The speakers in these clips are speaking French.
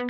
Bonjour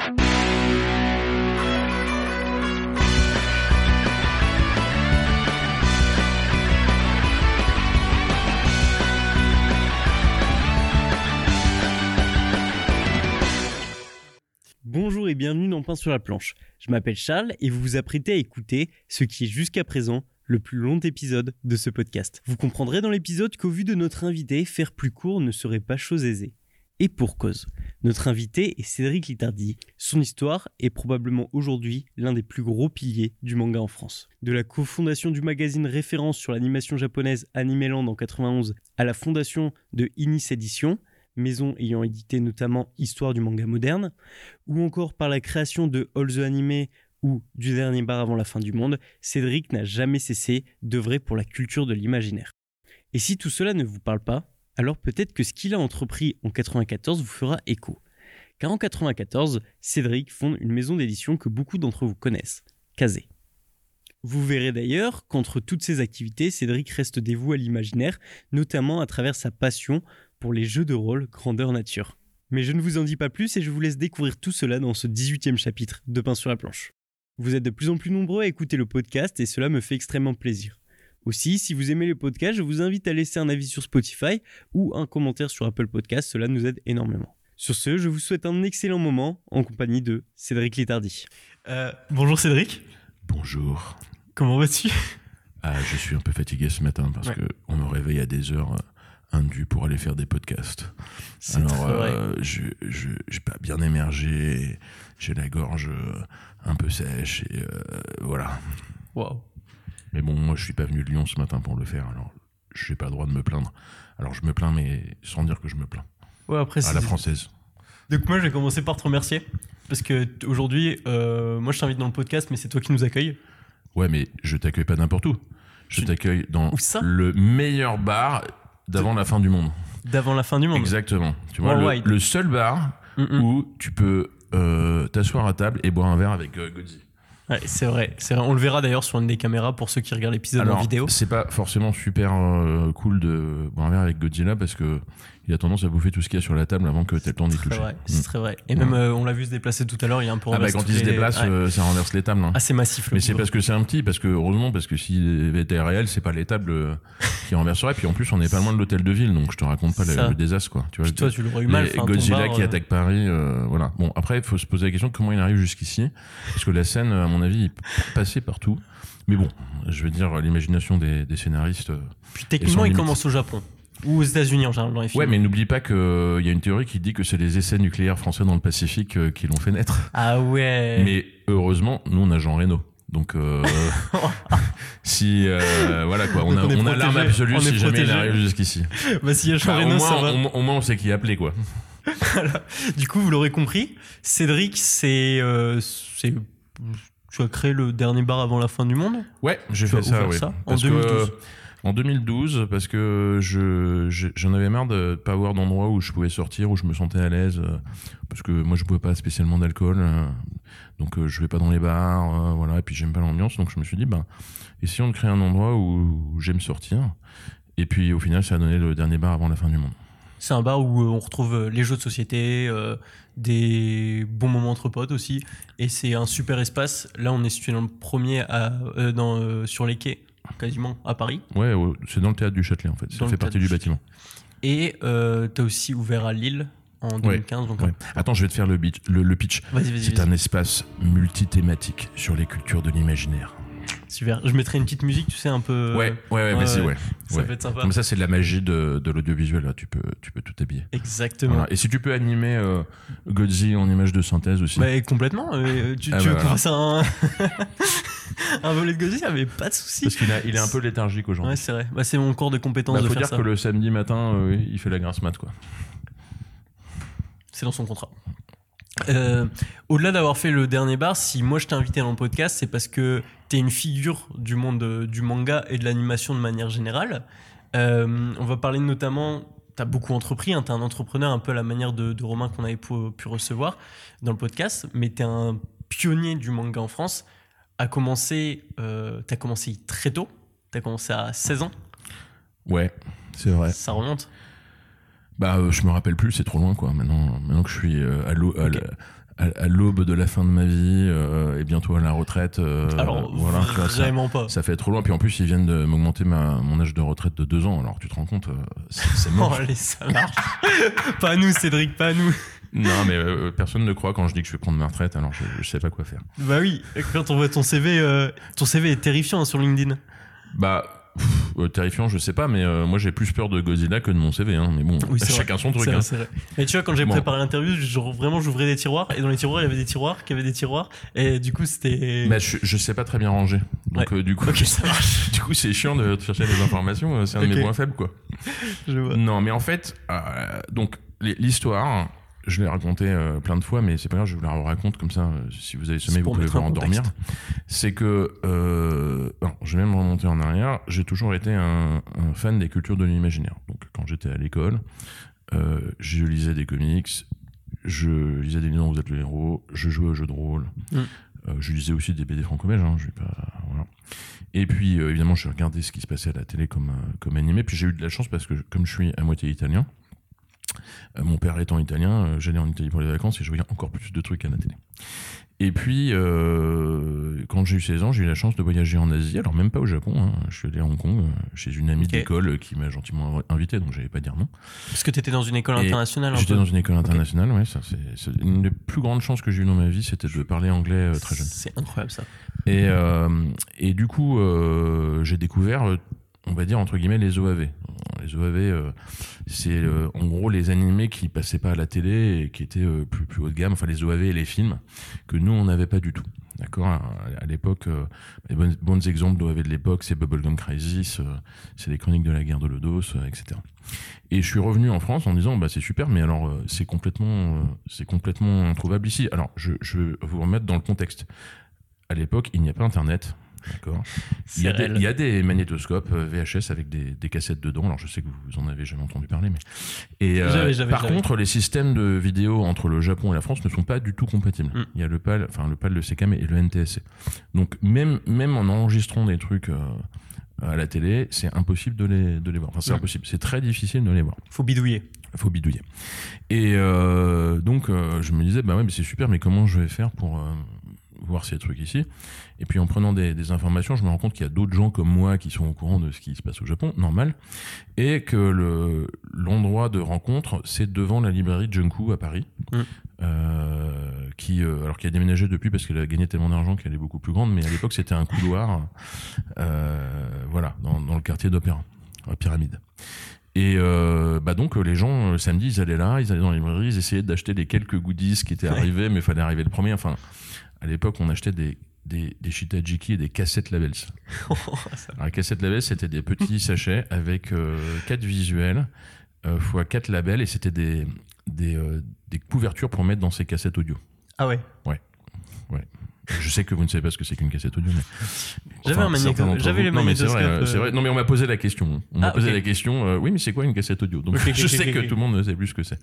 et bienvenue dans Pain sur la planche. Je m'appelle Charles et vous vous apprêtez à écouter ce qui est jusqu'à présent le plus long épisode de ce podcast. Vous comprendrez dans l'épisode qu'au vu de notre invité, faire plus court ne serait pas chose aisée. Et pour cause. Notre invité est Cédric Littardi. Son histoire est probablement aujourd'hui l'un des plus gros piliers du manga en France. De la cofondation du magazine référence sur l'animation japonaise Animeland en 91 à la fondation de Inis Edition, maison ayant édité notamment Histoire du manga moderne, ou encore par la création de All the Anime ou du dernier bar avant la fin du monde, Cédric n'a jamais cessé d'œuvrer pour la culture de l'imaginaire. Et si tout cela ne vous parle pas, alors peut-être que ce qu'il a entrepris en 94 vous fera écho. Car en 94, Cédric fonde une maison d'édition que beaucoup d'entre vous connaissent, Kazé. Vous verrez d'ailleurs qu'entre toutes ces activités, Cédric reste dévoué à l'imaginaire, notamment à travers sa passion pour les jeux de rôle grandeur nature. Mais je ne vous en dis pas plus et je vous laisse découvrir tout cela dans ce 18e chapitre de Pain sur la planche. Vous êtes de plus en plus nombreux à écouter le podcast et cela me fait extrêmement plaisir. Aussi, si vous aimez le podcast, je vous invite à laisser un avis sur Spotify ou un commentaire sur Apple Podcast, cela nous aide énormément. Sur ce, je vous souhaite un excellent moment en compagnie de Cédric Létardy. Euh, bonjour Cédric. Bonjour. Comment vas-tu? Ah, je suis un peu fatigué ce matin parce Ouais. que on me réveille à des heures euh, indues pour aller faire des podcasts. C'est Alors, très vrai. euh, je je j'ai pas bien émergé, j'ai la gorge euh, un peu sèche et euh, voilà. Waouh. Mais bon, moi je suis pas venu de Lyon ce matin pour le faire, alors j'ai pas le droit de me plaindre. Alors je me plains, mais sans dire que je me plains. Ouais, après, À la française. Donc, moi, je vais commencer par te remercier. Parce que aujourd'hui, euh, moi, je t'invite dans le podcast, mais c'est toi qui nous accueille. Ouais, mais je t'accueille pas n'importe où. Je Tu- t'accueille dans le meilleur bar d'avant la fin du monde. D'avant la fin du monde. Exactement. Tu vois, le, le seul bar Mm, mm. où tu peux euh, t'asseoir à table et boire un verre avec euh, Godzi. Ouais, c'est vrai. C'est vrai. On le verra d'ailleurs sur une des caméras pour ceux qui regardent l'épisode en vidéo. c'est pas forcément super euh, cool de boire un verre avec Godzilla parce que il a tendance à bouffer tout ce qu'il y a sur la table avant que tu aies le temps d'y C'est toucher. vrai. Mm. C'est très vrai. Et même, euh, on l'a vu se déplacer tout à l'heure, il y a un peu Ah bah quand il se déplace, euh, ça renverse les tables. hein. Ah, c'est massif. Mais c'est parce que c'est un petit, parce que heureusement, parce que s'il était réel, c'est pas les tables euh, qui renverseraient. Puis en plus, on n'est pas loin de l'hôtel de ville, donc je te raconte pas le, désastre, quoi. Tu vois, toi, tu l'aurais eu mal. Godzilla bar, qui attaque Paris, euh, voilà. Bon, après, il faut se poser la question de comment il arrive jusqu'ici, parce que la scène, à mon avis, est passée partout. Mais bon, je veux dire, l'imagination des, des scénaristes. Puis techniquement, il limite. commence au Japon. Ou aux États-Unis en général dans les films. Ouais, mais n'oublie pas qu'il y a une théorie qui dit que c'est les essais nucléaires français dans le Pacifique euh, qui l'ont fait naître. Ah ouais. Mais heureusement, nous, on a Jean Reno. Donc, euh, si euh, voilà quoi, on a, on on a l'arme absolue On si jamais il protégé. arrive jusqu'ici. Bah, s'il y a Jean au, Reno, ça moins, va. au moins- au moins, on sait qui appeler quoi. Du coup, vous l'aurez compris, Cédric, c'est, euh, c'est, tu as créé le dernier bar avant la fin du monde? Ouais, j'ai fait ça, oui. ça en Parce que, 2012. euh, en 2012, parce que je je- j'en avais marre de pas avoir d'endroit où je pouvais sortir, où je me sentais à l'aise, euh, parce que moi je bois pas spécialement d'alcool, euh, donc euh, je vais pas dans les bars, voilà, et puis j'aime pas l'ambiance, donc je me suis dit, ben, essayons de créer un endroit où, j'aime sortir. Et puis au final, ça a donné le dernier bar avant la fin du monde. C'est un bar où on retrouve les jeux de société, des bons moments entre potes aussi, et c'est un super espace. Là, on est situé dans le premier à, dans, sur les quais, quasiment à Paris. Ouais, ouais, c'est dans le théâtre du Châtelet en fait, ça fait partie du du bâtiment. Et euh, t'as aussi ouvert à Lille en 2015. Donc, Ouais. Attends, je vais te faire le, beach- le, le pitch. C'est un espace multithématique sur les cultures de l'imaginaire. Super. Je mettrai une petite musique, tu sais, un peu. Ouais, ouais, ouais, mais c'est ouais. Ça ouais. peut être sympa. Comme ça, c'est de la magie de, de l'audiovisuel. Là, tu peux, tu peux tout habiller. Exactement. Voilà. Et si tu peux animer euh, Godzi en image de synthèse aussi. Bah, complètement. euh, tu Ah tu bah veux qu'on fasse un, un volet de Godzilla Mais pas de souci. parce qu'il a- il est un peu léthargique aujourd'hui. Ouais, c'est vrai. Bah, c'est mon cours de compétence Il de faut faire dire ça. que le samedi matin, euh, il fait la grasse mat, quoi. C'est dans son contrat. Euh, Au-delà d'avoir fait le dernier bar, si moi je t'ai invité dans le podcast, c'est parce que tu es une figure du monde euh, du manga et de l'animation de manière générale. Euh, on va parler notamment, tu as beaucoup entrepris, hein, tu es un entrepreneur un peu à la manière de, de Romain qu'on avait pu, pu recevoir dans le podcast, mais tu es un pionnier du manga en France. A commencé, euh, tu as commencé très tôt, tu as commencé à 16 ans, Ouais, c'est vrai. ça remonte. Bah, euh, je me rappelle plus, c'est trop loin, quoi. Maintenant, maintenant que je suis euh, à l'eau- l'aube de la fin de ma vie euh, et bientôt à la retraite. euh, Alors, voilà, vois, ça, vraiment pas. ça fait trop loin. Puis en plus, ils viennent de m'augmenter ma, mon âge de retraite de deux ans. Alors tu te rends compte, c'est c'est Oh, mort. allez, ça marche. pas à nous, Cédric, pas à nous. non, mais euh, personne ne croit quand je dis que je vais prendre ma retraite. Alors je, je sais pas quoi faire. Bah oui, quand on voit ton CV, ton CV est terrifiant hein, sur LinkedIn. Bah. Pff, euh, terrifiant, je sais pas, mais euh, moi j'ai plus peur de Godzilla que de mon CV. Hein, mais bon, Oui, chacun son truc. Hein. vrai, c'est vrai. Mais tu vois, quand j'ai préparé l'interview, vraiment, j'ouvrais des tiroirs et dans les tiroirs, il y avait des tiroirs qui avaient des tiroirs. Et du coup, c'était. Mais je, je sais pas très bien ranger. Donc euh, du coup, Ok, ça marche. du coup c'est chiant de chercher des informations. C'est un de Ok. mes points faibles, quoi. Je vois. Non, mais en fait, euh, donc l'histoire, je l'ai raconté euh, plein de fois, mais c'est pas grave, je vous la raconte comme ça. euh, si vous avez sommeil, vous pouvez vous endormir. C'est que, euh, je vais même remonter en arrière. J'ai toujours été un, un fan des cultures de l'imaginaire. Donc, quand j'étais à l'école, je lisais des comics, je lisais des livres dont vous êtes le héros, je jouais aux jeux de rôle. Mm. Je lisais aussi des BD franco-belges, hein, je vais pas, voilà. Et puis, évidemment, je regardais ce qui se passait à la télé comme, comme animé. Puis j'ai eu de la chance parce que, comme je suis à moitié italien, mon père étant italien, euh, j'allais en Italie pour les vacances et je voyais encore plus de trucs à la télé. Et puis, euh, quand j'ai eu 16 ans, j'ai eu la chance de voyager en Asie. Alors, même pas au Japon. hein. Je suis allé à Hong Kong euh, chez une amie d'école euh, qui m'a gentiment invité, donc j'allais pas dire non. Parce que t'étais dans une école internationale. J'étais dans une école internationale, ouais. Ça, c'est, une des plus grandes chances que j'ai eues dans ma vie, c'était de parler anglais euh, très jeune. C'est incroyable ça. Et, euh, et du coup, euh, j'ai découvert, euh, on va dire, entre guillemets, les OAV. Les OAV, euh, c'est euh, en gros les animés qui passaient pas à la télé et qui étaient euh, plus, plus haut de gamme, enfin les OAV et les films, que nous, on n'avait pas du tout. D'accord? À, l'époque, les bons, exemples d'OAV de l'époque, c'est Bubblegum Crisis, c'est les chroniques de la guerre de Lodos, etc. Et je suis revenu en France en disant, bah, c'est super, mais alors, c'est complètement, c'est complètement introuvable ici. Alors, je, je vais vous remettre dans le contexte à l'époque, il n'y a pas Internet. D'accord. Il y, a des, réel. il y a des magnétoscopes euh, VHS avec des, des cassettes dedans. Alors je sais que vous en avez jamais entendu parler, mais et euh, par contre, les systèmes de vidéo entre le Japon et la France ne sont pas du tout compatibles. Mm. Il y a le PAL, enfin le PAL, le CCAM et le NTSC. Donc même même en enregistrant des trucs euh, à la télé, c'est impossible de les de les voir. Enfin c'est Mm. impossible, c'est très difficile de les voir. Faut bidouiller. faut bidouiller. Et euh, donc, euh, je me disais, bah ouais, mais c'est super, mais comment je vais faire pour euh, voir ces trucs ici Et puis, en prenant des, des informations, je me rends compte qu'il y a d'autres gens comme moi qui sont au courant de ce qui se passe au Japon, normal, et que le l'endroit de rencontre, c'est devant la librairie Junku à Paris, Mm. euh, qui, euh, alors qui a déménagé depuis parce qu'elle a gagné tellement d'argent qu'elle est beaucoup plus grande, mais à l'époque, c'était un couloir, euh, voilà, dans, dans le quartier d'Opéra, à Pyramide. Et euh, bah donc les gens euh, samedi ils allaient là, ils allaient dans la librairie, ils essayaient d'acheter les quelques goodies qui étaient Ouais. arrivés, mais il fallait arriver le premier. Enfin, à l'époque on achetait des des, des Shitajiki et des cassettes labels. Alors, les cassettes labels c'était des petits sachets avec euh, quatre visuels euh, fois quatre labels et c'était des des, euh, des couvertures pour mettre dans ces cassettes audio. ah ouais. Je sais que vous ne savez pas ce que c'est qu'une cassette audio, mais J'avais un magnéto- d'entre j'avais les Non, mais c'est vrai, euh, euh, vrai. Non, mais on m'a posé la question. On m'a Ah, posé la question. euh, oui, mais c'est quoi une cassette audio? Donc, je sais que tout le monde ne sait plus ce que c'est.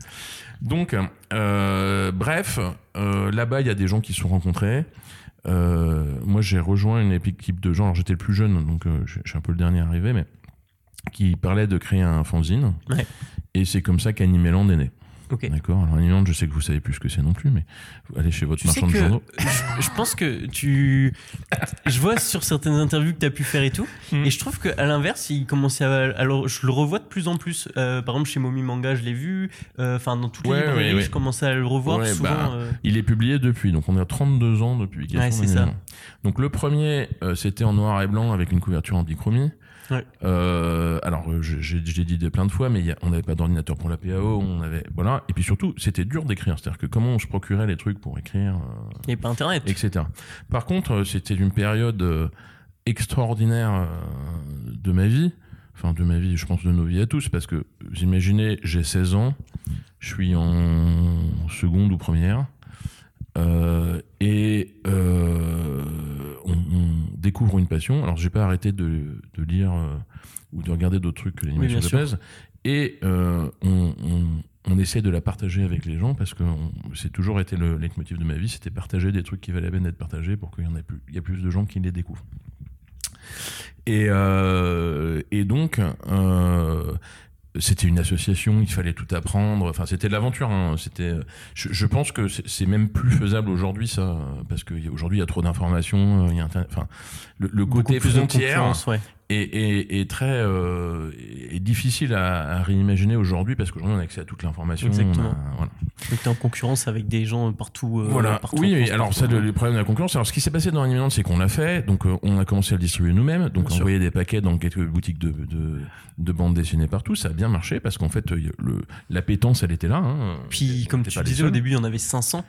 Donc, euh, bref, là-bas, il y a des gens qui se sont rencontrés. Moi, j'ai rejoint une équipe de gens. Alors, j'étais le plus jeune, donc je je suis un peu le dernier arrivé, mais qui parlait de créer un fanzine. Ouais. Et c'est comme ça qu'Animeland est né. D'accord Alors, Animeland, je sais que vous savez plus ce que c'est non plus, mais allez chez votre Tu sais marchand de que journaux. je, je pense que tu. Je vois sur certaines interviews que tu as pu faire et tout. Mm. Et je trouve qu'à l'inverse, il commençait à. Alors, je le revois de plus en plus. Euh, par exemple, chez Momi Manga, je l'ai vu. Euh, Enfin, dans toutes les Ouais, librairies, ouais, ouais. je commençais à le revoir Ouais, souvent. bah, euh, Il est publié depuis, donc on a 32 ans de publication. Ouais, c'est ça. Donc le premier, euh, c'était en noir et blanc avec une couverture en bichromie. Ouais. Euh, alors, j'ai- dit de plein de fois, mais il y a- on n'avait pas d'ordinateur pour la PAO, on avait voilà. Et puis surtout, c'était dur d'écrire, c'est-à-dire que comment on se procurait les trucs pour écrire, Il n'y avait pas Internet. etc. Par contre, euh, c'était une période euh, extraordinaire de ma vie, enfin de ma vie, je pense de nos vies à tous, parce que vous imaginez, j'ai 16 ans, je suis en seconde ou première, euh, et euh, on, on découvre une passion. Alors, j'ai pas arrêté de, de lire euh, ou de regarder d'autres trucs que l'animation Oui, japonaise, et euh, on, on- on essaie de la partager avec les gens parce que c'est toujours été le leitmotiv de ma vie, c'était partager des trucs qui valaient la peine d'être partagés pour qu'il y en ait plus, il y a plus de gens qui les découvrent. Et, euh, et donc, euh, c'était une association, il fallait tout apprendre. Enfin, c'était de l'aventure. Hein. C'était, je, je pense que c'est même plus faisable aujourd'hui, ça, parce qu'aujourd'hui il y a trop d'informations. euh, y a, enfin, le, côté frontière ouais. est, est, est très euh, est difficile à, à réimaginer aujourd'hui parce qu'aujourd'hui on a accès à toute l'information. Exactement. a- voilà. Donc t'es en concurrence avec des gens partout. euh, Voilà. partout Oui, France, alors partout, ça, le, le problème de la concurrence. Alors, ce qui s'est passé dans Animeland, c'est qu'on l'a fait. Donc, euh, on a commencé à le distribuer nous-mêmes. Donc, on envoyait des paquets dans quelques boutiques de, de, de bandes dessinées partout. Ça a bien marché parce qu'en fait, le, l'appétence, elle était là. Hein. Puis comme tu disais au début, il y en avait 500.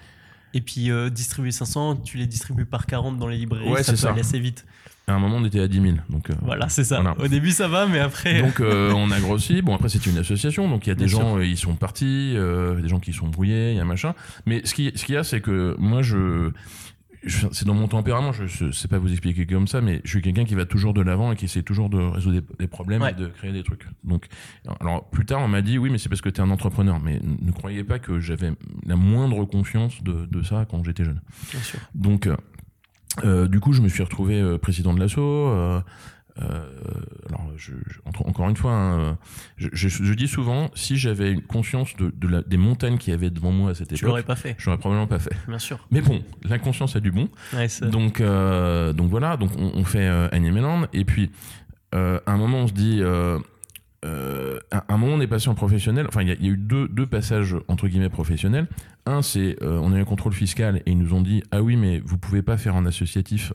Et puis euh, distribuer 500, tu les distribues par 40 dans les librairies, Ouais, ça c'est peut ça. aller assez vite. À un moment, on était à 10 000. Donc, euh, Voilà, c'est ça. Voilà. Au début, ça va, mais après. Donc euh, on a grossi. Bon après c'était une association, donc il y a des Bien gens, euh, ils sont partis, euh, des gens qui sont brouillés, il y a machin. Mais ce qui, ce qu'il y a, c'est que moi je- c'est dans mon tempérament. Je, je sais pas vous expliquer comme ça, mais je suis quelqu'un qui va toujours de l'avant et qui essaie toujours de résoudre des, des problèmes Ouais. et de créer des trucs. Donc alors plus tard on m'a dit oui, mais c'est parce que tu es un entrepreneur. Mais ne croyez pas que j'avais la moindre confiance de, de ça quand j'étais jeune. Bien sûr. Donc, euh, euh, du coup, je me suis retrouvé euh, président de l'assaut. euh, euh, alors, je, je- encore une fois, hein, euh, je, je- je dis souvent, si j'avais une conscience de, de la- des montagnes qu'il y avait devant moi à cette Tu l'aurais époque, pas fait, j'aurais probablement pas fait. bien sûr. Mais bon, l'inconscience a du bon. Ouais, Donc, euh, donc voilà, donc on, on fait euh, Animeland. Et puis, euh, à un moment, on se dit. Euh, euh, à un moment, on est passé en professionnel. Enfin, il y, a- il y a eu deux, deux passages entre guillemets professionnels. Un, c'est euh, on a eu un contrôle fiscal et ils nous ont dit ah oui, mais vous pouvez pas faire en associatif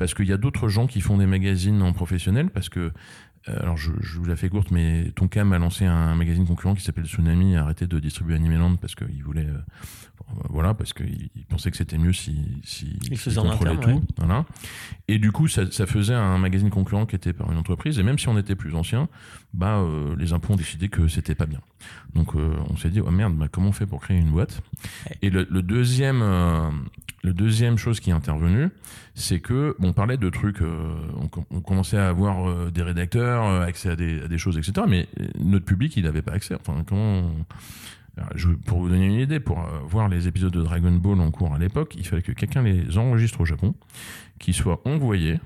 parce qu'il y a d'autres gens qui font des magazines en professionnel parce que euh, alors je, je vous la fais courte, mais Tonkam a lancé un magazine concurrent qui s'appelle Tsunami, a arrêté de distribuer Animeland parce qu'il voulait, euh, voilà, parce qu'il il pensait que c'était mieux si, si Il faisait en contrôlait interne, tout, voilà. Et du coup, ça, ça faisait un magazine concurrent qui était par une entreprise, et même si on était plus ancien, bah euh, les impôts ont décidé que c'était pas bien. Donc euh, on s'est dit oh merde, bah, comment on fait pour créer une boîte? Et le, le deuxième, le deuxième chose qui est intervenue, c'est que on parlait de trucs, euh, on, com- on commençait à avoir euh, des rédacteurs, euh, accès à des, choses, etc. Mais euh, notre public, il n'avait pas accès. Enfin, comment pour vous donner une idée, pour voir les épisodes de Dragon Ball en cours à l'époque, il fallait que quelqu'un les enregistre au Japon, qu'ils soient envoyés,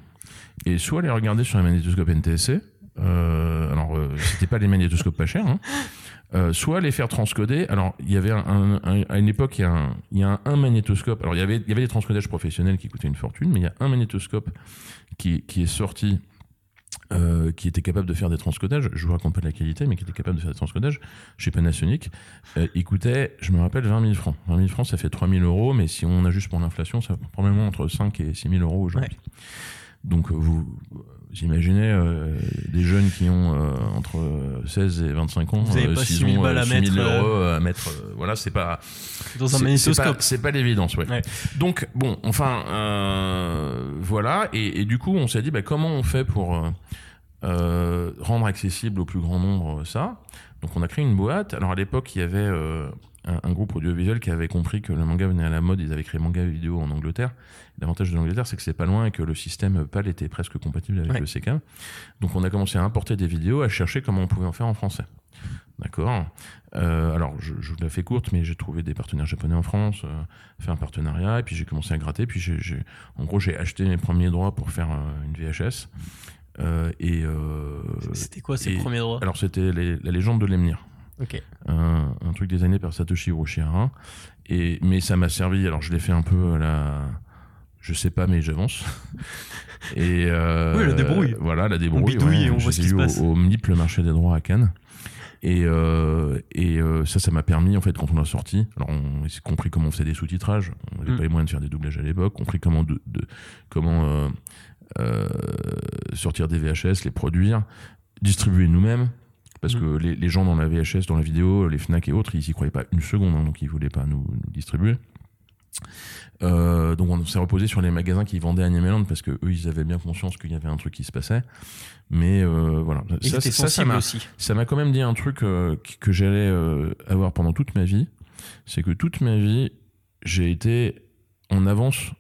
et soit les regarder sur un magnétoscope NTSC. Alors, c'était pas les magnétoscopes pas chers, hein. Euh, soit les faire transcoder. Alors, il y avait un, un- à une époque, il y a un, il y a un, magnétoscope. Alors, il y avait, il y avait des transcodages professionnels qui coûtaient une fortune, mais il y a un magnétoscope qui, qui est sorti, euh, qui était capable de faire des transcodages. Je vous raconte pas la qualité, mais qui était capable de faire des transcodages chez Panasonic. Euh, il coûtait, je me rappelle, 20 000 francs. 20 000 francs, ça fait 3 000 euros, mais si on ajuste pour l'inflation, ça fait probablement entre 5 et 6 000 euros aujourd'hui. Donc, euh, vous, imaginez euh, des jeunes qui ont euh, entre 16 et 25 ans, Vous avez euh, pas s'ils 6 000 ont, balles euh, à 6 000 mettre, euh, euros à mettre, euh, voilà, c'est pas, Dans un c'est- c'est magnétoscope. pas- pas l'évidence, ouais. Ouais. Donc bon, enfin euh, voilà, et, et du coup on s'est dit bah, comment on fait pour euh, euh, rendre accessible au plus grand nombre euh, ça? Donc on a créé une boîte. Alors à l'époque il y avait euh, un, un groupe audiovisuel qui avait compris que le manga venait à la mode. Ils avaient créé manga vidéo en Angleterre. L'avantage de l'Angleterre c'est que c'est pas loin et que le système PAL était presque compatible avec Ouais. le CK. Donc on a commencé à importer des vidéos, à chercher comment on pouvait en faire en français. D'accord? Euh, alors, je, je vous la fais courte, mais j'ai trouvé des partenaires japonais en France, euh, fait un partenariat, et puis j'ai commencé à gratter. Puis, j'ai, en gros, j'ai acheté mes premiers droits pour faire euh, une VHS. Et C'était quoi ces et- premiers droits? alors, c'était la légende de Lemnir, Ok. un, un truc des années par Satoshi Hiroshihara. Et mais ça m'a servi. Alors, je l'ai fait un peu à la. Je sais pas, mais j'avance. Et euh, Oui, la débrouille. Voilà, la débrouille. bidouille ouais. et on voit ce qui se passe. Au, au MNIP, le marché des droits à Cannes. Et, euh, et euh, ça, ça m'a permis, en fait, quand on a sorti, alors on a compris comment on faisait des sous-titrages, on n'avait Mm. pas les moyens de faire des doublages à l'époque, compris comment, de, de- comment euh, euh, sortir des VHS, les produire, distribuer nous-mêmes, parce Mm. que les, les gens dans la VHS, dans la vidéo, les FNAC et autres, ils y croyaient pas une seconde, hein, donc ils voulaient pas nous, nous distribuer. Euh, donc on s'est reposé sur les magasins qui vendaient Animeland parce que eux ils avaient bien conscience qu'il y avait un truc qui se passait mais euh, voilà Et ça, m'a aussi. ça m'a quand même dit un truc euh, que- j'allais avoir pendant toute ma vie. C'est que toute ma vie, j'ai été en avance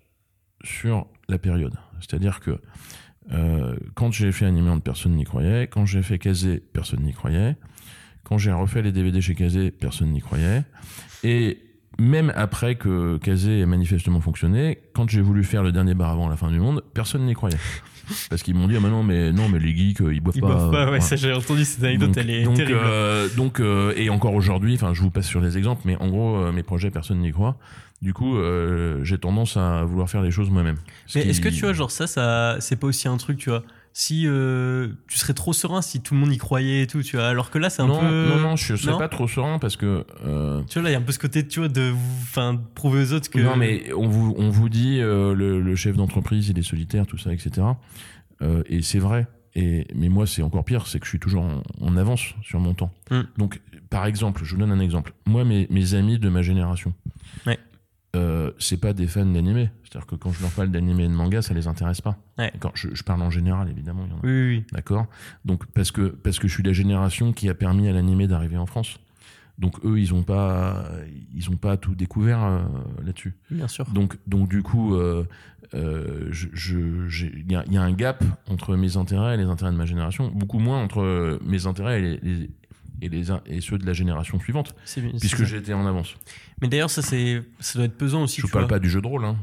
sur la période. C'est-à-dire que euh, quand j'ai fait Animeland, personne n'y croyait. Quand j'ai fait Kazé, personne n'y croyait. Quand j'ai refait les DVD chez Kazé, personne n'y croyait. Et même après que Kazé ait manifestement fonctionné, quand j'ai voulu faire le dernier bar avant la fin du monde, personne n'y croyait. Parce qu'ils m'ont dit, ah bah non, mais non, mais les geeks, ils boivent Ils pas. boivent pas, ouais, Voilà. ça j'ai entendu cette anecdote, Donc- elle est donc, terrible. euh, donc, euh, et encore aujourd'hui, enfin, je vous passe sur les exemples, mais en gros, euh, mes projets, personne n'y croit. Du coup, euh, j'ai tendance à vouloir faire les choses moi-même. Mais est-ce que tu vois, genre ça, ça c'est pas aussi un truc, tu vois Si euh, tu serais trop serein si tout le monde y croyait et tout, tu vois, alors que là c'est un non, peu. non, non, je serais Non pas trop serein parce que. euh, Tu vois, là il y a un peu ce côté, tu vois, de, enfin, prouver aux autres que. Non, mais on vous, on vous dit euh, le, le chef d'entreprise, il est solitaire, tout ça, etc. Et c'est vrai. Et, mais moi, c'est encore pire, c'est que je suis toujours en, en avance sur mon temps. Mm. Donc, par exemple, je vous donne un exemple. Moi, mes, mes amis de ma génération, Ouais. Euh, c'est pas des fans d'animé. C'est-à-dire que quand je leur parle d'animé et de manga, ça les intéresse pas. Ouais. D'accord je, je parle en général, évidemment. il y en a. Oui, oui. D'accord Donc, parce que, parce que je suis la génération qui a permis à l'animé d'arriver en France. Donc, eux, ils ont pas, ils ont pas tout découvert euh, là-dessus. bien sûr. Donc, donc du coup, euh, euh, je- il y, a- y a un gap entre mes intérêts et les intérêts de ma génération, beaucoup moins entre euh, mes intérêts et, les, les- et, les, et ceux de la génération suivante, C'est bien, c'est puisque j'étais en avance. Mais d'ailleurs, ça, c'est, ça doit être pesant aussi. je ne parle vois. pas du jeu de rôle, hein,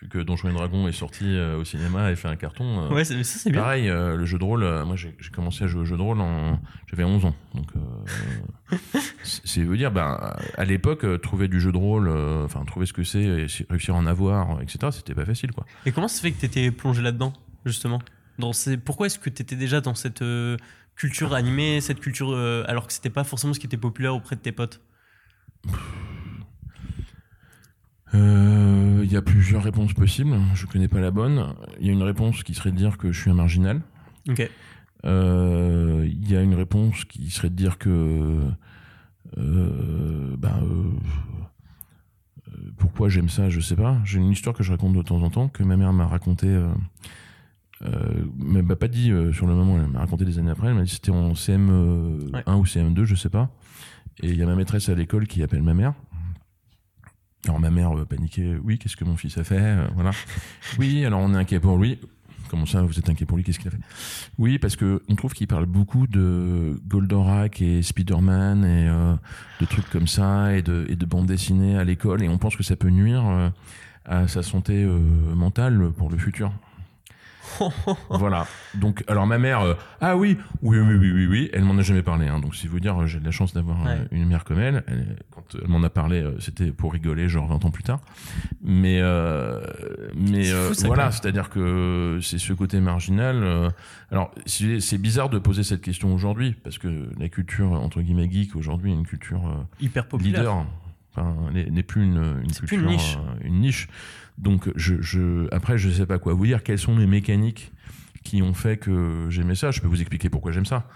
vu que Donjons et Dragons est sorti euh, au cinéma et fait un carton. euh, Ouais, ça c'est bien. Pareil, euh, le jeu de rôle, euh, moi j'ai commencé à jouer au jeu de rôle en. J'avais 11 ans. Donc, c'est veut dire, ben, à l'époque, trouver du jeu de rôle, enfin, trouver ce que c'est, et si- réussir à en avoir, etc., c'était pas facile, quoi. Et comment ça fait que tu étais plongé là-dedans, justement? Dans ces... Pourquoi est-ce que tu étais déjà dans cette culture animée, cette culture, euh, alors que c'était pas forcément ce qui était populaire auprès de tes potes Euh, Il y a plusieurs réponses possibles. Je connais pas la bonne. Il y a une réponse qui serait de dire que je suis un marginal. Ok. Euh, Il y a une réponse qui serait de dire que. euh, pourquoi j'aime ça, je sais pas. J'ai une histoire que je raconte de temps en temps, que ma mère m'a raconté. Euh, euh, mais m'a pas dit euh, sur le moment, elle m'a raconté des années après. Elle m'a dit c'était en CM1 Ouais. ou CM2, je sais pas. Et il y a ma maîtresse à l'école qui appelle ma mère. Alors ma mère euh, paniquait, oui, qu'est-ce que mon fils a fait Euh, Voilà. Oui, alors on est inquiet pour lui. Comment ça, vous êtes inquiet pour lui Qu'est-ce qu'il a fait? Oui, parce que on trouve qu'il parle beaucoup de Goldorak et Spider-Man et euh, de trucs comme ça et de, et de bandes dessinées à l'école et on pense que ça peut nuire euh, à sa santé euh, mentale pour le futur. voilà. Donc, alors ma mère, euh, ah oui, oui, oui, oui, oui, oui, elle m'en a jamais parlé. hein. donc, si vous dire, euh, j'ai de la chance d'avoir euh, Ouais. une mère comme elle. Elle- Quand elle m'en a parlé, euh, c'était pour rigoler, genre 20 ans plus tard. Mais, euh, mais C'est euh, fou, ça, quand voilà, c'est-à-dire que c'est ce côté marginal. euh, alors, c'est c'est bizarre de poser cette question aujourd'hui parce que la culture entre guillemets geek aujourd'hui est une culture euh, Hyper populaire. leader. Enfin, n'est plus une, une C'est plus culture, une niche. euh, une niche. Donc, je, je, après, je sais pas quoi vous dire. Quelles sont les mécaniques qui ont fait que j'aimais ça? Je peux vous expliquer pourquoi j'aime ça.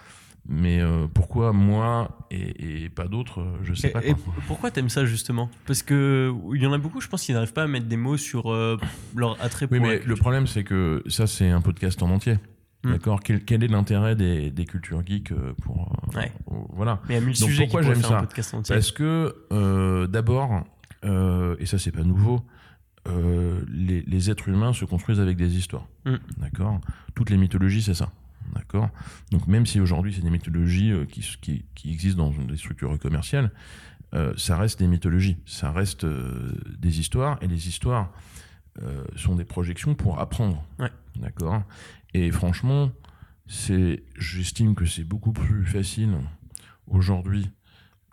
Mais euh, pourquoi moi et, et pas d'autres, euh, je sais Et, pas. et Quoi. pourquoi t'aimes ça justement? Parce que il y en a beaucoup, je pense, qui n'arrivent pas à mettre des mots sur euh, leur attrait Oui, pour la mais le problème, c'est que ça, c'est un podcast en entier. Hmm. D'accord quel, quel est l'intérêt des, des cultures geeks euh, pour. euh, Ouais. euh, voilà. Mais il y a mille Donc, sujets pourquoi j'aime ça. Parce que, euh, d'abord, euh, et ça, c'est pas nouveau, les, les êtres humains se construisent avec des histoires. Mm. D'accord Toutes les mythologies, c'est ça. D'accord Donc, même si aujourd'hui, c'est des mythologies qui, qui, qui existent dans des structures commerciales, ça reste des mythologies. Ça reste des histoires. Et les histoires euh, sont des projections pour apprendre. Ouais. D'accord Et franchement, c'est, j'estime que c'est beaucoup plus facile aujourd'hui,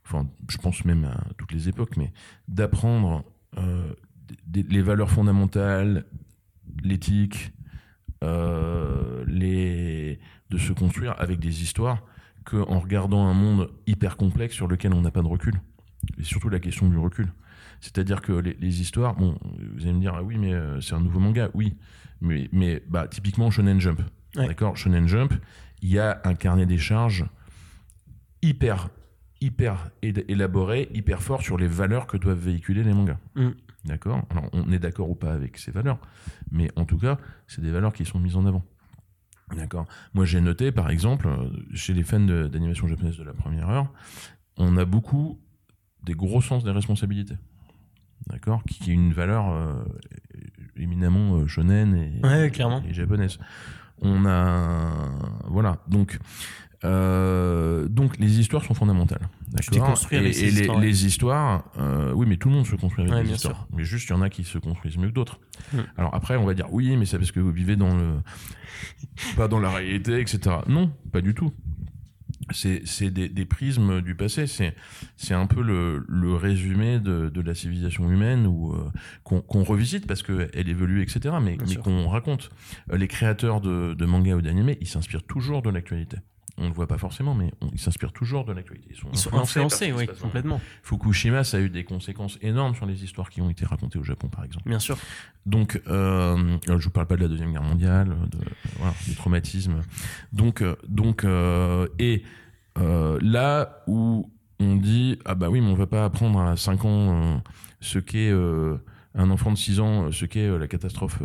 enfin, je pense même à toutes les époques, mais d'apprendre euh, les valeurs fondamentales, l'éthique, euh, de se construire avec des histoires qu'en regardant un monde hyper complexe sur lequel on n'a pas de recul. Et surtout la question du recul. C'est-à-dire que les, les histoires, vous allez me dire, ah oui, mais euh, c'est un nouveau manga, oui. Mais, mais bah, typiquement Shonen Jump. Ouais. D'accord? Shonen Jump, il y a un carnet des charges hyper, hyper élaboré, hyper fort sur les valeurs que doivent véhiculer les mangas. Mm. D'accord? Alors, on est d'accord ou pas avec ces valeurs, mais en tout cas, c'est des valeurs qui sont mises en avant. D'accord? Moi, j'ai noté, par exemple, euh, chez les fans d'animation japonaise de la première heure, on a beaucoup des gros sens des responsabilités. D'accord? Qui, qui est une valeur euh, éminemment euh, shonen et, Ouais, clairement. et japonaise. On a. Voilà. Donc, Euh, donc les histoires sont fondamentales. D'accord et, et les, histoires, ouais. les histoires, euh, oui, mais tout le monde se construit avec Ouais, des histoires. sûr. Mais juste, il y en a qui se construisent mieux que d'autres. Mm. Alors après, on va dire oui, mais c'est parce que vous vivez dans le, pas dans la réalité, etc. Non, pas du tout. C'est c'est des, des prismes du passé. C'est c'est un peu le, le résumé de, de la civilisation humaine ou euh, qu'on qu'on revisite parce que elle évolue, etc. Mais, mais qu'on raconte. Euh, Les créateurs de, de manga ou d'anime, ils s'inspirent toujours de l'actualité. On ne le voit pas forcément, mais on- ils s'inspirent toujours de l'actualité. Ils sont par influencés, oui, complètement. Fukushima, ça a eu des conséquences énormes sur les histoires qui ont été racontées au Japon, par exemple. Bien sûr. Donc, euh, je vous parle pas de la deuxième guerre mondiale, de, voilà, du traumatisme. Donc, euh, donc, euh, et euh, là où on dit ah bah oui, mais on va pas apprendre à 5 ans ce qu'est un enfant de 6 ans, ce qu'est la catastrophe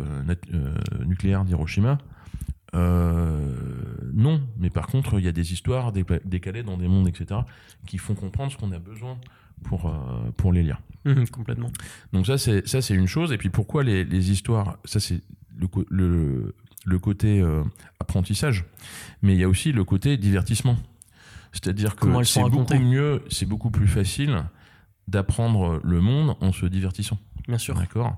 nucléaire d'Hiroshima. Euh, non, mais par contre, il y a des histoires décalées dans des mondes, etc., qui font comprendre ce qu'on a besoin pour, euh, pour les lire. Mhm, complètement. Donc ça c'est ça c'est une chose et puis pourquoi les, les histoires ça c'est le, le le côté euh, apprentissage mais il y a aussi le côté divertissement. C'est-à-dire que c'est beaucoup mieux, c'est beaucoup plus facile d'apprendre le monde en se divertissant. Bien sûr. D'accord.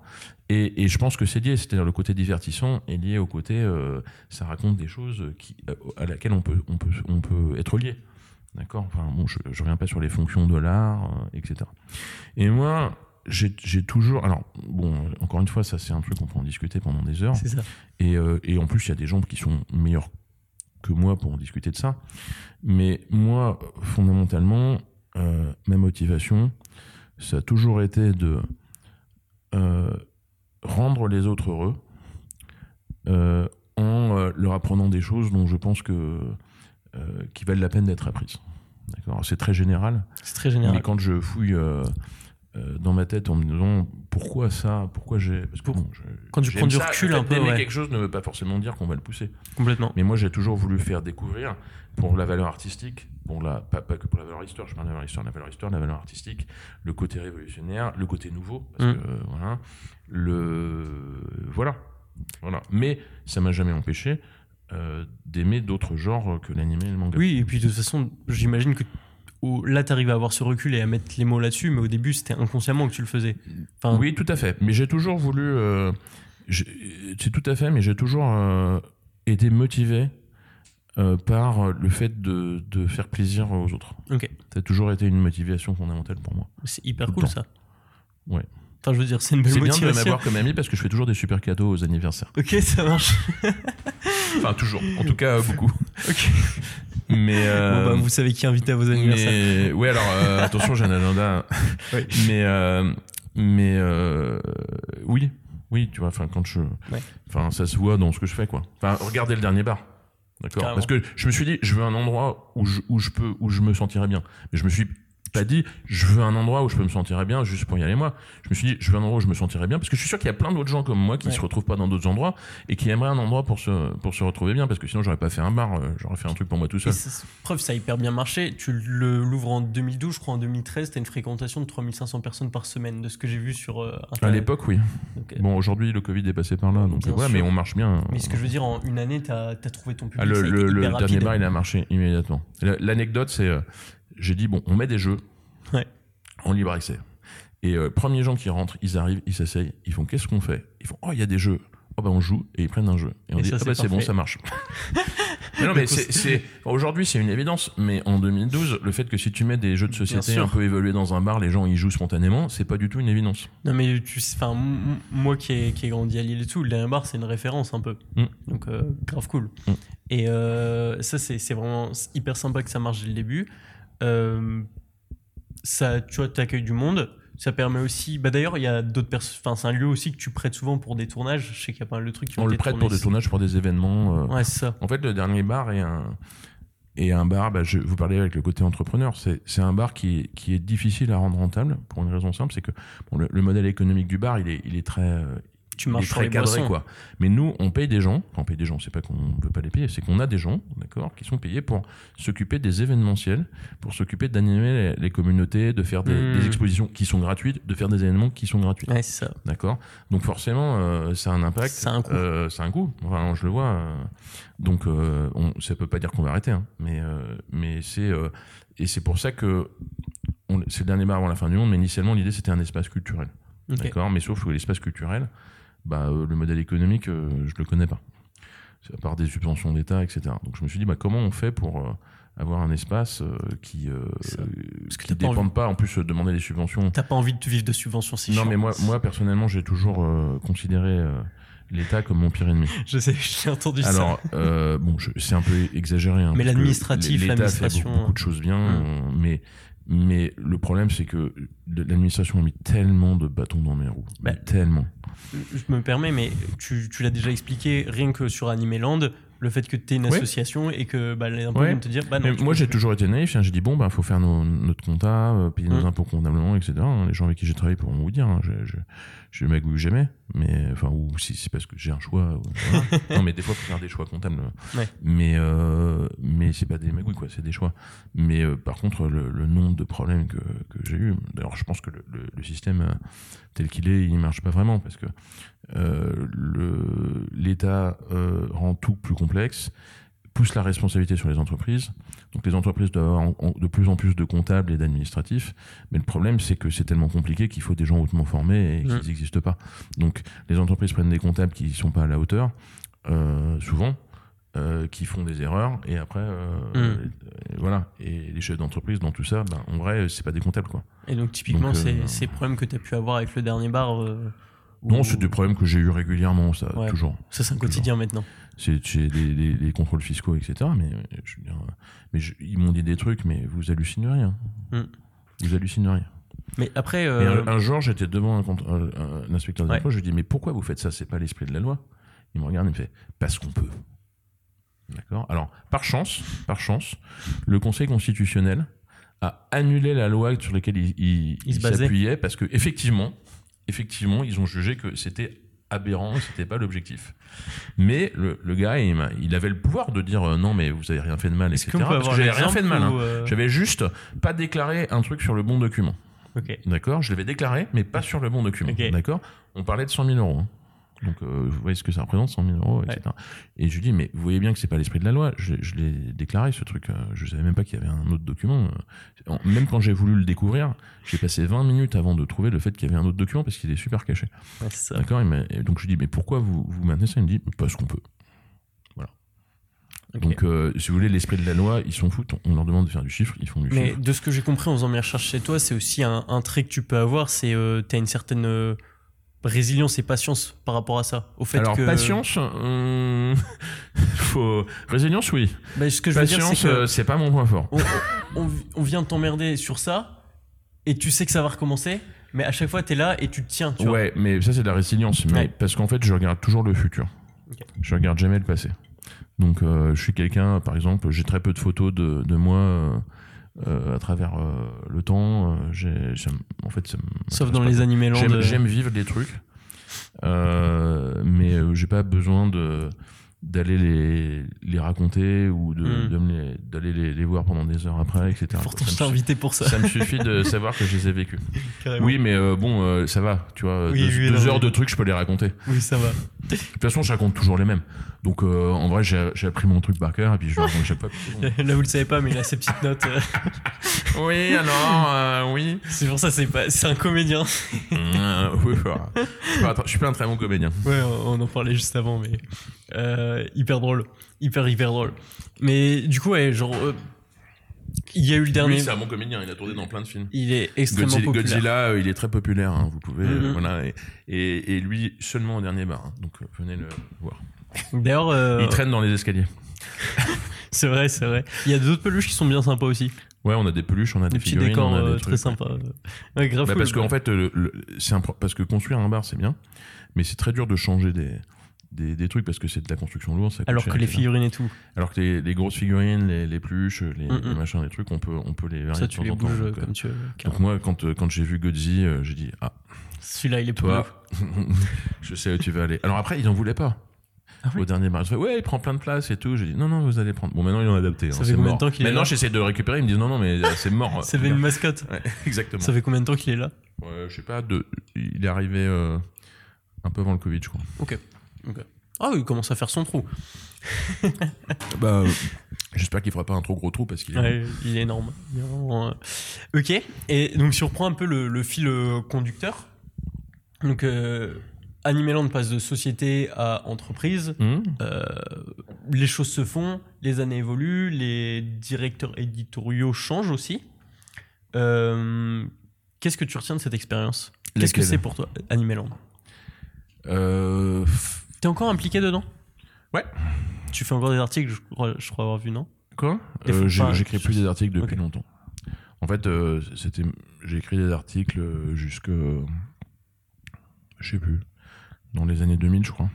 Et, et je pense que c'est lié, c'est-à-dire le côté divertissant est lié au côté, euh, ça raconte des choses qui, euh, à laquelle on peut, on peut, on peut être lié. D'accord? Enfin bon, je, je reviens pas sur les fonctions de l'art, euh, etc. Et moi, j'ai toujours, alors bon, encore une fois, ça c'est un truc qu'on peut en discuter pendant des heures. C'est ça. Et, euh, et en plus, il y a des gens qui sont meilleurs que moi pour en discuter de ça. Mais moi, fondamentalement, ma motivation, ça a toujours été de euh, rendre les autres heureux euh, en euh, leur apprenant des choses dont je pense que qui valent la peine d'être apprises. D'accord? C'est très général. C'est très général. Mais quand je fouille dans ma tête en me disant pourquoi ça, pourquoi j'ai. Parce que bon, je- Quand tu prends du ça, recul un peu, ouais. quelque chose ne veut pas forcément dire qu'on va le pousser. Complètement. Mais moi, j'ai toujours voulu faire découvrir pour la valeur artistique, pour la, pas, pas que pour la valeur histoire, je parle de la valeur histoire, la valeur histoire, la valeur artistique, le côté révolutionnaire, le côté nouveau, parce Mm. que euh, voilà, le voilà, voilà. Mais ça m'a jamais empêché euh, d'aimer d'autres genres que l'animé et le manga. Oui, et puis de toute façon, j'imagine que au- là, tu arrives à avoir ce recul et à mettre les mots là-dessus, mais au début, c'était inconsciemment que tu le faisais. Enfin, Oui, tout à fait. Mais j'ai toujours voulu. euh, c'est tout à fait, mais j'ai toujours euh, été motivé euh, par le fait de, de faire plaisir aux autres. Ok. Ça a toujours été une motivation fondamentale pour moi. C'est hyper Tout cool ça. Ouais. Enfin, je veux dire, c'est une belle C'est bien de motivation. m'avoir comme ami parce que je fais toujours des super cadeaux aux anniversaires. Ok, ça marche. Enfin, toujours. En tout cas, beaucoup. Ok. Mais. euh, Bon, bah, vous savez qui inviter à vos anniversaires. mais ouais, alors euh, attention, j'ai un agenda. Oui. Mais euh, mais euh, oui, oui, tu vois. Enfin, quand je, Ouais. enfin, ça se voit dans ce que je fais, quoi. Enfin, regardez le dernier bar. D'accord. Parce que je me suis dit, je veux un endroit où je, où je peux, où je me sentirais bien. Mais je me suis pas dit, je veux un endroit où je peux me sentir bien juste pour y aller moi. Je me suis dit, je veux un endroit où je me sentirais bien parce que je suis sûr qu'il y a plein d'autres gens comme moi qui Ouais. se retrouvent pas dans d'autres endroits et qui aimeraient un endroit pour se, pour se retrouver bien parce que sinon j'aurais pas fait un bar, euh, j'aurais fait un truc pour moi tout seul. ça- preuve, ça a hyper bien marché. Tu le- l'ouvres en 2012, je crois en 2013, t'as une fréquentation de 3500 personnes par semaine, de ce que j'ai vu sur euh, À l'époque, oui. Bon, aujourd'hui, le Covid est passé par là, donc Bien voilà, sûr. mais on marche bien. Mais ce que je veux dire, en une année, t'as as trouvé ton public. Ah, le le- dernier bar, il a marché immédiatement. La- L'anecdote, c'est, euh, j'ai dit, bon, on met des jeux Ouais. en libre accès. Et euh, premiers gens qui rentrent, ils arrivent, ils s'asseyent, ils font, qu'est-ce qu'on fait? Ils font, oh, il y a des jeux. Oh, bah, on joue, et ils prennent un jeu. Et on Et dit, ça, ah, c'est bah, c'est bon, ça marche. mais non, mais c'est, c'est- aujourd'hui, c'est une évidence. Mais en 2012, le fait que si tu mets des jeux de société un peu évolués dans un bar, les gens y jouent spontanément, c'est pas du tout une évidence. Non, mais tu enfin, moi qui ai, qui ai grandi à Lille et tout, le dernier bar, c'est une référence un peu. Mm. Donc, euh, grave cool. Mm. Et euh, ça, c'est c'est vraiment hyper sympa que ça marche dès le début. Euh, ça, tu vois, t'accueilles du monde. Ça permet aussi. Bah d'ailleurs, il y a d'autres personnes. Enfin, c'est un lieu aussi que tu prêtes souvent pour des tournages. Je sais qu'il y a pas mal de trucs qui On le prête pour des tournages, pour des événements. euh, Ouais, c'est ça. En fait, le dernier bar est un, est un bar, bah, je vous parlais avec le côté entrepreneur, c'est c'est un bar qui est, qui est difficile à rendre rentable pour une raison simple, c'est que bon, le, le modèle économique du bar, il est, il est très, euh, Tu marches cadré, boissons. quoi. Mais nous, on paye des gens. Enfin, on paye des gens, c'est pas qu'on ne veut pas les payer, c'est qu'on a des gens, d'accord, qui sont payés pour s'occuper des événementiels, pour s'occuper d'animer les, les communautés, de faire des, Hmm. des expositions qui sont gratuites, de faire des événements qui sont gratuits. Ouais, c'est ça. D'accord? Donc forcément, euh, ça a un impact. A un coût. Euh, a un coût. Enfin, je le vois. euh, donc, euh, on, ça peut pas dire qu'on va arrêter, hein, mais euh, mais c'est et c'est pour ça que c'est le dernier bar avant la fin du monde. Mais initialement, l'idée c'était un espace culturel. D'accord? Mais sauf que l'espace culturel, bah, euh, le modèle économique, euh, je le connais pas. À part des subventions d'État, etc. Donc je me suis dit, bah, comment on fait pour euh, avoir un espace euh, qui euh, que qui t'as pas dépende pas, en plus, euh, demander des subventions T'as pas envie de vivre de subventions, c'est non, chiant. mais moi, moi personnellement, j'ai toujours euh, considéré euh, l'État comme mon pire ennemi. Je sais, j'ai entendu ça. Alors, euh, bon, c'est un peu exagéré. hein, Mais l'administratif, l'État fait l'administration, beaucoup, beaucoup de choses bien, euh, mais mais le problème, c'est que l'administration a mis tellement de bâtons dans mes roues, Bah, tellement. Je me permets, mais tu, tu l'as déjà expliqué, rien que sur Animeland, le fait que tu es une Ouais. association et que bah, les impôts Ouais. viennent te dire bah non. Moi, j'ai toujours été naïf. hein, J'ai dit bon, bah, faut faire nos- notre compta, euh, payer nos Hum. impôts convenablement, etc. hein. Les gens avec qui j'ai travaillé pourront vous dire. hein, le magouille que j'aimais, mais enfin, ou si c'est parce que j'ai un choix. voilà. non, mais des fois, faut faire des choix comptables. Ouais. Mais euh, mais c'est pas des magouilles, quoi. C'est des choix. Mais euh, par contre, le, le nombre de problèmes que, que j'ai eu. D'ailleurs, je pense que le, le- le système euh, tel qu'il est, il marche pas vraiment parce que euh, l'État rend tout plus complexe pousse la responsabilité sur les entreprises. Donc les entreprises doivent avoir de plus en plus de comptables et d'administratifs. Mais le problème, c'est que c'est tellement compliqué qu'il faut des gens hautement formés et qu'ils Mm. n'existent pas. Donc les entreprises prennent des comptables qui ne sont pas à la hauteur, euh, souvent, euh, qui font des erreurs. Et après, euh, Mm. euh, voilà. Et les chefs d'entreprise, dans tout ça, ben, en vrai, c'est pas des comptables. quoi. Et donc, typiquement, Donc, euh, c'est ces problèmes que tu as pu avoir avec le dernier bar. Non, c'est des problèmes que j'ai eu régulièrement, ça, Ouais. toujours. Ça, c'est un quotidien maintenant. C'est des, des- des contrôles fiscaux, etc. Mais, euh, je veux dire, euh, mais je- ils m'ont dit des trucs, mais vous hallucinez rien. Mm. Vous hallucinez rien. Mais après, Et euh, un, un jour, j'étais devant un, contre- un- un inspecteur Ouais. je lui dis mais pourquoi vous faites ça? C'est pas l'esprit de la loi. Il me regarde, il me fait parce qu'on peut. D'accord? Alors, par chance, par chance, le Conseil constitutionnel a annulé la loi sur laquelle il, il- s'appuyait parce que effectivement, effectivement, ils ont jugé que c'était aberrant, c'était pas l'objectif. Mais le, le gars, il, il avait le pouvoir de dire euh, non, mais vous avez rien fait de mal, etc. Parce que j'avais rien fait de mal. hein. euh, J'avais juste pas déclaré un truc sur le bon document. Ok. D'accord? Je l'avais déclaré, mais pas sur le bon document. Ok. D'accord? On parlait de 100 000 euros. hein. Donc, euh, vous voyez ce que ça représente, 100 000 euros, etc. Et je lui dis, mais vous voyez bien que c'est pas l'esprit de la loi. Je, je l'ai déclaré, ce truc. euh, Je savais même pas qu'il y avait un autre document. euh. Même quand j'ai voulu le découvrir, j'ai passé 20 minutes avant de trouver le fait qu'il y avait un autre document parce qu'il est super caché. Ouais, ça. D'accord Donc, je lui dis, mais pourquoi vous, vous maintenez ça? Il me dit, parce qu'on peut. Ok. Donc, euh, si vous voulez, l'esprit de la loi, ils s'en foutent. On leur demande de faire du chiffre, ils font du Mais chiffre. de ce que j'ai compris en faisant mes recherches chez toi, c'est aussi un, un trait que tu peux avoir, c'est euh, tu as une certaine euh, résilience et patience par rapport à ça. Au fait Alors, que, patience, hum, faut... résilience, oui. Bah, ce que je Patience, c'est euh, c'est pas mon point fort. on, on- on vient de t'emmerder sur ça, et tu sais que ça va recommencer, mais à chaque fois, tu es là et tu te tiens. Tu vois. Ouais, mais ça c'est de la résilience. Mais Ouais. parce qu'en fait, je regarde toujours le futur. Je regarde jamais le passé. Donc, euh, je suis quelqu'un, par exemple, j'ai très peu de photos de, de moi euh, à travers euh, le temps. Euh, j'ai- en fait, ça Sauf dans les animés J'aime, j'aime vivre des trucs, mais j'ai pas besoin de d'aller les, les raconter ou de, Hmm. de me les- d'aller les, les voir pendant des heures après, etc. Pourtant, je t'ai invité pour ça. ça me suffit de savoir que je les ai vécus. carrément. Oui, mais euh, bon, euh, ça va, tu vois. Oui, deux oui, deux non, heures de trucs, je peux les raconter. Oui, ça va. De toute façon, je raconte toujours les mêmes. Donc, euh, en vrai, j'ai j'ai appris mon truc par cœur et puis je raconte chaque fois. Là, vous le savez pas, mais il a ses petites notes. oui, alors, euh, oui. C'est pour ça, c'est pas, c'est un comédien. Euh, oui, voilà. je, suis pas, je suis pas un très bon comédien. Ouais, on en parlait juste avant, mais euh, hyper drôle, hyper hyper drôle. Mais du coup, ouais, genre, il y a eu le dernier. Oui, c'est un bon comédien. Il a tourné dans plein de films. il est extrêmement Godzilla, populaire. Godzilla, euh, il est très populaire. hein, vous pouvez, euh, Mhm. voilà. Et, et, et lui seulement au dernier bar. hein, donc, venez le voir. D'ailleurs, euh, Il traîne dans les escaliers. c'est vrai, c'est vrai. Il y a d'autres peluches qui sont bien sympas aussi. Ouais, on a des peluches, on a Des des petits figurines, décors on a des euh, trucs, très sympas. Ouais, grave Bah, parce qu'en fait, le- le- c'est un parce que construire un bar, c'est bien, mais c'est très dur de changer des, des, des trucs parce que c'est de la construction lourde. ça Alors cher, que les etc. figurines et tout, Alors que les, les grosses figurines, les, les pluches, les, Mm, les machins, les trucs, on peut, on peut les varier ça de tu temps les en bouges Donc, euh, comme tu veux. donc moi, quand, euh, quand j'ai vu Godzilla, euh, j'ai dit ah, Celui-là, il est pas toi, Je sais où tu vas aller. Alors après, ils n'en voulaient pas. Ah oui Au dernier fais, ouais, il prend plein de place et tout. J'ai dit, non, non, vous allez prendre. Bon, maintenant, ils ont adapté. Ça hein, fait c'est combien de temps qu'il est Maintenant, là j'essaie de le récupérer. Ils me disent, non, non, mais euh, c'est mort. Ça fait une mascotte. Ouais, exactement. Ça fait combien de temps qu'il est là Ouais, je sais pas, de... il est arrivé euh, un peu avant le Covid, je crois. Ok. ok. Ah, il commence à faire son trou. Bah, euh, j'espère qu'il fera pas un trop gros trou parce qu'il est. Ouais, il est énorme. Euh, Ok. Et donc, si on reprend un peu le, le fil euh, conducteur, donc euh, Animeland passe de société à entreprise. Hum Euh, les choses se font, les années évoluent, les directeurs éditoriaux changent aussi. Euh, Qu'est-ce que tu retiens de cette expérience? Qu'est-ce que c'est pour toi, Animeland Euh, T'es encore impliqué dedans? Ouais. Tu fais encore des articles, je crois, je crois avoir vu, non? Quoi? Euh, J'écris plus des articles depuis longtemps. En fait, c'était, j'ai écrit des articles jusque, je sais plus, dans les années 2000, je crois.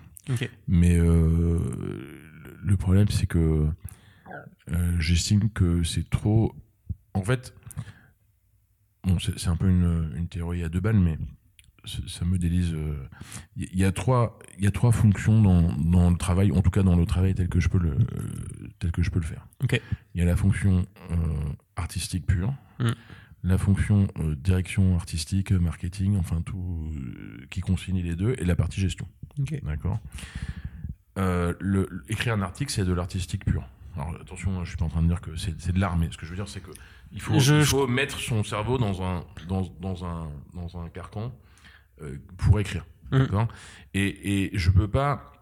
Mais euh, le problème, c'est que euh, j'estime que c'est trop. En fait, bon, c'est un peu une, une théorie à deux balles, mais ça me délise. euh, Il y, y a trois, il y a trois fonctions dans, dans le travail, en tout cas dans le travail tel que je peux le, euh, tel que je peux le faire. Il y a la fonction euh, artistique pure. Mm. La fonction euh, direction artistique, marketing, enfin tout euh, qui concilie les deux, et la partie gestion. D'accord. Euh, le, le- écrire un article, c'est de l'artistique pur. Alors attention, je suis pas en train de dire que c'est de l'art, mais ce que je veux dire, c'est que il faut, Je- il faut mettre son cerveau dans un dans, dans un dans un carcan pour écrire. D'accord. Et, et je peux pas.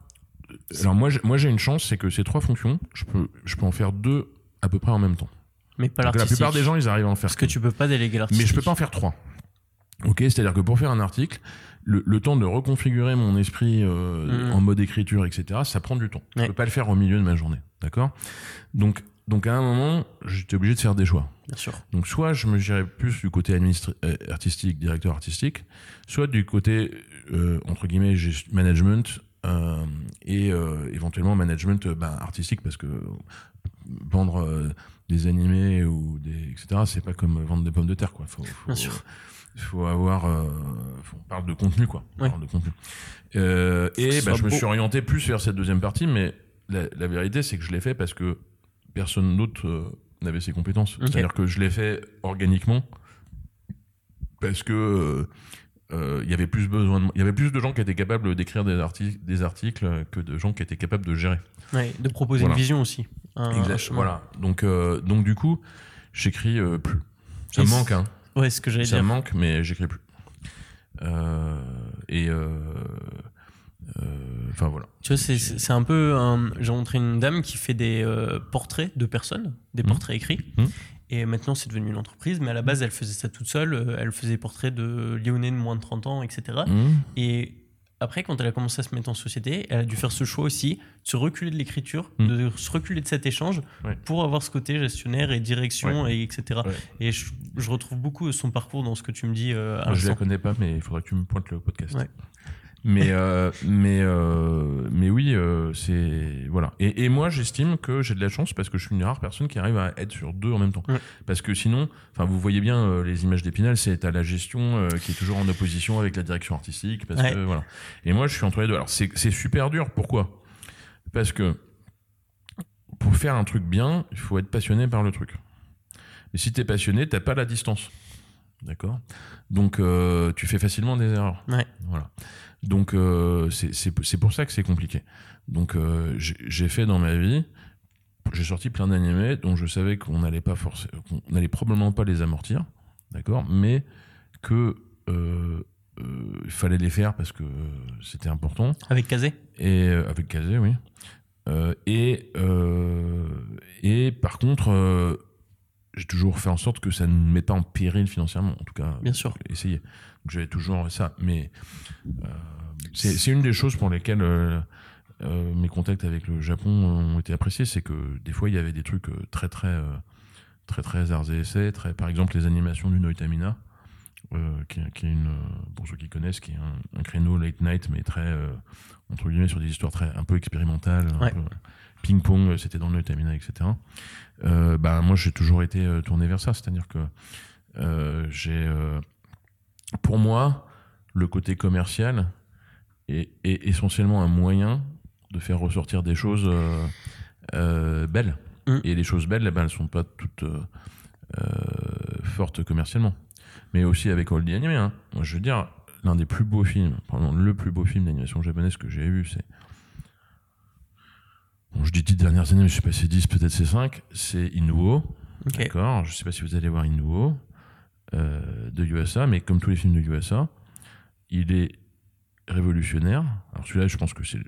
Alors moi, j'ai- moi j'ai une chance, c'est que ces trois fonctions, je peux je peux en faire deux à peu près en même temps. Mais pas Donc, la l'artistique. plupart des gens, ils arrivent à en faire Parce que tu peux pas déléguer l'artistique. mais je peux pas en faire trois. Ok, c'est-à-dire que pour faire un article, le, le temps de reconfigurer mon esprit euh, Mhm. en mode écriture, etc., ça prend du temps. Je Ouais. peux pas le faire au milieu de ma journée, d'accord? Donc, donc à un moment, j'étais obligé de faire des choix. Bien sûr. Donc soit je me gérais plus du côté euh, artistique, directeur artistique, soit du côté euh, entre guillemets management euh, et éventuellement management ben, artistique parce que vendre des animés ou des etc c'est pas comme vendre des pommes de terre quoi. Faut, faut, Bien sûr. faut avoir euh, faut- on parle de contenu quoi. On Ouais. parle de contenu. Euh, et soit je me suis orienté plus vers cette deuxième partie mais la, la vérité c'est que je l'ai fait parce que personne d'autre euh, n'avait ces compétences. C'est-à-dire que je l'ai fait organiquement parce que euh, il y avait plus besoin de, il y avait plus de gens qui étaient capables d'écrire des, arti- des articles que de gens qui étaient capables de gérer. Ouais, de proposer Voilà. une vision aussi. Un- un Exact. chemin. Voilà. Donc euh, donc du coup, j'écris euh, plus. Ça Et me manque hein. Ouais, ce que j'allais Ça dire. me manque mais j'écris plus. Euh, et enfin voilà. Tu vois, c'est- un peu. un- J'ai rencontré une dame qui fait des portraits de personnes, des Mhm. portraits écrits. Mhm. Et maintenant, c'est devenu une entreprise. Mais à la base, elle faisait ça toute seule. Elle faisait des portraits de Lyonnais de moins de 30 ans, etc. Mmh. Et après, quand elle a commencé à se mettre en société, elle a dû faire ce choix aussi, de se reculer de l'écriture, Mm. de se reculer de cet échange Ouais. pour avoir ce côté gestionnaire et direction, et etc. Ouais. Et je, je retrouve beaucoup son parcours dans ce que tu me dis euh, à Moi, je la l'instant. connais pas, mais il faudra que tu me pointes le podcast. Mais euh, mais euh, mais oui, euh, c'est voilà. Et, et moi, j'estime que j'ai de la chance parce que je suis une rare personne qui arrive à être sur deux en même temps. Ouais. Parce que sinon, enfin, vous voyez bien euh, les images d'Épinal, c'est à la gestion euh, qui est toujours en opposition avec la direction artistique, parce Ouais. que voilà. Et moi, je suis entre les deux. Alors c'est c'est super dur. Pourquoi? Parce que pour faire un truc bien, il faut être passionné par le truc. Et si t'es passionné, t'as pas la distance. D'accord? Donc, euh, tu fais facilement des erreurs. Ouais. Voilà. Donc, euh, c'est pour ça que c'est compliqué. Donc, euh, j'ai fait dans ma vie, j'ai sorti plein d'animés dont je savais qu'on n'allait pas forcément, qu'on n'allait probablement pas les amortir, d'accord Mais que euh, euh, il fallait les faire parce que c'était important. Avec Kazé? Et euh, avec Kazé, oui. Euh, et, euh, et par contre, euh, j'ai toujours fait en sorte que ça ne me mette pas en péril financièrement, en tout cas. Bien sûr. Essayer. J'avais toujours ça. Mais euh, c'est une des choses pour lesquelles euh, euh, mes contacts avec le Japon ont été appréciés, c'est que des fois il y avait des trucs euh, très très très très arts et essais, très, par exemple les animations du Noitamina. Qui, qui est une, pour ceux qui connaissent, qui est un, un créneau late night, mais très, entre guillemets, sur des histoires très, un peu expérimentales, Ouais. ping-pong, c'était dans le Noitamina, etc. Bah, moi, j'ai toujours été tourné vers ça, c'est-à-dire que j'ai, pour moi, le côté commercial est, essentiellement un moyen de faire ressortir des choses euh, euh, belles. Mm. Et les choses belles, eh ben, elles sont pas toutes euh, fortes commercialement. Mais aussi avec Oldie Animé. Hein. Moi, je veux dire, l'un des plus beaux films, pardon, le plus beau film d'animation japonaise que j'ai vu, c'est. Bon, je dis 10 dernières années, mais je sais pas si c'est 10, peut-être c'est 5. C'est Inuo. D'accord. Je sais pas si vous allez voir Inuo euh, de USA, mais comme tous les films de USA, il est révolutionnaire. Alors celui-là, je pense que c'est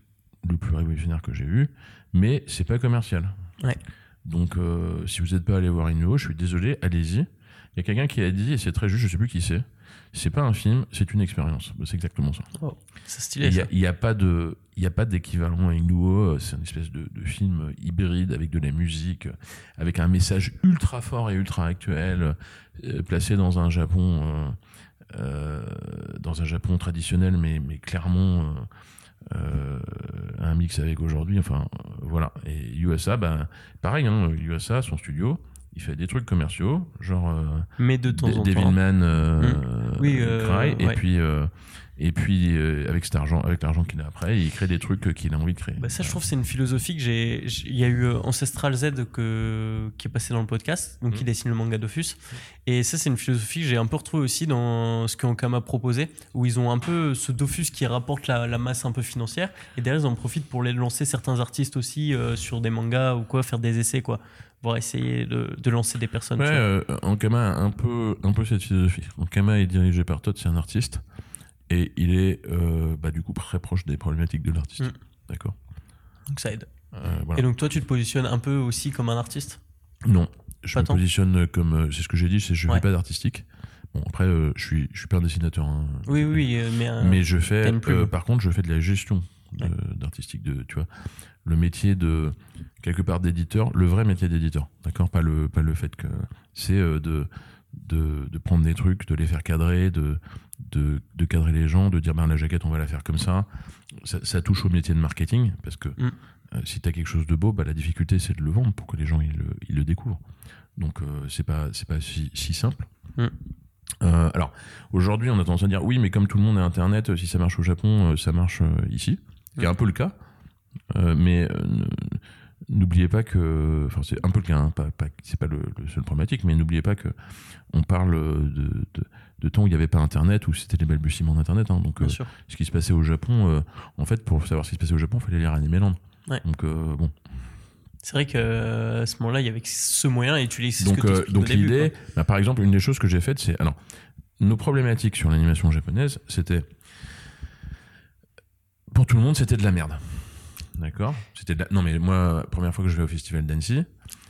le plus révolutionnaire que j'ai vu, mais c'est pas commercial. Ouais. Donc, euh, si vous n'êtes pas allé voir Inuo, je suis désolé, allez-y. Il y a quelqu'un qui a dit, et c'est très juste, je sais plus qui c'est. C'est pas un film, c'est une expérience. Bah, C'est exactement ça. C'est Et stylé. Il y ça. a- pas de, il y a pas d'équivalent à Inuo. C'est une espèce de, de film hybride avec de la musique, avec un message ultra fort et ultra actuel, euh, placé dans un Japon, euh, euh, dans un Japon traditionnel, mais, mais clairement euh, euh, un mix avec aujourd'hui. Enfin, euh, voilà. Et USA, ben, pareil. Hein, USA, son studio, il fait des trucs commerciaux, genre. euh, Mais de temps en temps. Devilman euh. Oui, euh, Cry, et ouais. puis euh, et puis euh, avec cet argent avec l'argent qu'il a après il crée des trucs qu'il a envie de créer Bah ça, je trouve, c'est une philosophie que j'ai. Il y a eu euh, Ancestral Z que, qui est passé dans le podcast, donc Mhm. qui dessine le manga Dofus. Et ça, c'est une philosophie que j'ai un peu retrouvée aussi dans ce qu'Ankama proposé, où ils ont un peu ce Dofus qui rapporte la, la masse un peu financière, et derrière, ils en profitent pour les lancer certains artistes aussi euh, sur des mangas ou quoi, faire des essais, quoi, pour essayer de, de lancer des personnes. ouais euh, Ankama a un peu un peu cette philosophie Ankama est dirigé par Todd c'est un artiste et il est euh, bah, du coup très proche des problématiques de l'artiste Mm. d'accord Donc ça aide. Euh, voilà. Et donc toi, tu te positionnes un peu aussi comme un artiste? Non je Pas me tant. positionne comme c'est ce que j'ai dit c'est je Ouais. fais pas d'artistique bon après je suis je suis pas un dessinateur hein. Oui, oui, mais, mais je fais par contre je fais de la gestion. D'artistique de tu vois le métier de quelque part d'éditeur le vrai métier d'éditeur d'accord? Pas le pas le fait que c'est euh, de, de de prendre des trucs de les faire cadrer de de, de cadrer les gens de dire ben la jaquette on va la faire comme ça. Ça, ça touche au métier de marketing parce que Mm. euh, si tu as quelque chose de beau bah, la difficulté c'est de le vendre pour que les gens ils le, ils le découvrent. Donc euh, c'est pas c'est pas si, si simple. Mm. Euh, alors aujourd'hui on a tendance à dire oui mais comme tout le monde a internet si ça marche au Japon ça marche ici ce qui est un peu le cas. Euh, mais euh, n'oubliez pas que enfin c'est un peu le cas hein, pas, pas- c'est pas le, le seul problématique mais n'oubliez pas que on parle de, de, de temps où il n'y avait pas internet où c'était les balbutiements d'internet hein, donc euh, ce qui se passait au Japon en fait pour savoir ce qui se passait au Japon il fallait lire Ouais. donc bon. C'est vrai qu'à ce moment-là, il y avait ce moyen et tu les c'est ce donc, que donc l'idée, bah, par exemple, une des choses que j'ai faites, c'est alors nos problématiques sur l'animation japonaise, c'était pour tout le monde, c'était de la merde. D'accord C'était la... non mais moi, première fois que je vais au festival d'Annecy,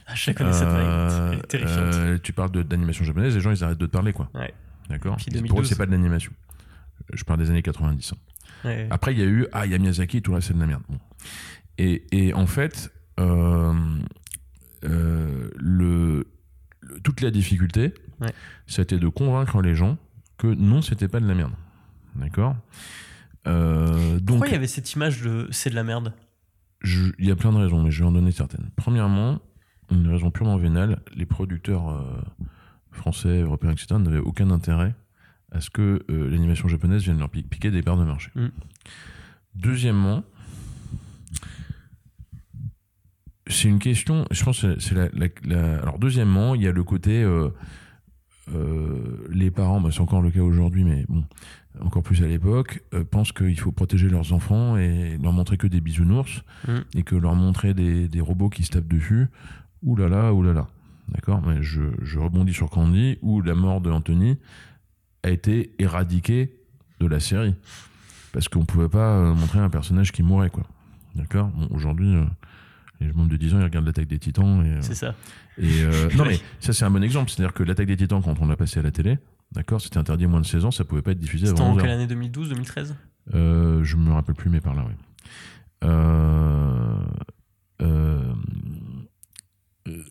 Ah, je connais cette euh, terrifiante. euh, tu parles d'animation japonaise, les gens ils arrêtent de te parler quoi. Ouais. D'accord Pour eux, 2012. c'est pas de l'animation. Je parle des années 90. hein. Ouais. Après, il y a eu Ah, il y a Miyazaki, tout là, c'est de la merde. Bon. Et, et en fait, euh, euh, le, le- toute la difficulté, c'était de convaincre les gens que non, c'était pas de la merde. D'accord Euh, Donc, Pourquoi il y avait cette image de c'est de la merde il y a plein de raisons, mais je vais en donner certaines. Premièrement, une raison purement vénale, les producteurs euh, français, européens, etc. n'avaient aucun intérêt à ce que euh, l'animation japonaise vienne leur pi- piquer des parts de marché. Mm. Deuxièmement, c'est une question, je pense que c'est la, la- la- Alors deuxièmement, il y a le côté... euh, les parents, bah, c'est encore le cas aujourd'hui, mais bon, encore plus à l'époque, euh, pensent qu'il faut protéger leurs enfants et leur montrer que des bisounours Mm. et que leur montrer des, des robots qui se tapent dessus, oulala, oulala. D'accord? Mais je, je rebondis sur Candy, où la mort de Anthony a été éradiquée de la série. Parce qu'on pouvait pas euh, montrer un personnage qui mourait, quoi. D'accord? Bon, Aujourd'hui, euh, les membres de 10 ans, ils regardent l'attaque des titans et. euh, C'est ça. et euh, non mais ça c'est un bon exemple, c'est-à-dire que l'attaque des titans quand on l'a passé à la télé, d'accord, c'était interdit moins de 16 ans, ça pouvait pas être diffusé C'était avant en 11 quelle année 2012, 2013 Euh, je me rappelle plus mais par là oui. Euh, euh,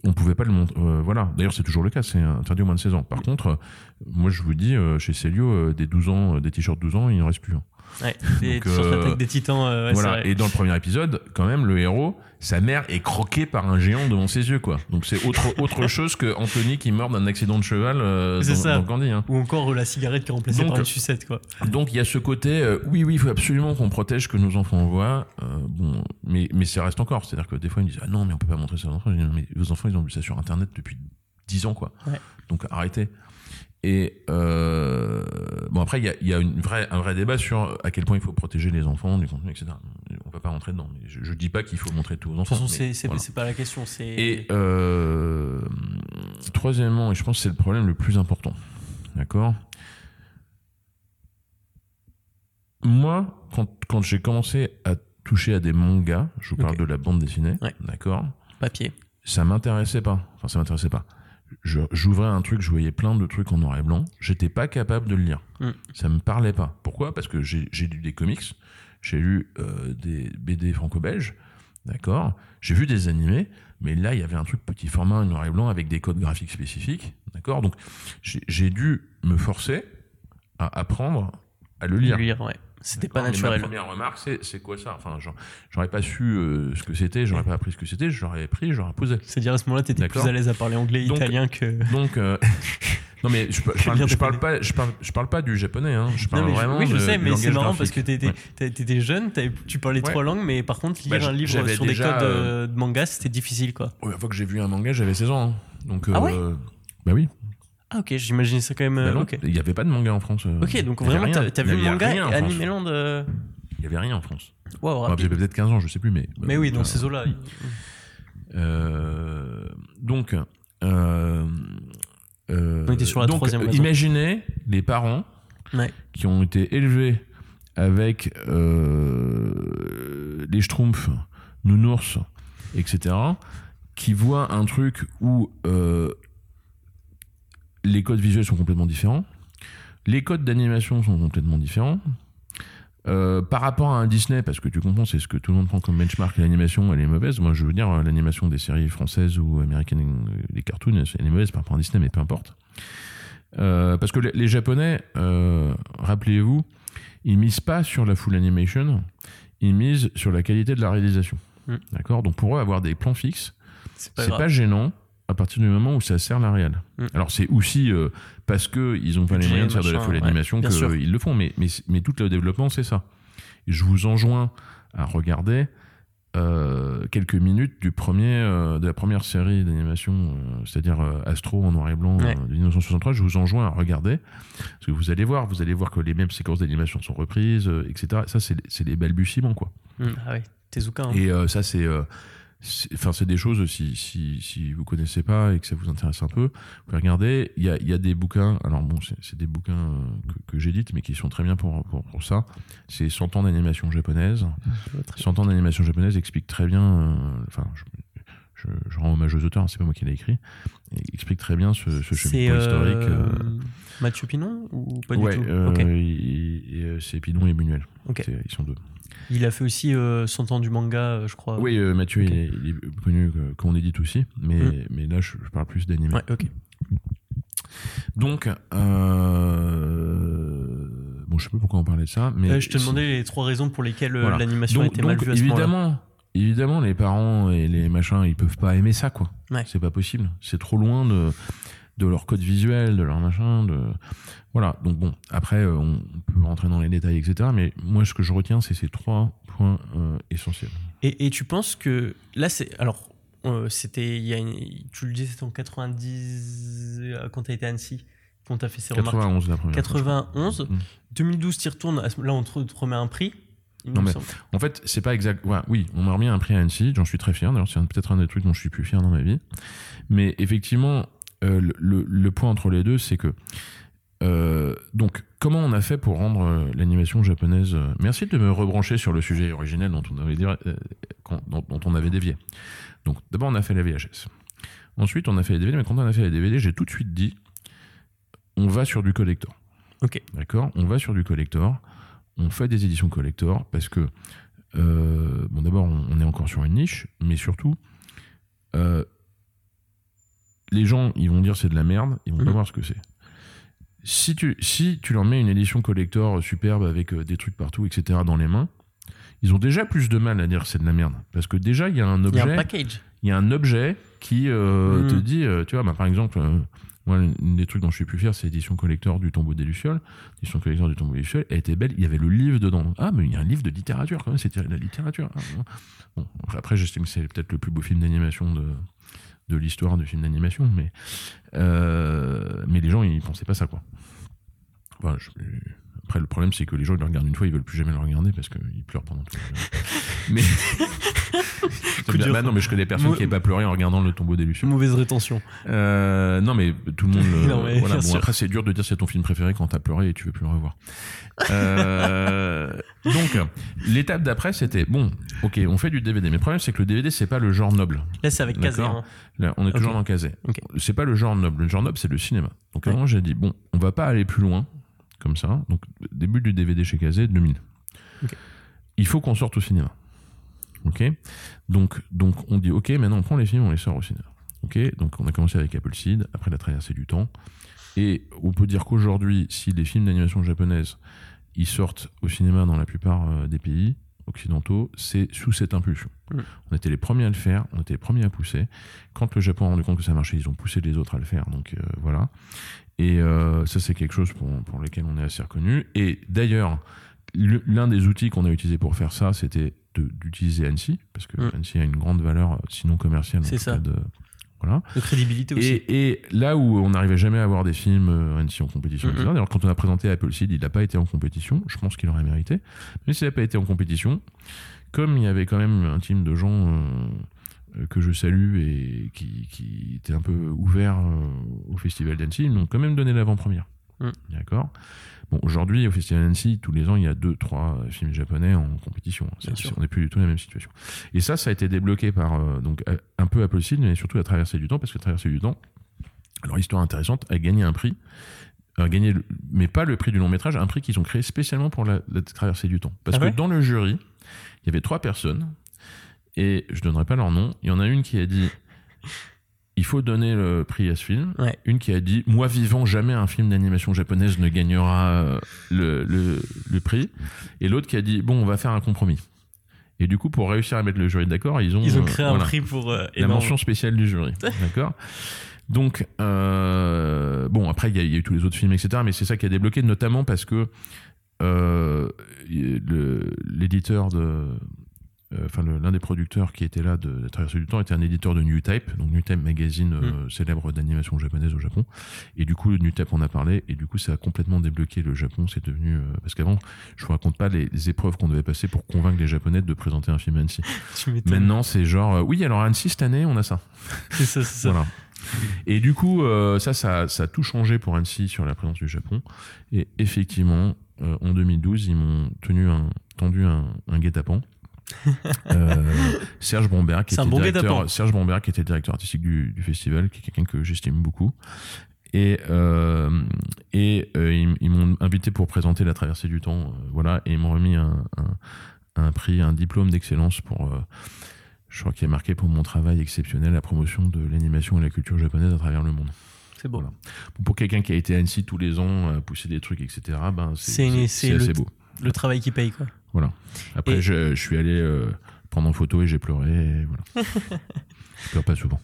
on pouvait pas le montrer. euh, voilà. D'ailleurs, c'est toujours le cas. C'est interdit au moins de 16 ans. Par contre, moi, je vous dis, euh, chez Célio, euh, des 12 ans, des t-shirts 12 ans, il n'en reste plus. hein. Ouais, et Donc, sur euh, des titans, euh, ouais, voilà. Et dans le premier épisode, quand même, le héros, sa mère est croquée par un géant devant ses yeux, quoi. Donc c'est autre, autre chose que Anthony qui meurt d'un accident de cheval euh, dans, ça. dans Gandhi. Hein. Ou encore euh, la cigarette qui est remplacée Donc- par une sucette, quoi. Donc il y a ce côté, euh, oui, oui, il faut absolument qu'on protège ce que nos enfants voient. Euh, bon, mais, mais ça reste encore. C'est-à-dire que des fois, ils me disent, ah non, mais on peut pas montrer ça aux enfants. Je dis, mais vos enfants, ils ont vu ça sur Internet depuis 10 ans, quoi. Ouais. Donc arrêtez. Et euh, bon après il y a, y a une vraie, un vrai débat sur à quel point il faut protéger les enfants du contenu etc. On va pas rentrer dedans. Mais je, je dis pas qu'il faut montrer tout aux De enfants. toute façon, c'est c'est- voilà. pas la question. C'est Et euh, troisièmement, et je pense que c'est le problème le plus important, d'accord? Moi, quand, quand j'ai commencé à toucher à des mangas, je vous parle de la bande dessinée, Ouais. d'accord? Papier. Ça m'intéressait pas. Enfin, ça m'intéressait pas. J'ouvrais un truc, je voyais plein de trucs en noir et blanc. J'étais pas capable de le lire. Mm. Ça me parlait pas. Pourquoi? Parce que j'ai lu des comics, j'ai lu euh, des BD franco-belges, d'accord? J'ai vu des animés, mais là, il y avait un truc petit format en noir et blanc avec des codes graphiques spécifiques, d'accord? Donc, j'ai j'ai dû me forcer à apprendre à le lire. Lire, ouais. C'était pas naturel. Ma première remarque, c'est c'est quoi ça? Enfin, j'aurais pas su euh, ce que c'était, j'aurais pas appris ce que c'était, j'aurais pris, j'aurais posé. C'est-à-dire à ce moment-là, t'étais plus à l'aise à parler anglais, Donc- italien que. Donc, euh, non mais je, parle, je parle déconné. pas, je parle, je parle pas du japonais, hein. Je parle Non, mais vraiment. oui, je de- sais, mais c'est marrant parce que t'étais Ouais. t'étais- jeune, tu parlais Ouais. trois langues, mais par contre, lire Bah, un livre sur des codes euh, euh, de manga, c'était difficile, quoi. La fois que j'ai vu un manga, j'avais 16 ans. hein. Donc, Ah ouais bah oui. Ah, ok, j'imaginais ça quand même. Bah euh, non. Il y avait pas de manga en France. euh. Ok, donc vraiment, t'as vu le manga et. Animeland. euh, Il y avait rien en France. Enfin, rapide. j'avais peut-être 15 ans, je sais plus, mais. Mais oui, dans euh, ces eaux-là. Euh, donc, euh, On était sur la donc, troisième raison. Imaginez les parents Ouais. qui ont été élevés avec les schtroumpfs, nounours, etc., qui voient un truc où les codes visuels sont complètement différents, les codes d'animation sont complètement différents. Euh, par rapport à un Disney, parce que tu comprends, c'est ce que tout le monde prend comme benchmark, l'animation, elle est mauvaise. Moi, je veux dire, euh, l'animation des séries françaises ou américaines, euh, les cartoons, elle est mauvaise par rapport à un Disney, mais peu importe. Euh, parce que les, les Japonais, euh, rappelez-vous, ils misent pas sur la full animation, ils misent sur la qualité de la réalisation. Mm. D'accord? Donc pour eux, avoir des plans fixes, C'est pas pas gênant à partir du moment où ça sert la réelle. Mm. Alors c'est aussi euh, parce que ils ont pas les moyens de faire de la ouais, animation qu'ils le font, mais, mais, mais tout le développement c'est ça. Et je vous enjoins à regarder euh, quelques minutes du premier, euh, de la première série d'animation, c'est-à-dire Astro en noir et blanc Ouais. de 1963. Je vous enjoins à regarder parce que vous allez voir, vous allez voir que les mêmes séquences d'animation sont reprises, etc. Ça c'est les balbutiements quoi. Hum, Ah ouais, Tezuka. hein. Et ça, c'est. C'est- Enfin, c'est des choses, si, si, si vous connaissez pas et que ça vous intéresse un peu, vous pouvez regarder. Il y a, il y a des bouquins, alors bon, c'est des bouquins euh, que, que j'édite, mais qui sont très bien pour, pour, pour ça. C'est 100 ans d'animation japonaise. 100 ans d'animation japonaise explique très bien, euh, enfin, je, je rends hommage aux auteurs, hein, c'est pas moi qui l'ai écrit, et explique très bien ce, ce cheminement historique. euh, euh, Mathieu Pinon ou pas ouais, du tout euh, Ok. et- et, euh, c'est Pinon et Buñuel. Ok. C'est- Ils sont deux. Il a fait aussi euh, 100 ans du manga, je crois. Oui, euh, Mathieu, Ok. il, est, il est connu qu'on édite aussi, mais, Mm. mais là, je, je parle plus d'anime. Ouais, ok. Donc, euh, bon, je sais pas pourquoi on parlait de ça, mais je te demandais les trois raisons pour lesquelles Voilà. l'animation donc, était mal vue à ce moment-là. évidemment, évidemment, les parents et les machins, ils peuvent pas aimer ça, quoi. Ouais. C'est pas possible. C'est trop loin de de leur code visuel, de leur machin, de voilà. Donc bon, après, euh, on peut rentrer dans les détails, etc. Mais moi, ce que je retiens, c'est ces trois points euh, essentiels. Et, et tu penses que là, c'est. Alors, euh, c'était. il y a une- Tu le disais, c'était en 90, euh, quand tu as été à Annecy, quand tu as fait ces remarques. 91 la première. fois, je crois. 91. Mm. 2012, tu y retournes. Là, on te remet un prix. Il Non, me mais- semble. En fait, c'est pas exact. ouais, oui, on m'a remis un prix à Annecy, j'en suis très fier. D'ailleurs, c'est peut-être un des trucs dont je suis plus fier dans ma vie. Mais effectivement, euh, le, le- le point entre les deux, c'est que. euh, donc, comment on a fait pour rendre euh, l'animation japonaise. Merci de me rebrancher sur le sujet originel dont on avait, dont on avait dévié. Donc, d'abord, on a fait la VHS. Ensuite, on a fait les DVD, mais quand on a fait les DVD, j'ai tout de suite dit on va sur du collector. Ok. D'accord? On va sur du collector. On fait des éditions collector parce que, euh, bon, d'abord, on, on est encore sur une niche, mais surtout, euh, les gens, ils vont dire c'est de la merde, ils vont Mhm. pas voir ce que c'est. si tu, si tu leur mets une édition collector superbe avec euh, des trucs partout, etc., dans les mains, ils ont déjà plus de mal à dire c'est de la merde. Parce que déjà, il y a un Il y objet, a un package. il y a un objet qui euh, te dit, euh, tu vois, bah, par exemple, moi, une des trucs dont je suis plus fier, c'est l'édition collector du tombeau des Lucioles. L'édition collector du tombeau des Lucioles, elle était belle, il y avait le livre dedans. Ah, mais il y a un livre de littérature, quand même, c'était de la littérature. Ah, bon. Bon, après, j'estime que c'est peut-être le plus beau film d'animation de, de l'histoire du film d'animation, mais, euh, mais les gens, ils pensaient pas ça, quoi. Enfin, je- après, le problème, c'est que les gens, ils le regardent une fois, ils veulent plus jamais le regarder parce qu'ils pleurent pendant tout le Mais. Coup dur. bah non, mais je connais personne Moi- qui n'ait pas pleuré en regardant le tombeau des Lucioles. Mauvaise rétention. Euh, non, mais tout le monde. le- Non, mais voilà, bien bon, sûr. après, c'est dur de dire c'est ton film préféré quand t'as pleuré et tu veux plus le revoir. Euh, donc, l'étape d'après, c'était bon, ok, on fait du DVD. Mais le problème, c'est que le DVD, c'est pas le genre noble. Là, c'est avec Kazé. Hein. Là, on est toujours dans Kazé. Ok. C'est pas le genre noble. Le genre noble, c'est le cinéma. Donc, un Ouais. j'ai dit, bon, on va pas aller plus loin, comme ça. Donc, début du DVD chez Kazé, 2000. Ok. Il faut qu'on sorte au cinéma. Ok donc, donc, on dit, ok, maintenant, on prend les films, on les sort au cinéma. Ok Donc, on a commencé avec Appleseed, après la traversée du temps. Et on peut dire qu'aujourd'hui, si les films d'animation japonaise, ils sortent au cinéma dans la plupart euh, des pays occidentaux, c'est sous cette impulsion. Mm. On était les premiers à le faire, on était les premiers à pousser. Quand le Japon a rendu compte que ça marchait, ils ont poussé les autres à le faire. Donc euh, voilà. Et euh, ça, c'est quelque chose pour, pour lequel on est assez reconnu. Et d'ailleurs, le- l'un des outils qu'on a utilisé pour faire ça, c'était d'utiliser Annecy, parce que Mm. Annecy a une grande valeur, sinon commerciale. C'est ça. de, voilà. De crédibilité aussi. Et, là où on n'arrivait jamais à avoir des films euh, Annecy en compétition, etc. D'ailleurs, quand on a présenté Appleseed, il n'a pas été en compétition. Je pense qu'il aurait mérité. Mais s'il n'a pas été en compétition, comme il y avait quand même un team de gens euh, euh, que je salue et qui, qui étaient un peu ouverts euh, au festival d'Annecy, ils m'ont quand même donné l'avant-première. Mhm. D'accord? Bon, aujourd'hui, au Festival d'Annecy, tous les ans, il y a deux, trois films japonais en compétition. Bien C'est- sûr. on n'est plus du tout dans la même situation. Et ça, ça a été débloqué par euh, donc euh, un peu Appleseed, mais surtout la traversée du temps, parce que la traversée du temps, alors histoire intéressante, a gagné un prix, a gagné, le- mais pas le prix du long métrage, un prix qu'ils ont créé spécialement pour la, la traversée du temps. Parce Ah que dans le jury, il y avait trois personnes, et je donnerai pas leur nom. Il y en a une qui a dit il faut donner le prix à ce film. Ouais. Une qui a dit moi vivant jamais un film d'animation japonaise ne gagnera euh, le, le, le prix. Et l'autre qui a dit bon on va faire un compromis. Et du coup pour réussir à mettre le jury d'accord ils ont Ils ont euh, créé un voilà, prix pour. euh, la mention spéciale du jury. D'accord Donc, euh, bon, après, il y, y a eu tous les autres films, etc. Mais c'est ça qui a débloqué, notamment parce que l'éditeur de. Euh, Enfin, l'un des producteurs qui était là de La Traversée du Temps était un éditeur de New Type, donc New Type magazine euh, célèbre d'animation japonaise au Japon. Et du coup, New Type en a parlé, et du coup, ça a complètement débloqué le Japon. C'est devenu. euh, parce qu'avant, je vous raconte pas les, les épreuves qu'on devait passer pour convaincre les Japonais de présenter un film à Annecy. Maintenant, c'est genre, euh, oui, alors à Annecy, cette année, on a ça. C'est ça, c'est ça. Voilà. Et du coup, euh, ça, ça, ça a tout changé pour Annecy sur la présence du Japon. Et effectivement, euh, en 2012, ils m'ont tenu un, tendu un, un guet-apens. Euh, Serge Bromberg, qui était bon directeur, guet-apens. Serge Bromberg, qui était directeur artistique du, du festival, qui est quelqu'un que j'estime beaucoup. Et, euh, et euh, ils, ils m'ont invité pour présenter la traversée du temps, voilà, et ils m'ont remis un, un, un prix, un diplôme d'excellence pour, je crois qu'il est marqué pour mon travail exceptionnel, la promotion de l'animation et la culture japonaise à travers le monde. C'est beau. Voilà. Pour quelqu'un qui a été à Annecy tous les ans, pousser des trucs, etc., ben C'est- assez beau. Le travail qui paye, quoi. Voilà. Après, Et- je, je suis allé euh, prendre en photo et j'ai pleuré. Et voilà. je pleure pas souvent.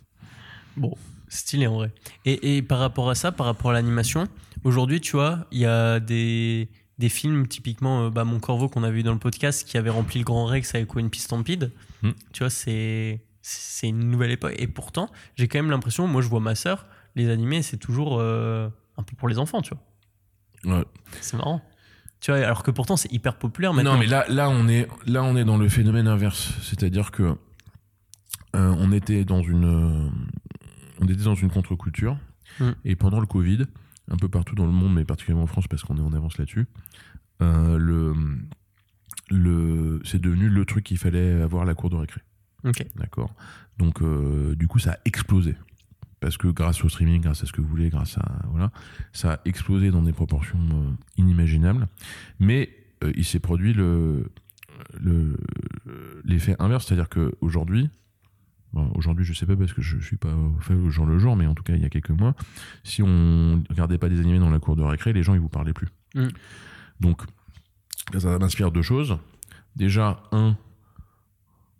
Bon, stylé en vrai. Et, et par rapport à ça, par rapport à l'animation, aujourd'hui, tu vois, il y a des, des films, typiquement euh, bah, Mon Corveau qu'on a vu dans le podcast, qui avait rempli le Grand Rex avec One Piece Stampede. Hmm. Tu vois, c'est c'est une nouvelle époque. Et pourtant, j'ai quand même l'impression, moi je vois ma sœur, les animés, c'est toujours euh, un peu pour les enfants, tu vois. Ouais. C'est marrant. Tu vois, alors que pourtant c'est hyper populaire maintenant. Non, mais là, là, on est, là, on est dans le phénomène inverse. C'est-à-dire que euh, on était dans une, euh, on était dans une contre-culture. Mm. Et pendant le Covid, un peu partout dans le monde, mais particulièrement en France, parce qu'on est en avance là-dessus, euh, le, le, c'est devenu le truc qu'il fallait avoir à la cour de récré. Ok. D'accord? Donc, euh, du coup, ça a explosé. Parce que grâce au streaming, grâce à ce que vous voulez, grâce à. Voilà, ça a explosé dans des proportions euh, inimaginables. Mais euh, il s'est produit le le- l'effet inverse. C'est-à-dire qu'aujourd'hui, bon, aujourd'hui je sais pas parce que je suis pas fait au jour le jour, mais en tout cas il y a quelques mois, si on regardait pas des animés dans la cour de récré, les gens ils vous parlaient plus. Mm. Donc ça m'inspire deux choses. Déjà un,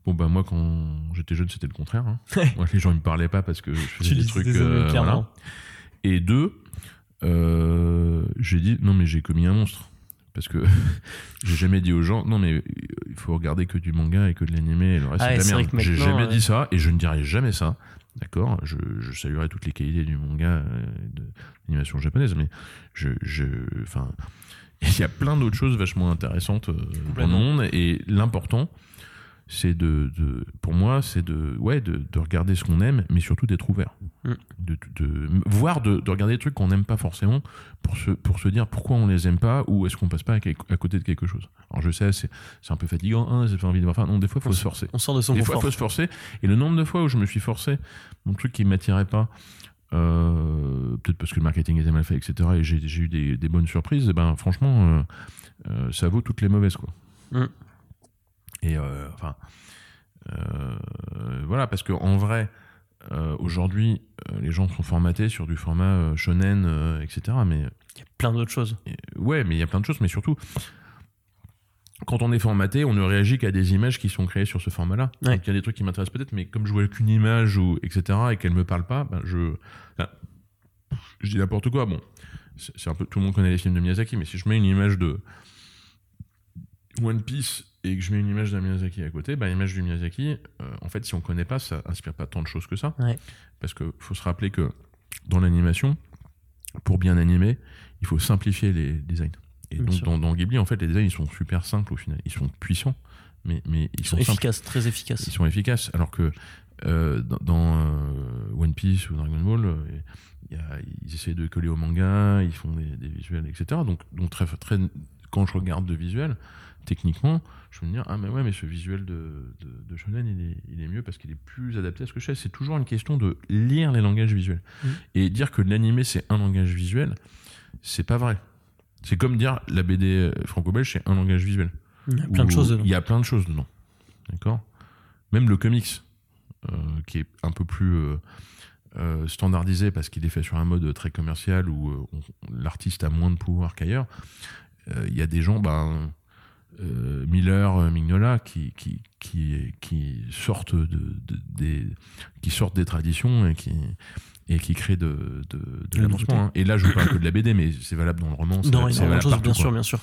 bon bah moi quand j'étais jeune c'était le contraire. hein. Moi les gens ils me parlaient pas parce que je faisais des trucs. des euh, voilà. Et deux, euh, j'ai dit non mais j'ai commis un monstre. Parce que j'ai jamais dit aux gens non mais il faut regarder que du manga et que de l'animé et le reste Ah c'est la merde. J'ai jamais euh, dit ça et je ne dirai jamais ça. D'accord? Je, je saluerai toutes les qualités du manga euh, de l'animation japonaise mais je je enfin il y a plein d'autres choses vachement intéressantes dans le monde et l'important c'est de, de pour moi c'est de ouais de, de regarder ce qu'on aime mais surtout d'être ouvert Mm. de, de voire de, de regarder des trucs qu'on n'aime pas forcément pour se pour se dire pourquoi on les aime pas ou est-ce qu'on passe pas à, côté de quelque chose alors je sais c'est un peu fatigant hein, j'ai envie de voir enfin non des fois faut se forcer On sort de son des fois confort. faut se forcer et le nombre de fois où je me suis forcé mon truc qui m'attirait pas euh, peut-être parce que le marketing était mal fait etc et j'ai eu des, des bonnes surprises et ben franchement euh, euh, ça vaut toutes les mauvaises quoi Mm. Et euh, enfin euh, voilà parce que en vrai euh, aujourd'hui les gens sont formatés sur du format shonen etc mais Il y a plein d'autres choses. Ouais, mais il y a plein de choses, mais surtout, quand on est formaté, on ne réagit qu'à des images qui sont créées sur ce format-là. Ouais. Donc il y a des trucs qui m'intéressent peut-être, mais comme je vois qu'une image, ou, etc., et qu'elle me parle pas, ben je. je dis n'importe quoi. Bon, c'est un peu. Tout le monde connaît les films de Miyazaki, mais si je mets une image de One Piece et que je mets une image d'un Miyazaki à côté, ben, l'image du Miyazaki, euh, en fait, si on connaît pas, ça inspire pas tant de choses que ça. Ouais. Parce qu'il faut se rappeler que dans l'animation, pour bien animer, il faut simplifier les designs. Et Bien donc dans, dans Ghibli, en fait, les designs ils sont super simples au final. Ils sont puissants, mais, mais ils Ils sont efficaces, très efficaces. Ils sont efficaces. Alors que euh, dans, dans, euh, One Piece ou Dragon Ball, il y a- ils essaient de coller au manga, ils font des, des visuels, etc. Donc, donc très, très, quand je regarde de visuels, techniquement, je me dis ah mais ouais mais ce visuel de, de, de shonen il est, il est mieux parce qu'il est plus adapté à ce que je fais. C'est toujours une question de lire les langages visuels Mhm. et dire que l'animé c'est un langage visuel, c'est pas vrai. C'est comme dire la BD franco-belge c'est un langage visuel. Il y a plein de choses dedans. Il y a plein de choses dedans. D'accord? Même le comics, euh, qui est un peu plus euh, euh, standardisé parce qu'il est fait sur un mode très commercial où euh, l'artiste a moins de pouvoir qu'ailleurs, euh, il y a des gens, ben, euh, Miller, Mignola, qui, qui, qui, qui, sortent de, de- des, qui sortent des traditions et qui, et qui créent de, de, de La l'avancement. hein. Et là, je vous parle que de la BD, mais c'est valable dans le roman. c'est Dans valable- valable choses, partout, bien quoi. sûr, bien sûr.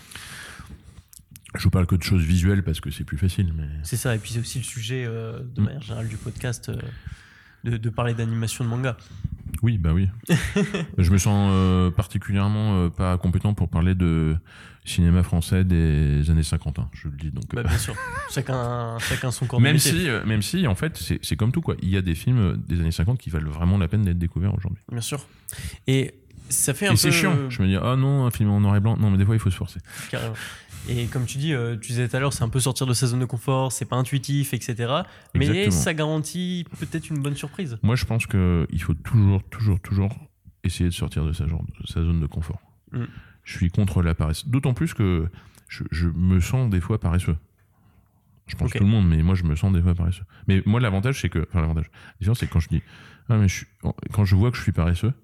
Je vous parle que de choses visuelles parce que c'est plus facile. Mais... C'est ça, et puis c'est aussi le sujet euh, de Mm. manière générale du podcast, euh, de, de parler d'animation de manga. Oui, bah oui. je me sens euh, particulièrement euh, pas compétent pour parler de cinéma français des années 50, hein, je le dis. Donc, Bah, euh, bien sûr, chacun, chacun son corps même, si, euh, même si, en fait, c'est comme tout. quoi. Il y a des films des années 50 qui valent vraiment la peine d'être découverts aujourd'hui. Bien sûr. Et ça fait un Et peu. c'est chiant. Je me dis, ah non, un film en noir et blanc. Non, mais des fois, il faut se forcer. Carrément. Et comme tu dis, euh, tu disais tout à l'heure, c'est un peu sortir de sa zone de confort, c'est pas intuitif, etc. Mais Exactement. ça garantit peut-être une bonne surprise. Moi, je pense qu'il faut toujours, toujours, toujours essayer de sortir de sa, genre- de sa zone de confort. Mm. Je suis contre la paresse. D'autant plus que je, je me sens des fois paresseux. Je pense Ok. tout le monde, mais moi, je me sens des fois paresseux. Mais moi, l'avantage, c'est que. Enfin, l'avantage. La différence, c'est que quand je dis. Ah, mais je suis- quand je vois que je suis paresseux,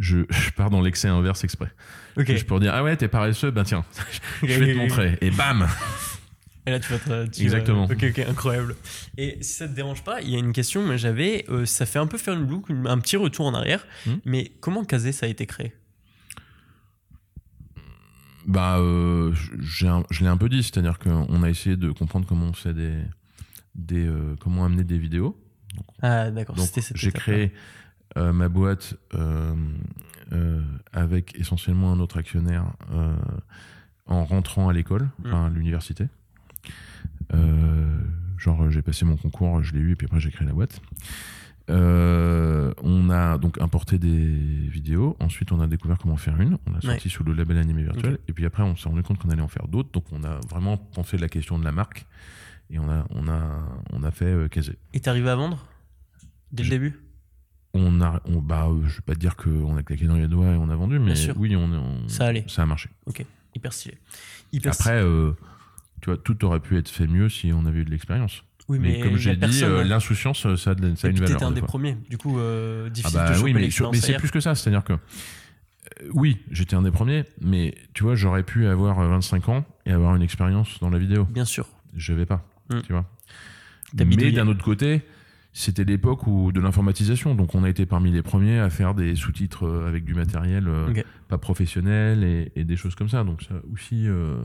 je, je pars dans l'excès inverse exprès. Ok. Juste pour dire, ah ouais, t'es paresseux, ben tiens, je vais te montrer. Et bam Et là, tu vas te- tu vas- Exactement. Ok, ok, incroyable. Et si ça te dérange pas, il y a une question que j'avais. euh, ça fait un peu faire une une- un petit retour en arrière. Hmm. Mais comment Kazé ça a été créé? Bah, euh, un- je l'ai un peu dit, c'est-à-dire qu'on a essayé de comprendre comment on fait des, des euh, comment amener des vidéos. Ah, d'accord. Donc, C'était cette j'ai créé euh, ma boîte euh, euh, avec essentiellement un autre actionnaire en rentrant à l'école, Mm. enfin, à l'université. Genre, j'ai passé mon concours, je l'ai eu, et puis après, j'ai créé la boîte. Euh, on a donc importé des vidéos. Ensuite, on a découvert comment faire une. On a sorti sous le label animé virtuel. Et puis après, on s'est rendu compte qu'on allait en faire d'autres. Donc, on a vraiment pensé la question de la marque. Et on a, on a, on a fait euh, Kazé. Et t'arrivais à vendre? Dès le début? On a, on, bah, euh, je vais pas te dire qu'on a claqué dans les doigts et on a vendu, mais oui, on, on- Ça allait. ça a marché. Hyper stylé. Hyper Après, euh, tu vois, tout aurait pu être fait mieux si on avait eu de l'expérience. Oui, Mais, mais comme j'ai dit, euh, l'insouciance, ça ça a une valeur. t'étais un des premiers. Du coup, euh, Ah difficile bah de oui, mais, mais c'est plus que ça. C'est-à-dire que, oui, j'étais un des premiers, mais tu vois, j'aurais pu avoir euh, 25 ans et avoir une expérience dans la vidéo. Bien sûr. Je vais pas, Mm. tu vois. Mais d'un autre côté, c'était l'époque où de l'informatisation, donc on a été parmi les premiers à faire des sous-titres euh, avec du matériel euh, pas professionnel et, et des choses comme ça. Donc ça a aussi euh,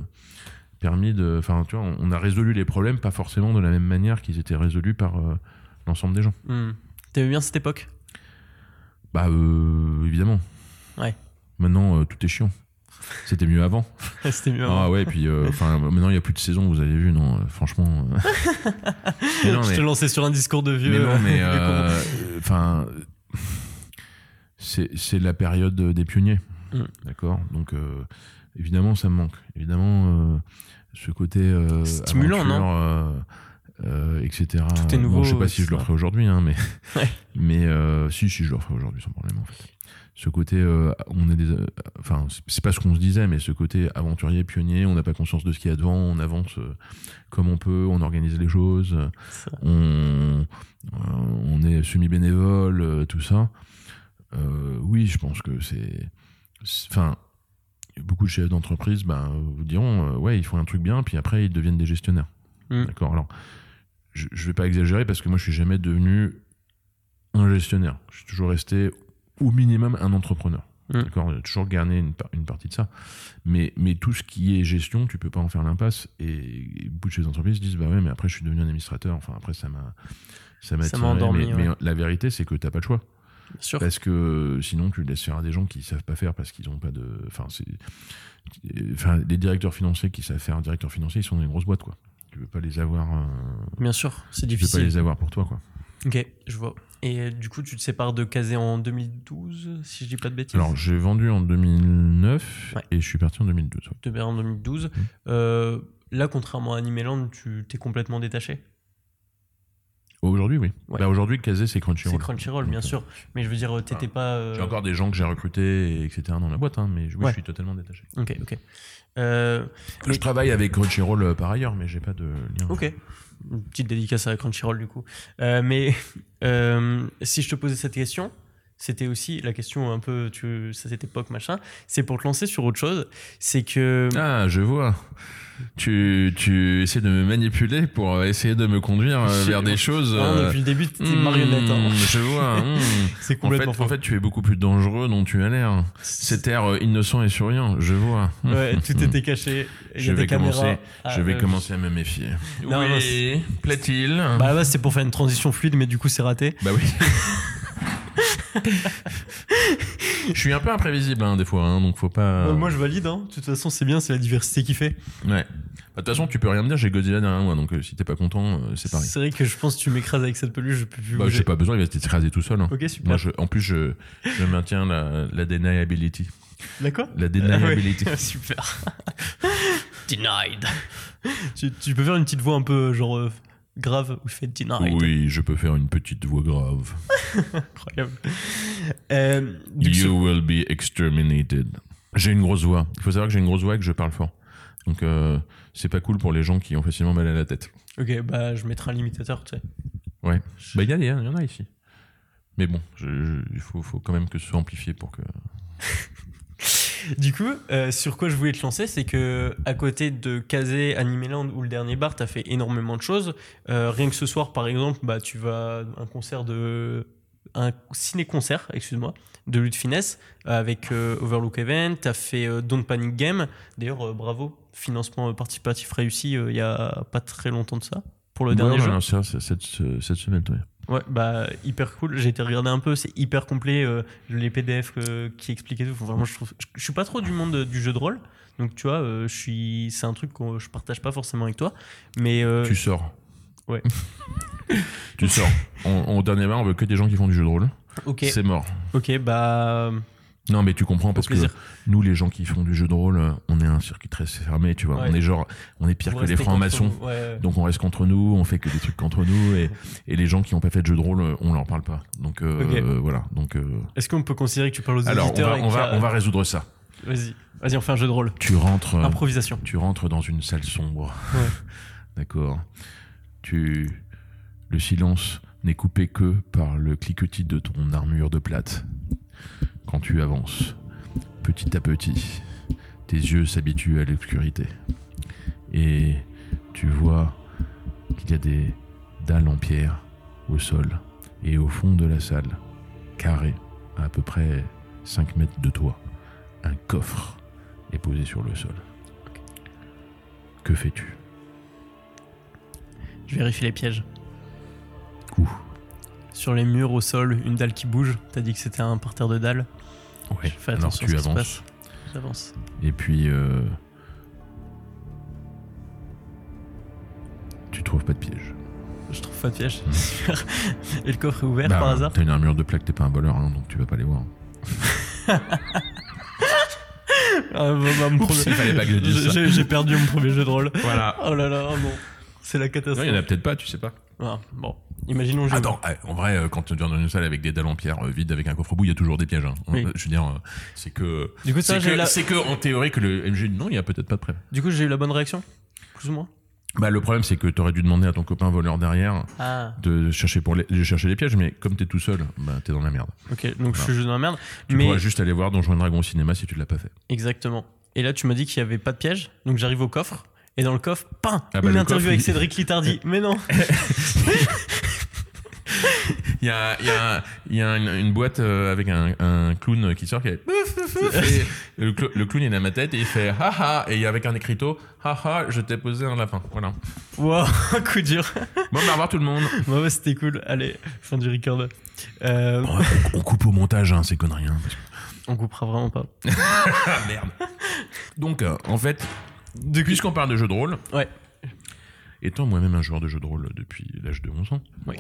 permis de, enfin, tu vois, on- a résolu les problèmes pas forcément de la même manière qu'ils étaient résolus par euh, l'ensemble des gens. Hmm. T'aimais bien cette époque? Bah euh, évidemment. Ouais. Maintenant tout est chiant. C'était mieux avant. C'était mieux. Ah ouais, puis euh, maintenant il y a plus de saison, vous avez vu, non euh, Franchement. euh. mais non, Je te lançais sur un discours de vieux. mais non, euh, enfin, c'est la période des pionniers, Mm. d'accord? Donc évidemment, ça me manque. Évidemment, ce côté Stimulant, aventure, non? euh, etc. Tout est Bon, nouveau, je sais pas si je le ça. referai aujourd'hui, hein, mais Ouais. mais euh, si, si, je le referai aujourd'hui sans problème en fait. Ce côté, euh, on est des, euh, enfin, c'est- pas ce qu'on se disait, mais ce côté aventurier, pionnier, on n'a pas conscience de ce qu'il y a devant, on avance euh, comme on peut, on organise les choses, on, on est semi-bénévole, tout ça. Oui, je pense que c'est. Enfin, beaucoup de chefs d'entreprise ben, vous diront ouais, ils font un truc bien, puis après ils deviennent des gestionnaires. Mm. D'accord Alors, je, je vais pas exagérer parce que moi je suis jamais devenu un gestionnaire. Je suis toujours resté au minimum un entrepreneur. Mm. D'accord J'ai toujours gagné une, par- une partie de ça. Mais, mais tout ce qui est gestion, tu peux pas en faire l'impasse. Et, et beaucoup de chefs d'entreprise disent bah ouais, mais après je suis devenu un administrateur. Enfin, après ça m'a. Ça m'a endormi, mais, ouais. mais la vérité, c'est que t'as pas le choix. Bien sûr. Parce que sinon, tu laisses faire à des gens qui savent pas faire parce qu'ils ont pas de. Enfin, c'est. Enfin, les directeurs financiers qui savent faire un directeur financier, ils sont dans une grosse boîte, quoi. Tu veux pas les avoir. euh, Bien sûr, c'est Tu peux pas difficile. les avoir pour toi, quoi. Ok, je vois. Et euh, du coup, tu te sépares de Kazé en 2012, si je dis pas de bêtises? Alors, j'ai vendu en 2009 Ouais. et je suis parti en 2012. ouais. Berlin en 2012. Mm. Euh, là, contrairement à Animeland, tu t'es complètement détaché? Aujourd'hui, oui. Ouais. Bah, aujourd'hui, Kazé, c'est C'est Crunchyroll. Crunchyroll, bien Donc, euh, sûr. Mais je veux dire, t'étais pas. euh, J'ai encore des gens que j'ai recrutés, et etc. dans la boîte, hein, mais oui, Ouais. je suis totalement détaché. Ok, ok. Euh, Je Mais- travaille avec Crunchyroll par ailleurs, mais j'ai pas de lien. ok. Une petite dédicace à Crunchyroll, du coup. Euh, mais euh, si je te posais cette question, c'était aussi la question un peu, tu, à cette époque, machin. C'est pour te lancer sur autre chose. C'est que. Ah, je vois. Tu, tu essaies de me manipuler pour essayer de me conduire euh, vers des choses. Ah, euh, depuis le début, t'étais hmm, marionnette. hein. Je vois. hmm. C'est En fait, complètement faux. en fait, tu es beaucoup plus dangereux dont tu as l'air. Cet air euh, innocent et souriant, je vois. Ouais, tout était caché. Il y Je a des vais commencer-. Ah, je vais commencer à me méfier. Non, non, oui, plaît-il? Bah là, c'est pour faire une transition fluide, mais du coup, c'est raté. Bah oui. je suis un peu imprévisible hein, des fois, hein, donc faut pas. Euh, moi, je valide. Hein. De toute façon, c'est bien, c'est la diversité qui fait. Ouais. Bah, De toute façon, tu peux rien me dire, j'ai Godzilla derrière moi, donc euh, si t'es pas content, euh, c'est pareil. C'est vrai que je pense que tu m'écrases avec cette peluche, je peux plus Bah, j'ai pas besoin, il va t'écraser tout seul. hein. Ok, super. Moi, je, en plus, je, je maintiens la, la deniability. D'accord La deniability. Ah ouais. Super. Denied. tu, tu peux faire une petite voix un peu genre euh, grave où je fais denied. Oui, je peux faire une petite voix grave. Incroyable. Euh, You will be exterminated. J'ai une grosse voix. Il faut savoir que j'ai une grosse voix et que je parle fort. Donc, euh, c'est pas cool pour les gens qui ont facilement mal à la tête. Ok, bah je mettrai un limitateur, tu sais. Ouais. Bah, il y, a- il y en a ici. Mais bon, je- je- il faut, faut quand même que ce soit amplifié pour que. Du coup, euh, sur quoi je voulais te lancer, c'est que à côté de Kazé, Animeland ou le dernier bar, t'as fait énormément de choses. Euh, rien que ce soir, par exemple, bah tu vas à un concert de un ciné-concert, excuse-moi, de Lutte Finesse avec euh, Overlook Event. T'as fait euh, Don't Panic Game. D'ailleurs, euh, bravo, financement euh, participatif réussi euh, il y a pas très longtemps de ça pour le Ouais, dernier ouais, jeu. non, c'est cette, cette semaine, ouais. Ouais, bah hyper cool. J'ai été regarder un peu, c'est hyper complet. euh, les PDF euh, qui expliquent et tout. Vraiment, je trouve. Je, je suis pas trop du monde euh, du jeu de rôle, donc tu vois, euh, je suis. C'est un truc que je partage pas forcément avec toi, mais Tu sors. Ouais. tu sors. On, au dernier bar, on veut que des gens qui font du jeu de rôle. ok, C'est mort. ok, bah Non, mais tu comprends parce que nous, les gens qui font du jeu de rôle, euh, on est un circuit très fermé, tu vois. Ouais. On est genre, on est pire que les francs-maçons. Ouais, Donc on reste contre nous, on fait que des trucs contre nous et, et les gens qui n'ont pas fait de jeu de rôle, euh, on leur parle pas. Donc euh, voilà. Donc euh, Est-ce qu'on peut considérer que tu parles aux alors on auditeurs va et on va on va résoudre ça. Vas-y, vas-y, on fait un jeu de rôle. Tu rentres Improvisation. tu rentres dans une salle sombre. D'accord. Tu Le silence n'est coupé que par le cliquetis de ton armure de plate. Quand tu avances, petit à petit, tes yeux s'habituent à l'obscurité. Et tu vois qu'il y a des dalles en pierre au sol et au fond de la salle, carré à à peu près 5 mètres de toi, un coffre est posé sur le sol. Que fais-tu? Je vérifie les pièges. Ouh. Sur les murs, au sol, une dalle qui bouge. T'as dit que c'était un parterre de dalles. Ouais, Je fais alors tu avances. J'avance. Et puis, euh, tu trouves pas de piège. Je trouve pas de piège. Super. Et le coffre est ouvert Bah, par hasard? T'as une armure de plaque, t'es pas un voleur, hein, donc tu vas pas les voir. Ah, bah, bah, Oups, premier- il. J'ai perdu mon premier jeu de rôle. Voilà. Oh là là, oh non. C'est la Il catastrophe. y en a peut-être pas, tu sais pas. Ah, bon, imaginons j'ai. Attends, eh, en vrai, euh, quand tu viens dans une salle avec des dalles en pierre euh, vides avec un coffre au bout, il y a toujours des pièges. hein. Oui. Je veux dire, euh, c'est que. Du coup, C'est que, la... c'est que, en théorie, que le dit non, il y a peut-être pas de prêt. Du coup, j'ai eu la bonne réaction Plus ou moins? Bah, le problème, c'est que t'aurais dû demander à ton copain voleur derrière Ah, de chercher pour les, de chercher les pièges, mais comme t'es tout seul, bah, t'es dans la merde. ok, donc je suis juste dans la merde. Tu mais pourras juste aller voir Donjons et Dragons au cinéma si tu l'as pas fait. exactement. Et là, tu m'as dit qu'il y avait pas de piège, donc j'arrive au coffre. Et dans le coffre, pam, Ah bah, une interview coffre, avec il- Cédric Littardi. mais non. Il y a, y a, il y a une, une boîte euh, avec un, un clown qui sort qui est et le, le clown il est à ma tête et il fait haha et il y a avec un écriteau haha je t'ai posé un lapin voilà Wow, coup dur. bon bah au revoir tout le monde Bah ouais, c'était cool. Allez, fin du record. Euh, Bon, on, coupe au montage hein, ces conneries hein, on coupera vraiment pas. ah merde donc euh, en fait puisqu'on parle de jeux de rôle Ouais. étant moi-même un joueur de jeux de rôle depuis l'âge de 11 ans Oui.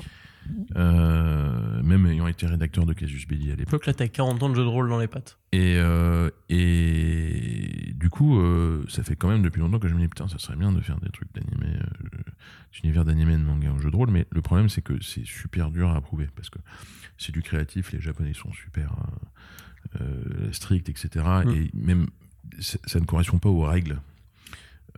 Euh, même ayant été rédacteur de Casus Belli à l'époque Donc là, t'as 40 ans de jeu de rôle dans les pattes. Et, euh, et du coup, euh, ça fait quand même depuis longtemps que je me dis putain, ça serait bien de faire des trucs d'animé, d'univers d'animé et de manga en jeu de rôle. Mais le problème, c'est que c'est super dur à approuver parce que c'est du créatif, les Japonais sont super stricts, etc. Mm. Et même ça ne correspond pas aux règles.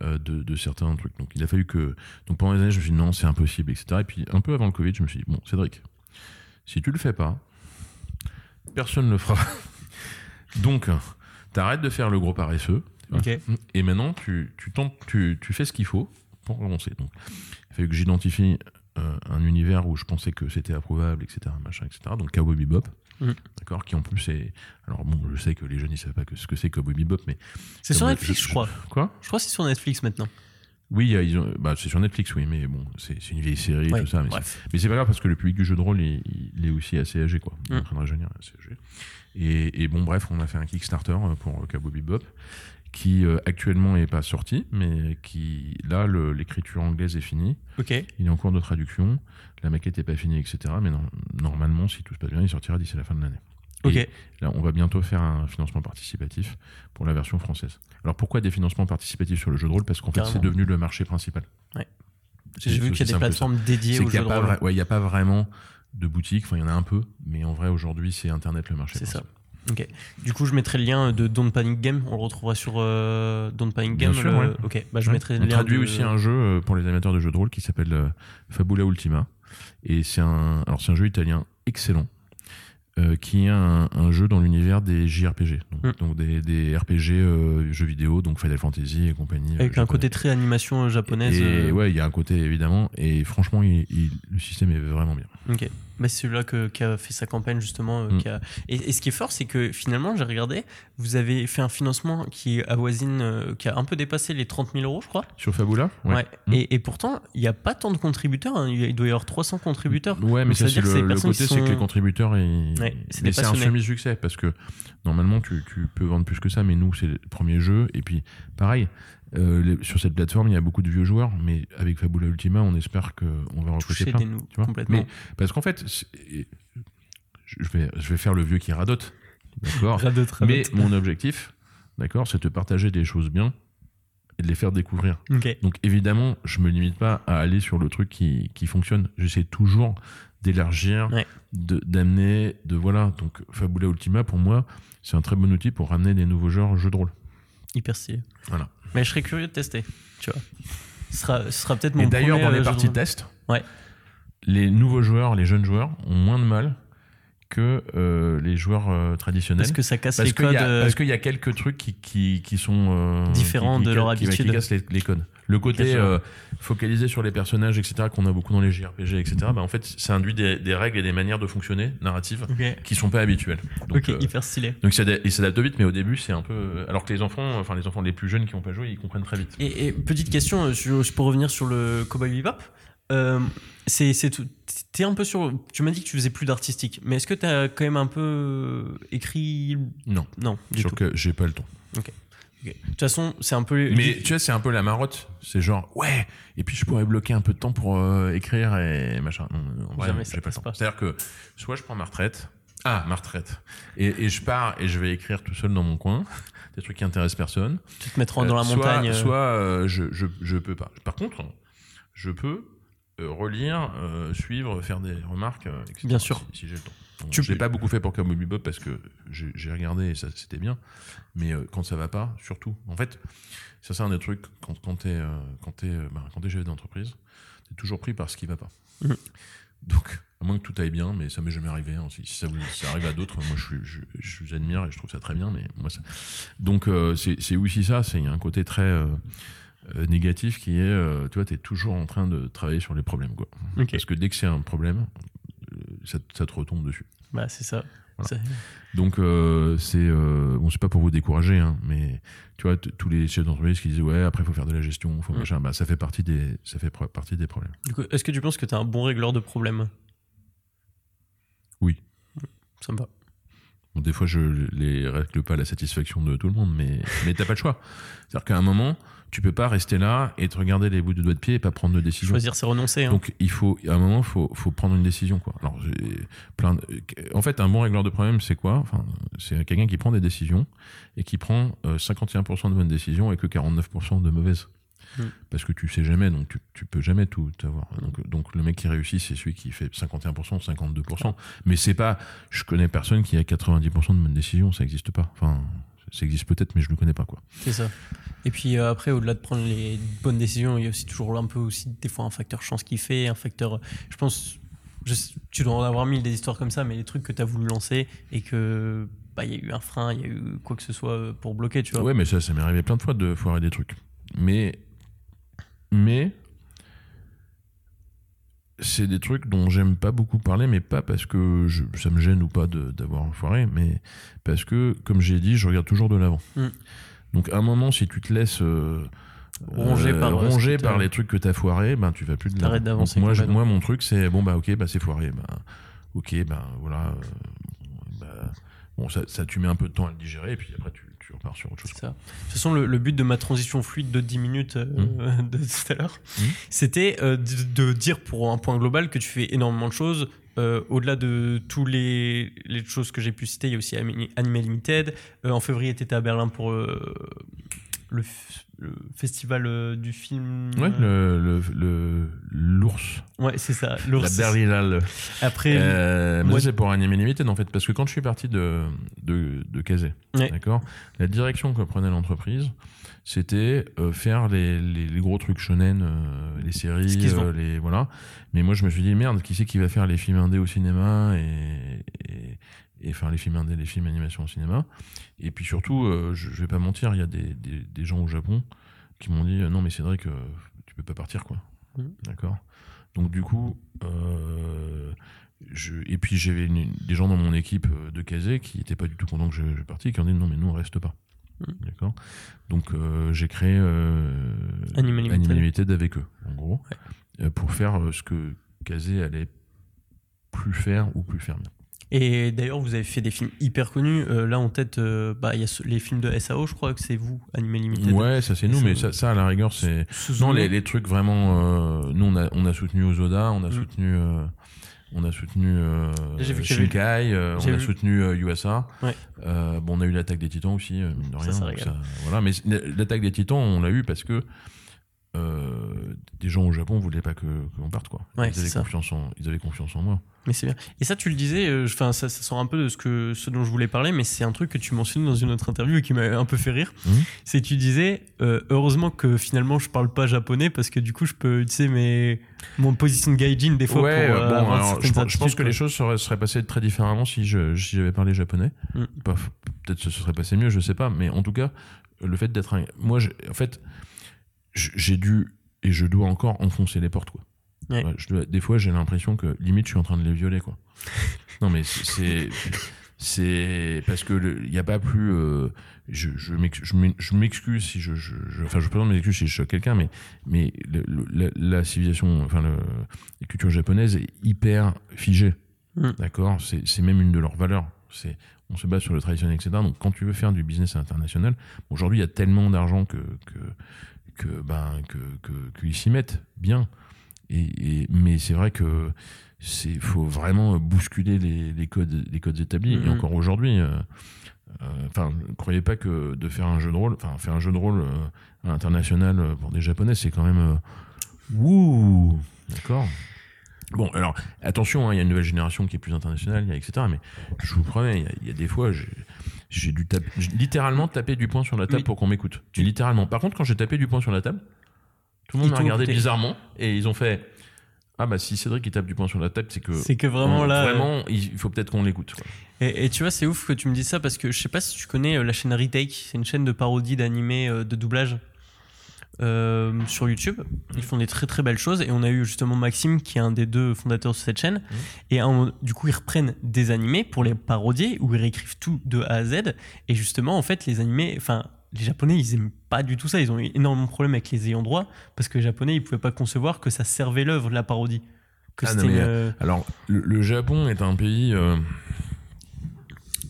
Euh, De, de certains trucs. Donc il a fallu que. Donc pendant des années, je me suis dit non, c'est impossible, etc. Et puis un peu avant le Covid, je me suis dit bon, Cédric, si tu le fais pas, personne ne le fera. Donc, t'arrêtes de faire le gros paresseux. Et maintenant, tu, tu, tentes, tu, tu fais ce qu'il faut pour avancer. Donc, il a fallu que j'identifie euh, un univers où je pensais que c'était approuvable, etc., machin, etc. Donc, Cowboy Bebop. Mhm. D'accord, qui en plus est. Alors bon, je sais que les jeunes ils savent pas que ce que c'est Cowboy Bebop, mais C'est sur Netflix, je crois. Quoi? Je crois que c'est sur Netflix maintenant. Oui, ils ont- bah, c'est sur Netflix, oui, mais bon, c'est une vieille série, Ouais, tout ça. Mais c'est- pas grave parce que le public du jeu de rôle, il, il est aussi assez âgé, quoi. Il est Mm. en train de rajeunir, assez âgé. Et, et bon, bref, on a fait un Kickstarter euh, pour Cowboy Bebop qui euh, actuellement est pas sorti, mais qui là, l'écriture anglaise est finie. Ok. Il est en cours de traduction. La maquette est pas finie, etc. Mais non- normalement, si tout se passe bien, il sortira d'ici la fin de l'année. Ok. Et là, on va bientôt faire un financement participatif pour la version française. Alors pourquoi des financements participatifs sur le jeu de rôle? Parce qu'en fait, c'est devenu le marché principal. Ouais. J'ai vu qu'il y a des plateformes dédiées C'est aux qu'il n'y jeux a, de rôle. vra- ouais, il y a pas vraiment de boutique. Enfin, il y en a un peu, mais en vrai, aujourd'hui, c'est Internet le marché. C'est ça. principal. Ok. Du coup, je mettrai le lien de Don't Panic Game. On le retrouvera sur euh, Don't Panic Bien Game. sûr, le- ouais. Ok. Bah, je Ouais. mettrai le On lien. traduit de- aussi un jeu euh, pour les amateurs de jeux de rôle qui s'appelle euh, Fabula Ultima. Et c'est un, alors c'est un jeu italien excellent. euh, qui est un, un jeu dans l'univers des JRPG, donc, Mm. donc des, des RPG euh, jeux vidéo, donc Final Fantasy et compagnie. euh, Avec un côté très animation japonaise. Et ouais, il y a un côté évidemment, et franchement, il- il- le système est vraiment bien. Ok. C'est celui-là que- qui a fait sa campagne justement. euh, Mm. qui a- et, et ce qui est fort, c'est que finalement, j'ai regardé, vous avez fait un financement qui avoisine, euh, qui a un peu dépassé les 30 000 euros, je crois. Sur Fabula Ouais. Mm. Et, et pourtant, il n'y a pas tant de contributeurs. hein. Il doit y avoir 300 contributeurs. Ouais, mais ça, c'est le, le côté, c'est que les contributeurs, ils... Ouais, c'est mais un semi-succès parce que normalement, tu, tu peux vendre plus que ça, mais nous, c'est le premier jeu. Et puis, pareil, euh, les- sur cette plateforme, il y a beaucoup de vieux joueurs, mais avec Fabula Ultima, on espère qu'on va recruter Toucher plein. des nous tu vois. complètement. Mais parce qu'en fait, je vais, je vais faire le vieux qui radote, d'accord Radote, radote. Mais mon objectif, d'accord, c'est de partager des choses bien et de les faire découvrir. Ok. Donc évidemment, je me limite pas à aller sur le truc qui, qui fonctionne. J'essaie toujours d'élargir, Ouais. de d'amener, de voilà. Donc Fabula Ultima, pour moi, c'est un très bon outil pour ramener des nouveaux genres jeux de rôle. Hyper stylé. Voilà. Mais je serais curieux de tester. Tu vois. Ce sera, ce sera peut-être mon Et d'ailleurs, dans les euh, parties de test, Ouais. les nouveaux joueurs, les jeunes joueurs ont moins de mal que euh, les joueurs euh, traditionnels. Parce que ça casse Parce les codes. y, a- euh, parce qu'il y a quelques trucs qui, qui, qui sont euh, Différents qui- de leur habitude. Qui cassent les, les codes. Le côté euh, focalisé sur les personnages, etc., qu'on a beaucoup dans les JRPG, etc., bah, en fait, ça induit des, des règles et des manières de fonctionner narratives Ok, qui sont pas habituelles. Donc, Ok, euh, hyper stylé. donc ils s'adaptent vite, mais au début, c'est un peu. Alors que les enfants, enfin les enfants les plus jeunes qui n'ont pas joué, ils comprennent très vite. Et, et petite question, euh, sur- pour revenir sur le Cowboy Bebop, euh, c'est. T'es un peu sur. Tu m'as dit que tu faisais plus d'artistique, mais est-ce que t'as quand même un peu euh, écrit? Non, Non, du sur tout. que j'ai pas le temps. Ok. De toute façon, c'est un peu. Mais tu vois, c'est un peu la marotte. C'est genre, ouais, et puis je pourrais bloquer un peu de temps pour euh, écrire et machin. Non, en Jamais j'ai pas le temps. C'est-à-dire que soit je prends ma retraite, ah, ma retraite, et, et je pars et je vais écrire tout seul dans mon coin, des trucs qui intéressent personne. tu te mettras dans la Euh, soit- montagne. euh, Soit euh, je, je, je peux pas. Par contre, je peux euh, relire, euh, suivre, faire des remarques, euh, etc. Bien sûr. Si, si j'ai le temps. Tu je l'ai pas beaucoup fait pour Cowboy Bebop parce que j'ai regardé et ça c'était bien. Mais euh, quand ça va pas, surtout. En fait, ça c'est un des trucs quand, quand t'es euh, quand t'es euh, bah, quand chef d'entreprise, t'es toujours pris par ce qui va pas. Mhm. Donc, à moins que tout aille bien, mais ça m'est jamais arrivé. hein. Si, ça, vous- si ça arrive à d'autres, moi je, je, je vous admire et je trouve ça très bien. Mais moi, ça... donc euh, c'est aussi ça. C'est il y a un côté très euh, négatif qui est, euh, tu vois, t'es toujours en train de travailler sur les problèmes, quoi. Parce que dès que c'est un problème, ça, ça te retombe dessus. Bah, c'est ça. Voilà. Donc euh, c'est euh, bon, c'est pas pour vous décourager, hein, mais tu vois, tous les chefs d'entreprise qui disent ouais, après faut faire de la gestion, faut Mm. machin, bah ça fait partie des, ça fait partie des problèmes. Est-ce que tu penses que t'es un bon régleur de problèmes? Oui. Ça me va. Bon, des fois, je les règle pas à la satisfaction de tout le monde, mais, mais t'as pas le choix. C'est-à-dire qu'à un moment, tu peux pas rester là et te regarder les bouts de doigts de pied et pas prendre de décision. Choisir, c'est renoncer. hein. Donc, il faut, à un moment, faut, faut prendre une décision, quoi. Alors, plein de- en fait, un bon régleur de problème, c'est quoi? Enfin, c'est quelqu'un qui prend des décisions et qui prend euh, 51% de bonnes décisions et que 49% de mauvaises. Mm. Parce que tu sais jamais, donc tu, tu peux jamais tout avoir. Donc, donc le mec qui réussit, c'est celui qui fait 51%, 52%. Mais c'est pas, je connais personne qui a 90% de bonnes décisions, ça existe pas. Enfin, ça existe peut-être, mais je le connais pas, quoi. C'est ça. Et puis euh, après, au-delà de prendre les bonnes décisions, il y a aussi toujours un peu aussi des fois un facteur chance qui fait, un facteur. Je pense, je tu dois en avoir mille des histoires comme ça, mais les trucs que tu as voulu lancer et que bah il y a eu un frein, il y a eu quoi que ce soit pour bloquer, tu vois. Ouais, mais ça, ça m'est arrivé plein de fois de foirer des trucs. Mais, mais, c'est des trucs dont j'aime pas beaucoup parler, mais pas parce que je- ça me gêne ou pas d'avoir foiré, mais parce que, comme j'ai dit, je regarde toujours de l'avant. Mm. Donc, à un moment, si tu te laisses euh, Ronger euh, par, les trucs que t'as foiré, ben tu vas plus de l'avant. D'avancer moi, moi, mon truc, c'est bon, bah ok, bah c'est foiré. Bah, ok, bah voilà. euh, bah, bon, ça, ça, tu mets un peu de temps à le digérer, et puis après, tu, tu repars sur autre chose. Ça. De toute façon, le, le but de ma transition fluide de 10 minutes euh, Mmh. de tout à l'heure, Mm. c'était euh, de, de dire pour un point global que tu fais énormément de choses. Euh, Au-delà de tous les, choses que j'ai pu citer, il y a aussi Anime Limited. En février, tu étais à Berlin pour le, le festival euh, du film. Ouais, le, le, le- l'ours. Ouais, c'est ça. La l'ours. Berlinale. Après, Euh, mais c'est pour Anime Limited, en fait, parce que quand je suis parti de, de, de Kazé, Ouais. d'accord, la direction que prenait l'entreprise, c'était euh, faire les, les, les gros trucs shonen, euh, les séries, euh, les, voilà. Mais moi, je me suis dit, merde, qui c'est qui va faire les films indés au cinéma et, et, et faire les films indés, les films animation au cinéma Et puis surtout, euh, je, je vais pas mentir, il y a des, des, des gens au Japon qui m'ont dit, euh, non, mais Cédric, euh, tu peux pas partir, quoi. D'accord Donc, du coup, euh, je, et puis j'avais des gens dans mon équipe de Kazé qui n'étaient pas du tout contents que je, je partis, qui ont dit non mais nous on reste pas. D'accord. Donc j'ai créé euh. Limited avec eux, en gros, pour faire ce que Kazé allait plus faire ou plus faire bien. Et d'ailleurs, vous avez fait des films hyper connus. Euh, là, en tête, euh, bah, il y a ce- les films de SAO, je crois que c'est vous, Anime Limited. Ouais, ça c'est nous, mais ça, ça à la rigueur c'est non les, les trucs vraiment. euh, nous on a on a soutenu Ozoda, on a Mhm. soutenu. euh, on a soutenu euh, Shinkai, on a soutenu USA. Ouais. Euh, bon, on a eu l'attaque des titans aussi, mine de rien. ça donc ça- voilà, mais l'attaque des titans, on l'a eu parce que euh, des gens au Japon voulaient pas que qu'on parte quoi. Ouais, ils avaient confiance en ils avaient confiance en moi. Mais c'est bien. Et ça, tu le disais, euh, ça, ça sort un peu de ce, que, ce dont je voulais parler, mais c'est un truc que tu mentionnais dans une autre interview et qui m'a un peu fait rire. Mhm. C'est que tu disais, euh, heureusement que finalement je parle pas japonais parce que du coup je peux utiliser mes, mon position de gaijin des fois ouais, pour bon, alors, je, pense- je pense attitudes, que les choses seraient, seraient passées très différemment si je si j'avais parlé japonais. Mm. Pas- Peut-être que ce serait passé mieux, je sais pas. Mais en tout cas, le fait d'être un, moi, en fait, j'ai dû et je dois encore enfoncer les portes quoi. Ouais. Ouais, je dois- des fois, j'ai l'impression que limite, je suis en train de les violer quoi. non mais c'est- c'est parce que il n'y a pas plus. euh, je je m'ex- je m'ex- je m'excuse si je, je, je- enfin je présente mes excuses si je choque quelqu'un, mais mais le- le- la, la civilisation, enfin le, la culture japonaise est hyper figée. Mm. D'accord, c'est c'est même une de leurs valeurs. C'est on se base sur le traditionnel, etc. Donc quand tu veux faire du business international, aujourd'hui il y a tellement d'argent que que que ben que qu'ils s'y mettent bien. Et, et- mais c'est vrai que c'est faut vraiment bousculer les, les codes les codes établis. Et Mhm. encore aujourd'hui, euh, euh, enfin, ne croyez pas que de faire un jeu de rôle, enfin faire un jeu de rôle euh, euh, pour des japonais, c'est quand même wouh, d'accord. Bon, alors attention, hein, il y a une nouvelle génération qui est plus internationale, il y a etc. Mais je vous promets, il y a- il y, a des fois, j'ai- dû taper, littéralement taper du poing sur la table Oui. pour qu'on m'écoute. Littéralement. Par contre, quand j'ai tapé du poing sur la table, tout le monde m'a regardé bizarrement et ils ont fait ah bah si Cédric il tape du poing sur la table, c'est que C'est que vraiment on- là. euh, vraiment il faut peut-être qu'on l'écoute. Et, et tu vois, c'est ouf que tu me dises ça parce que je sais pas si tu connais euh, la chaîne Retake. C'est une chaîne de parodie d'animés euh, de doublage euh, sur YouTube. Ils font des très très belles choses. Et on a eu justement Maxime qui est un des deux fondateurs de cette chaîne. Et à un du coup, ils reprennent des animés pour les parodier où ils réécrivent tout de A à Z. Et justement, en fait, les animés, enfin. Les Japonais, ils aiment pas du tout ça. Ils ont eu énormément de problèmes avec les ayants droit parce que les Japonais, ils pouvaient pas concevoir que ça servait l'œuvre, la parodie. Que Ah, non, c'était mais, une, euh, Alors le, le Japon est un pays euh,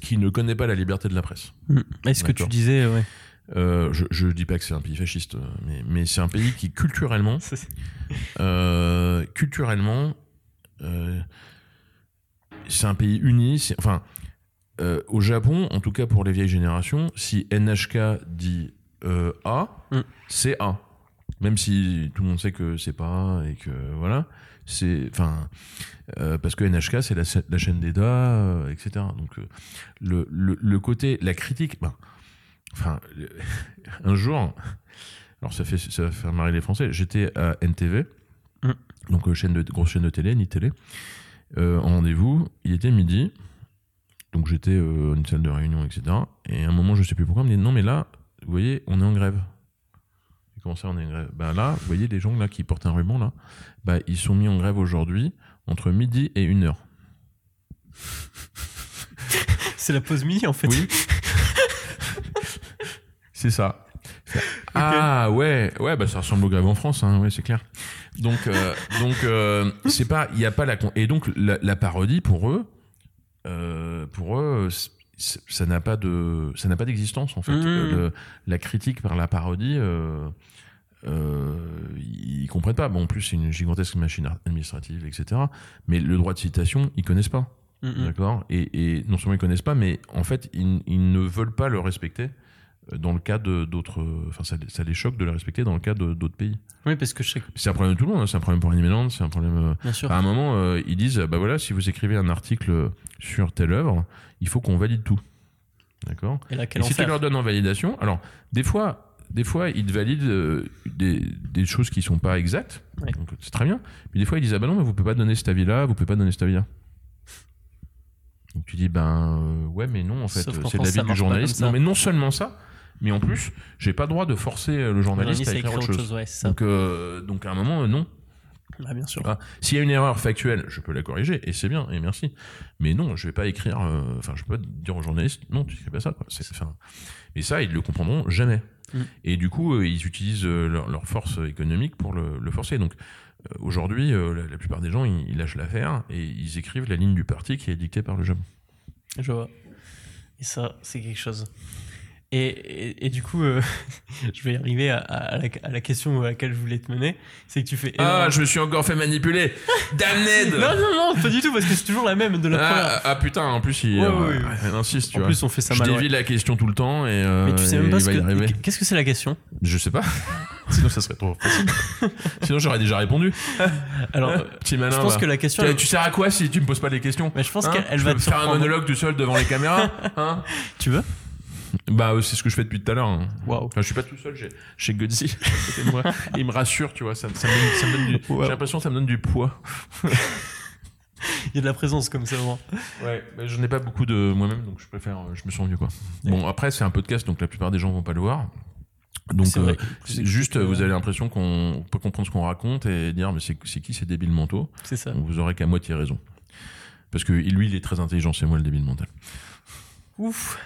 qui ne connaît pas la liberté de la presse. hmm. Est-ce que tu disais, ouais. Euh, je, je dis pas que c'est un pays fasciste, euh, mais, mais c'est un pays qui culturellement, euh, culturellement, euh, c'est un pays uni. Enfin, au Japon, en tout cas pour les vieilles générations, si NHK dit A, Mm. c'est A. Même si tout le monde sait que c'est pas A et que voilà, c'est enfin parce que NHK c'est la, la chaîne d'Eda, etc. Donc le, le, le côté, la critique, ben, enfin un jour, alors ça fait ça va faire marrer les Français. J'étais à NTV, Mm. donc euh, chaîne de grosse chaîne de télé, ni télé, euh, en rendez-vous. Il était midi. Donc j'étais euh, à une salle de réunion, etc. Et à un moment, je sais plus pourquoi, on me dit non, mais là, vous voyez, on est en grève. Et comment ça, on est en grève? Bah là, vous voyez les gens là qui portent un ruban là, bah ils sont mis en grève aujourd'hui entre midi et une heure. C'est la pause midi en fait. Oui. c'est ça. Ah ouais, ouais, bah ça ressemble aux grèves en France, hein, ouais, c'est clair. Donc, euh, donc euh, c'est pas, il y a pas la et donc la, la parodie pour eux, euh, pour eux, ça n'a pas de, ça n'a pas d'existence en fait. Le- la critique par la parodie, ils comprennent pas. Bon, en plus c'est une gigantesque machine administrative, etc. Mais le droit de citation, ils connaissent pas. Mm, mm. D'accord? Et, et non seulement ils connaissent pas, mais en fait, ils, ils ne veulent pas le respecter dans le cas de- d'autres. Enfin, ça, ça les choque de le respecter dans le cas d'autres pays. Oui, parce que je sais que, C'est un problème de tout le monde, hein, c'est un problème pour Animeland, c'est un problème. euh, bien sûr. À un moment, euh, ils disent bah voilà, si vous écrivez un article sur telle œuvre, il faut qu'on valide tout. D'accord? Et là, quel et si tu leur donnes en validation, alors des fois, des fois ils valident euh, des, des choses qui sont pas exactes, Ouais. donc c'est très bien. Mais des fois ils disent ah bah non, mais vous pouvez pas donner cet avis-là, vous pouvez pas donner cet avis-là. Donc tu dis ben euh, ouais mais non en fait c'est l'avis du journaliste. Non mais non seulement ça, mais en plus j'ai pas le droit de forcer euh, le journaliste à écrire autre chose. ouais, c'est ça. Donc euh, donc à un moment euh, non. Ah, bien sûr. Ah, S'il y a une erreur factuelle, je peux la corriger et c'est bien et merci. Mais non, je vais pas écrire. euh, Enfin, je peux pas dire aux journalistes non, tu fais pas ça. Quoi. Et ça, ils le comprendront jamais. Mm. Et du coup, euh, ils utilisent euh, leur, leur force économique pour le, le forcer. Donc euh, aujourd'hui, euh, la, la plupart des gens, ils, ils lâchent l'affaire et ils écrivent la ligne du parti qui est dictée par le Japon. Je vois. Et ça, c'est quelque chose. Et, et, et du coup, euh, je vais y arriver à, à la, à la question à laquelle je voulais te mener. C'est que tu fais. Ah, je me suis encore fait manipuler. Damned. Non, non, non, pas du tout, parce que c'est toujours la même de la première. Ah, ah, putain, en plus il, Ouais, euh, ouais, ouais. il insiste, tu en vois. plus, on fait ça je mal. dévie ouais. la question tout le temps et euh, Mais tu sais même pas ce que. Qu'est-ce que c'est la question? Je sais pas. Sinon, ça serait trop facile. Sinon, j'aurais déjà répondu. Alors, Petit malin. je pense que la question. Tu, tu sers à quoi si tu me poses pas des questions? Mais je pense Hein? qu'elle Je va te faire un monologue tout seul devant les caméras? Hein? Tu veux? Bah, euh, c'est ce que je fais depuis tout à l'heure. hein. Waouh. Enfin, je suis pas tout seul, j'ai, j'ai Godsey à côté de moi. Et il me rassure, tu vois. Ça, ça me donne, ça me donne du, Wow. J'ai l'impression que ça me donne du poids. Il y a de la présence comme ça. vraiment. Ouais, mais je n'ai pas beaucoup de moi-même, donc je préfère, euh, je me sens mieux, quoi. Bon, après, c'est un podcast, donc la plupart des gens vont pas le voir. Donc, C'est euh, juste, euh, vous avez l'impression qu'on peut comprendre ce qu'on raconte et dire, mais c'est, c'est qui ces débiles mentaux? C'est ça. Vous aurez qu'à moitié raison. Parce que lui, il est très intelligent, c'est moi le débile mental. Ouf.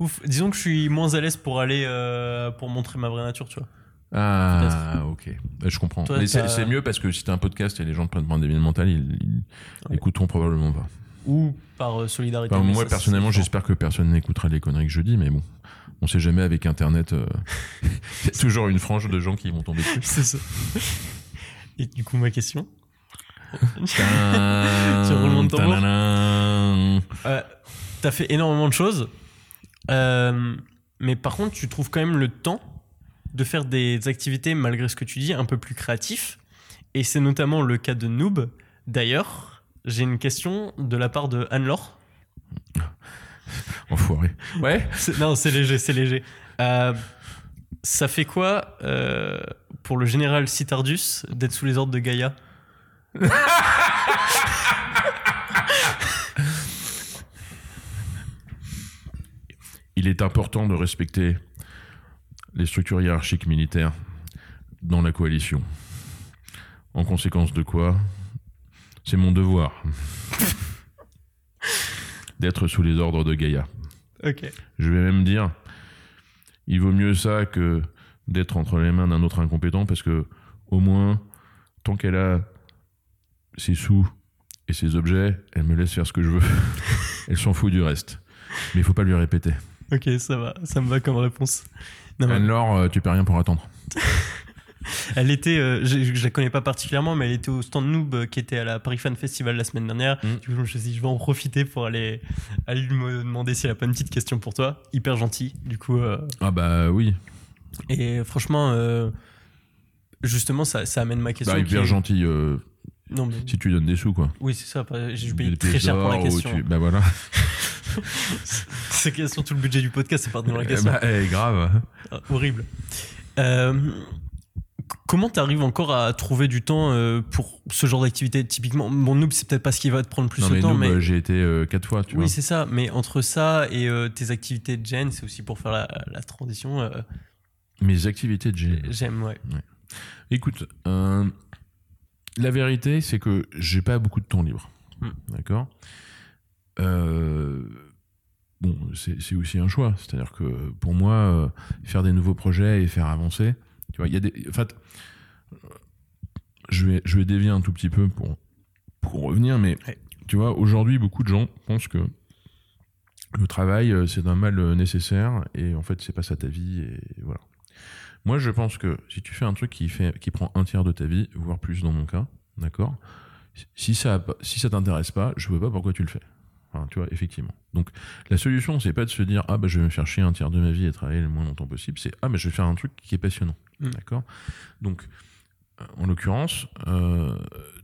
Ouf. Disons que je suis moins à l'aise pour aller euh, pour montrer ma vraie nature, tu vois. Ah, ok. Bah, je comprends. Toi, mais c'est, t'as- c'est mieux parce que si t'as un podcast et les gens te prennent pour un débile mental, ils, ils Ouais. écouteront probablement pas. Ou par euh, solidarité. Enfin, mais moi, ça, personnellement, différent. j'espère que personne n'écoutera les conneries que je dis, mais bon. On sait jamais avec Internet. euh, Il y a toujours une frange de gens qui vont tomber dessus. C'est ça. Et du coup, ma question. tu roulement de tambour. Euh, T'as fait énormément de choses. Euh, mais par contre, tu trouves quand même le temps de faire des activités, malgré ce que tu dis, un peu plus créatifs. Et c'est notamment le cas de Noob. D'ailleurs, j'ai une question de la part de Anne-Laure. Enfoiré. Ouais. Non, c'est léger, c'est léger. Euh, ça fait quoi euh, pour le général Citardus d'être sous les ordres de Gaïa? Il est important de respecter les structures hiérarchiques militaires dans la coalition. En conséquence de quoi, c'est mon devoir d'être sous les ordres de Gaïa. Ok. Je vais même dire, il vaut mieux ça que d'être entre les mains d'un autre incompétent parce que au moins, tant qu'elle a ses sous et ses objets, elle me laisse faire ce que je veux. elle s'en fout du reste. Mais il faut pas lui répéter. Ok, ça va, ça me va comme réponse. Non, mais Anne-Laure, euh, tu peux rien pour attendre. elle était, euh, je, je la connais pas particulièrement, mais elle était au stand Noob euh, qui était à la Paris Fan Festival la semaine dernière. Mm. Du coup, je me suis dit, je vais en profiter pour aller, aller lui me demander si elle a pas une petite question pour toi. Hyper gentil, du coup. euh, Ah bah oui, et franchement, euh, justement, ça, ça amène ma question. bah, qui hyper est- gentil euh, Non, mais si tu donnes des sous quoi. oui, c'est ça. pas- J'ai payé Des très pièces cher pour la d'or ou question. tu- Bah voilà. C'est quasiment tout le budget du podcast, c'est pas dans la Eh question. bah, eh, grave. Ah, horrible. Euh, comment t'arrives encore à trouver du temps euh, pour ce genre d'activité? Typiquement, mon noob, c'est peut-être pas ce qui va te prendre plus non de mais temps, mais j'ai été euh, quatre fois, tu oui, vois. c'est ça. Mais entre ça et tes activités de Gen, c'est aussi pour faire la, la transition. Mes activités de G. J'aime, ouais. Écoute, la vérité, c'est que j'ai pas beaucoup de temps libre. Hmm. D'accord? Bon, c'est aussi un choix. C'est-à-dire que pour moi, euh, faire des nouveaux projets et faire avancer, tu vois, il y a des. En fait, euh, je vais, je vais dévier un tout petit peu pour, pour revenir, mais Ouais. tu vois, aujourd'hui, beaucoup de gens pensent que le travail, euh, c'est un mal euh, nécessaire et en fait, c'est pas ça ta vie et voilà. Moi, je pense que si tu fais un truc qui, fait, qui prend un tiers de ta vie, voire plus dans mon cas, d'accord Si ça, si ça t'intéresse pas, je vois pas pourquoi tu le fais. Enfin, tu vois, effectivement. Donc, la solution, c'est pas de se dire, ah, bah, je vais me faire chier un tiers de ma vie et travailler le moins longtemps possible. C'est, ah, bah, je vais faire un truc qui est passionnant. Mm. D'accord? Donc, euh, en l'occurrence, euh,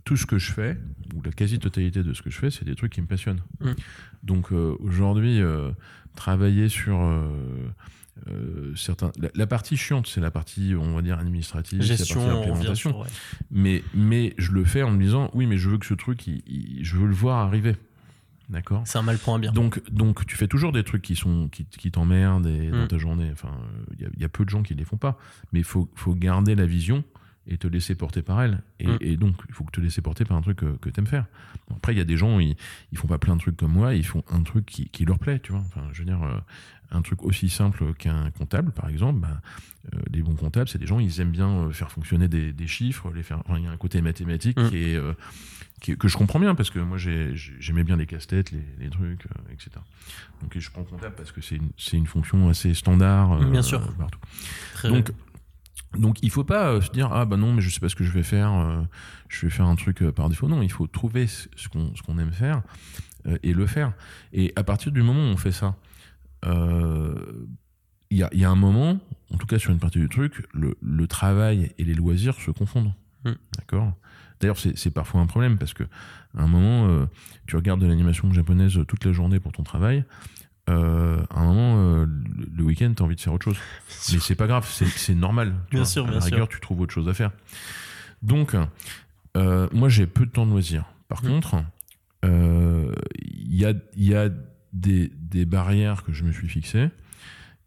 tout ce que je fais, ou la quasi-totalité de ce que je fais, c'est des trucs qui me passionnent. Mm. Donc, euh, aujourd'hui, euh, travailler sur. euh, certains, la, la partie chiante, c'est la partie, on va dire, administrative, c'est la Gestion, partie implémentation. sur, ouais. Mais, mais je le fais en me disant, oui, mais je veux que ce truc, il- il- je veux le voir arriver. D'accord C'est un mal pour un bien. donc, donc, tu fais toujours des trucs qui, sont, qui, qui t'emmerdent et dans Mm. ta journée. Enfin, il y, a- y a peu de gens qui les font pas. Mais il faut, faut garder la vision et te laisser porter par elle. Et, Mm. et donc, il faut que te laisser porter par un truc que, que tu aimes faire. Après, il y a des gens, ils, ils font pas plein de trucs comme moi, ils font un truc qui, qui leur plaît, tu vois. Enfin, je veux dire, euh, un truc aussi simple qu'un comptable, par exemple, bah, euh, les bons comptables, c'est des gens, ils aiment bien euh, faire fonctionner des, des chiffres, les faire. enfin, il y a un côté mathématique Mm. qui est, euh, qui est- que je comprends bien parce que moi, j'ai- j'ai- j'aimais bien les casse-têtes, les, les trucs, euh, etc. Donc, et je prends comptable parce que c'est une, une fonction assez standard euh, Bien sûr. partout. Très Donc, donc il faut pas euh, se dire ah bah non mais je sais pas ce que je vais faire, euh, je vais faire un truc euh, par défaut. Non, il faut trouver ce qu'on ce qu'on aime faire et le faire. Et à partir du moment où on fait ça, euh, il y a, y a un moment, en tout cas sur une partie du truc, le, le travail et les loisirs se confondent. Mm. D'accord? D'ailleurs, c'est c'est parfois un problème parce que à un moment, euh, tu regardes de l'animation japonaise toute la journée pour ton travail. Euh, à un moment, euh, le- week-end, t'as envie de faire autre chose. Mais c'est pas grave, c'est normal. tu Bien vois. sûr, À bien la sûr. rigueur, tu trouves autre chose à faire. Donc, euh, moi, j'ai peu de temps de loisirs. Par Mm. contre, il y a, il y a des, des barrières que je me suis fixées.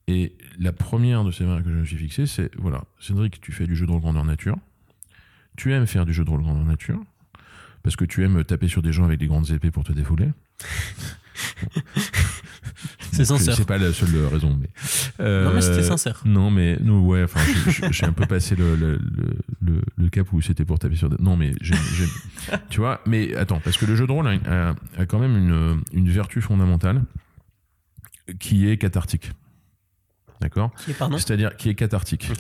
Et la première de ces barrières que je me suis fixées, c'est voilà, Cédric, tu fais du jeu de rôle grandeur nature. Tu aimes faire du jeu de rôle grandeur nature. Parce que tu aimes taper sur des gens avec des grandes épées pour te défouler. C'est sincère. C'est pas la seule raison. Mais, Non, mais c'était Euh, sincère. non, mais nous, ouais, enfin, j'ai un peu passé le, le, le, cap où c'était pour taper sur. Non, mais j'aime- tu vois. Mais attends, parce que le jeu de rôle a, a- a quand même une, une vertu fondamentale qui est cathartique. D'accord? C'est-à-dire qui est cathartique.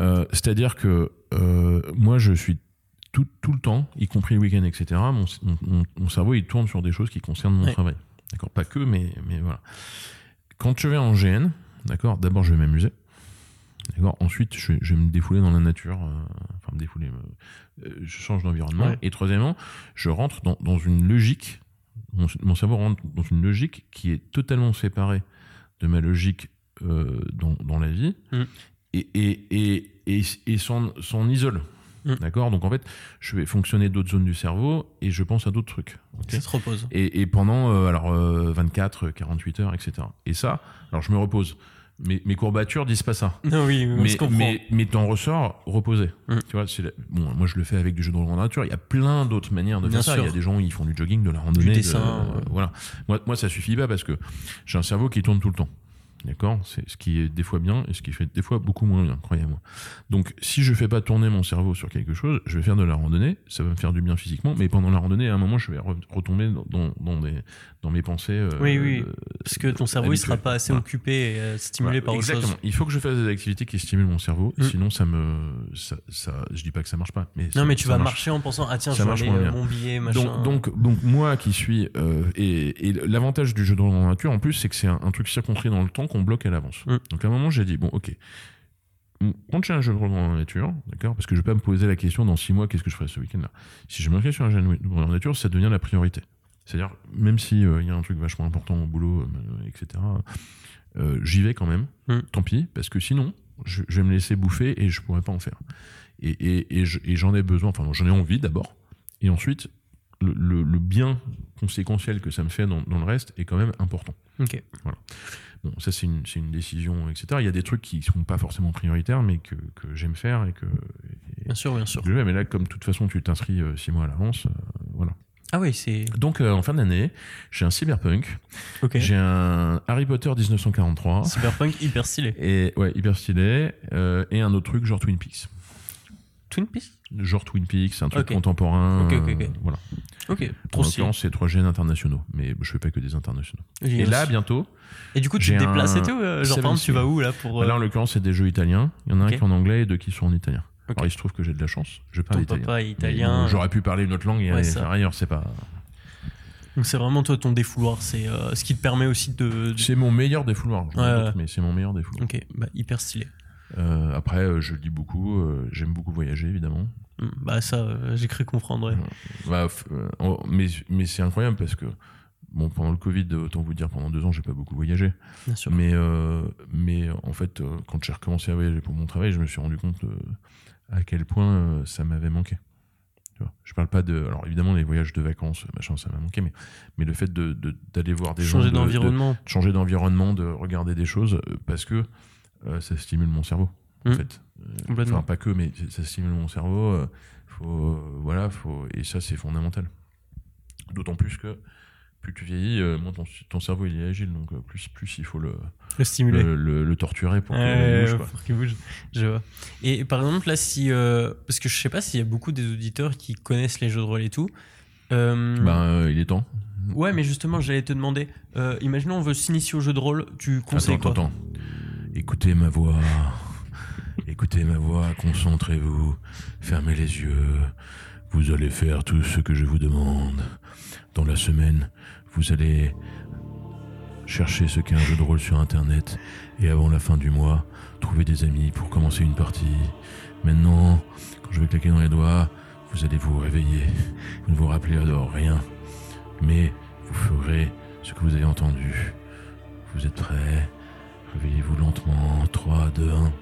Euh, c'est-à-dire que euh, moi, je suis tout, tout le temps, y compris le week-end, etc. Mon, mon- mon- mon cerveau, il tourne sur des choses qui concernent mon Ouais. travail. D'accord, pas que, mais, mais voilà. Quand je vais en GN, d'accord, d'abord je vais m'amuser. D'accord. Ensuite, je vais, je vais me défouler dans la nature. euh, enfin, me défouler. me- euh, je change d'environnement. Ouais. Et troisièmement, je rentre dans, dans une logique. Mon, mon cerveau rentre dans une logique qui est totalement séparée de ma logique euh, dans, dans la vie Mm. et, et, et, et, et s'en isole. Mm. D'accord Donc en fait, je vais fonctionner d'autres zones du cerveau et je pense à d'autres trucs. ok Ça se repose. et, et pendant euh, alors euh, 24, 48 heures, etc. Et ça, alors je me repose. Mes, mes courbatures disent pas ça. Non, oui, on Mais, se comprend. mais, mais t'en ressors reposé. Mm. Tu vois, c'est la- bon, moi je le fais avec du jeu de rôle en nature. Il y a plein d'autres manières de Bien faire ça. Il y a des gens ils font du jogging, de la randonnée, de- dessin, euh, voilà. Moi, moi ça suffit pas parce que j'ai un cerveau qui tourne tout le temps. D'accord C'est ce qui est des fois bien et ce qui fait des fois beaucoup moins bien, croyez-moi. Donc, si je fais pas tourner mon cerveau sur quelque chose, je vais faire de la randonnée, ça va me faire du bien physiquement, mais pendant la randonnée, à un moment, je vais re- retomber dans, dans, dans des, dans mes pensées. euh, Oui, oui. euh, Parce que ton cerveau, il sera pas assez Voilà. occupé et euh, stimulé Voilà, par autre exactement. chose. Il faut que je fasse des activités qui stimulent mon cerveau, Mm. sinon ça me, ça, ça, je dis pas que ça marche pas, mais ça- Non, mais tu vas marche. marcher en pensant Ah, tiens, Ça je vais aller moins euh, mon billet, machin. Donc, donc, donc moi qui suis et, et l'avantage du jeu de rôle en nature en plus c'est que c'est un, un truc circonscrit dans le temps qu'on bloque à l'avance. Mm. Donc à un moment j'ai dit bon ok quand j'ai un jeu de en nature d'accord parce que je vais pas me poser la question dans six mois qu'est-ce que je ferai ce week-end là. Si je m'inscris sur un jeu de en nature ça devient la priorité. C'est-à-dire même si euh, y a un truc vachement important au boulot euh, etc. euh, j'y vais quand même. Mm. Tant pis parce que sinon je, je vais me laisser bouffer et je pourrais pas en faire. Et, et, et j'en ai besoin enfin j'en ai envie d'abord et ensuite le, le- le bien conséquentiel que ça me fait dans, dans le reste est quand même important. Ok. Bon, ça c'est une, décision, etc. Il y a des trucs qui sont pas forcément prioritaires, mais que, que j'aime faire et que, et- Bien sûr, bien sûr. je. Mais là, comme de toute façon, tu t'inscris euh, six mois à l'avance, euh, voilà. Ah oui, c'est. Donc euh, en fin d'année, j'ai un Cyberpunk, Ok. j'ai un Harry Potter 1943, Cyberpunk hyper stylé. et ouais, hyper stylé, euh, et un autre truc genre Twin Peaks. Twin Peaks Genre Twin Peaks, un truc contemporain. Ok, ok, ok. euh, voilà. Ok, En trop l'occurrence, c'est trois GN internationaux, mais je fais pas que des internationaux. Et là, bientôt, Et du coup, tu te déplaces et tout euh, Genre, Seven par exemple, tu vas où là pour. euh, Là, en l'occurrence, c'est des jeux italiens. Il y en a un qui est en anglais et deux qui sont en italien. Alors, il se trouve que j'ai de la chance. Je ton parle italien. papa est italien. bon, J'aurais pu parler une autre langue et Ouais, aller faire ailleurs. C'est pas. Donc c'est vraiment toi ton défouloir. C'est euh, ce qui te permet aussi de. de- C'est mon meilleur défouloir. Ouais, d'autres, ouais. mais c'est mon meilleur défouloir. Ok, bah hyper stylé. Euh, après, euh, je lis beaucoup. euh, J'aime beaucoup voyager, évidemment. Mm, Bah ça, euh, j'ai cru comprendre. ouais. Bah, mais mais c'est incroyable parce que. Bon, pendant le Covid, autant vous dire, pendant deux ans, j'ai pas beaucoup voyagé. Bien sûr. Mais, mais en fait, quand j'ai recommencé à voyager pour mon travail, je me suis rendu compte à quel point ça m'avait manqué. Tu vois, je parle pas de. Alors évidemment, les voyages de vacances, machin, ça m'a manqué, mais, mais le fait de- de- d'aller voir des gens. Changer de- d'environnement. de changer d'environnement, de regarder des choses, parce que ça stimule mon cerveau, en Mm. fait. Euh, Complètement. Enfin, pas que, mais ça stimule mon cerveau. euh, faut, euh, voilà, faut, et ça, c'est fondamental. D'autant plus que plus tu vieillis, euh, moins ton, ton cerveau il est agile, donc euh, plus, plus il faut le, Le stimuler. le, le- le torturer pour qu'il bouge. Pour qu'il bouge. Je vois. Et par exemple, là, si. euh, parce que je sais pas s'il y a beaucoup des auditeurs qui connaissent les jeux de rôle et tout. Euh, Ben, euh, il est temps. Ouais, mais justement, j'allais te demander. euh, imaginons, on veut s'initier au jeu de rôle. Tu conseilles Attends, quoi? attends. Écoutez ma voix. Écoutez ma voix, concentrez-vous. Fermez les yeux. Vous allez faire tout ce que je vous demande. Dans la semaine, vous allez chercher ce qu'est un jeu de rôle sur internet et avant la fin du mois, trouver des amis pour commencer une partie. Maintenant, quand je vais claquer dans les doigts, vous allez vous réveiller. Vous ne vous rappelez alors rien. Mais vous ferez ce que vous avez entendu. Vous êtes prêts? Réveillez-vous lentement. 3, 2, 1.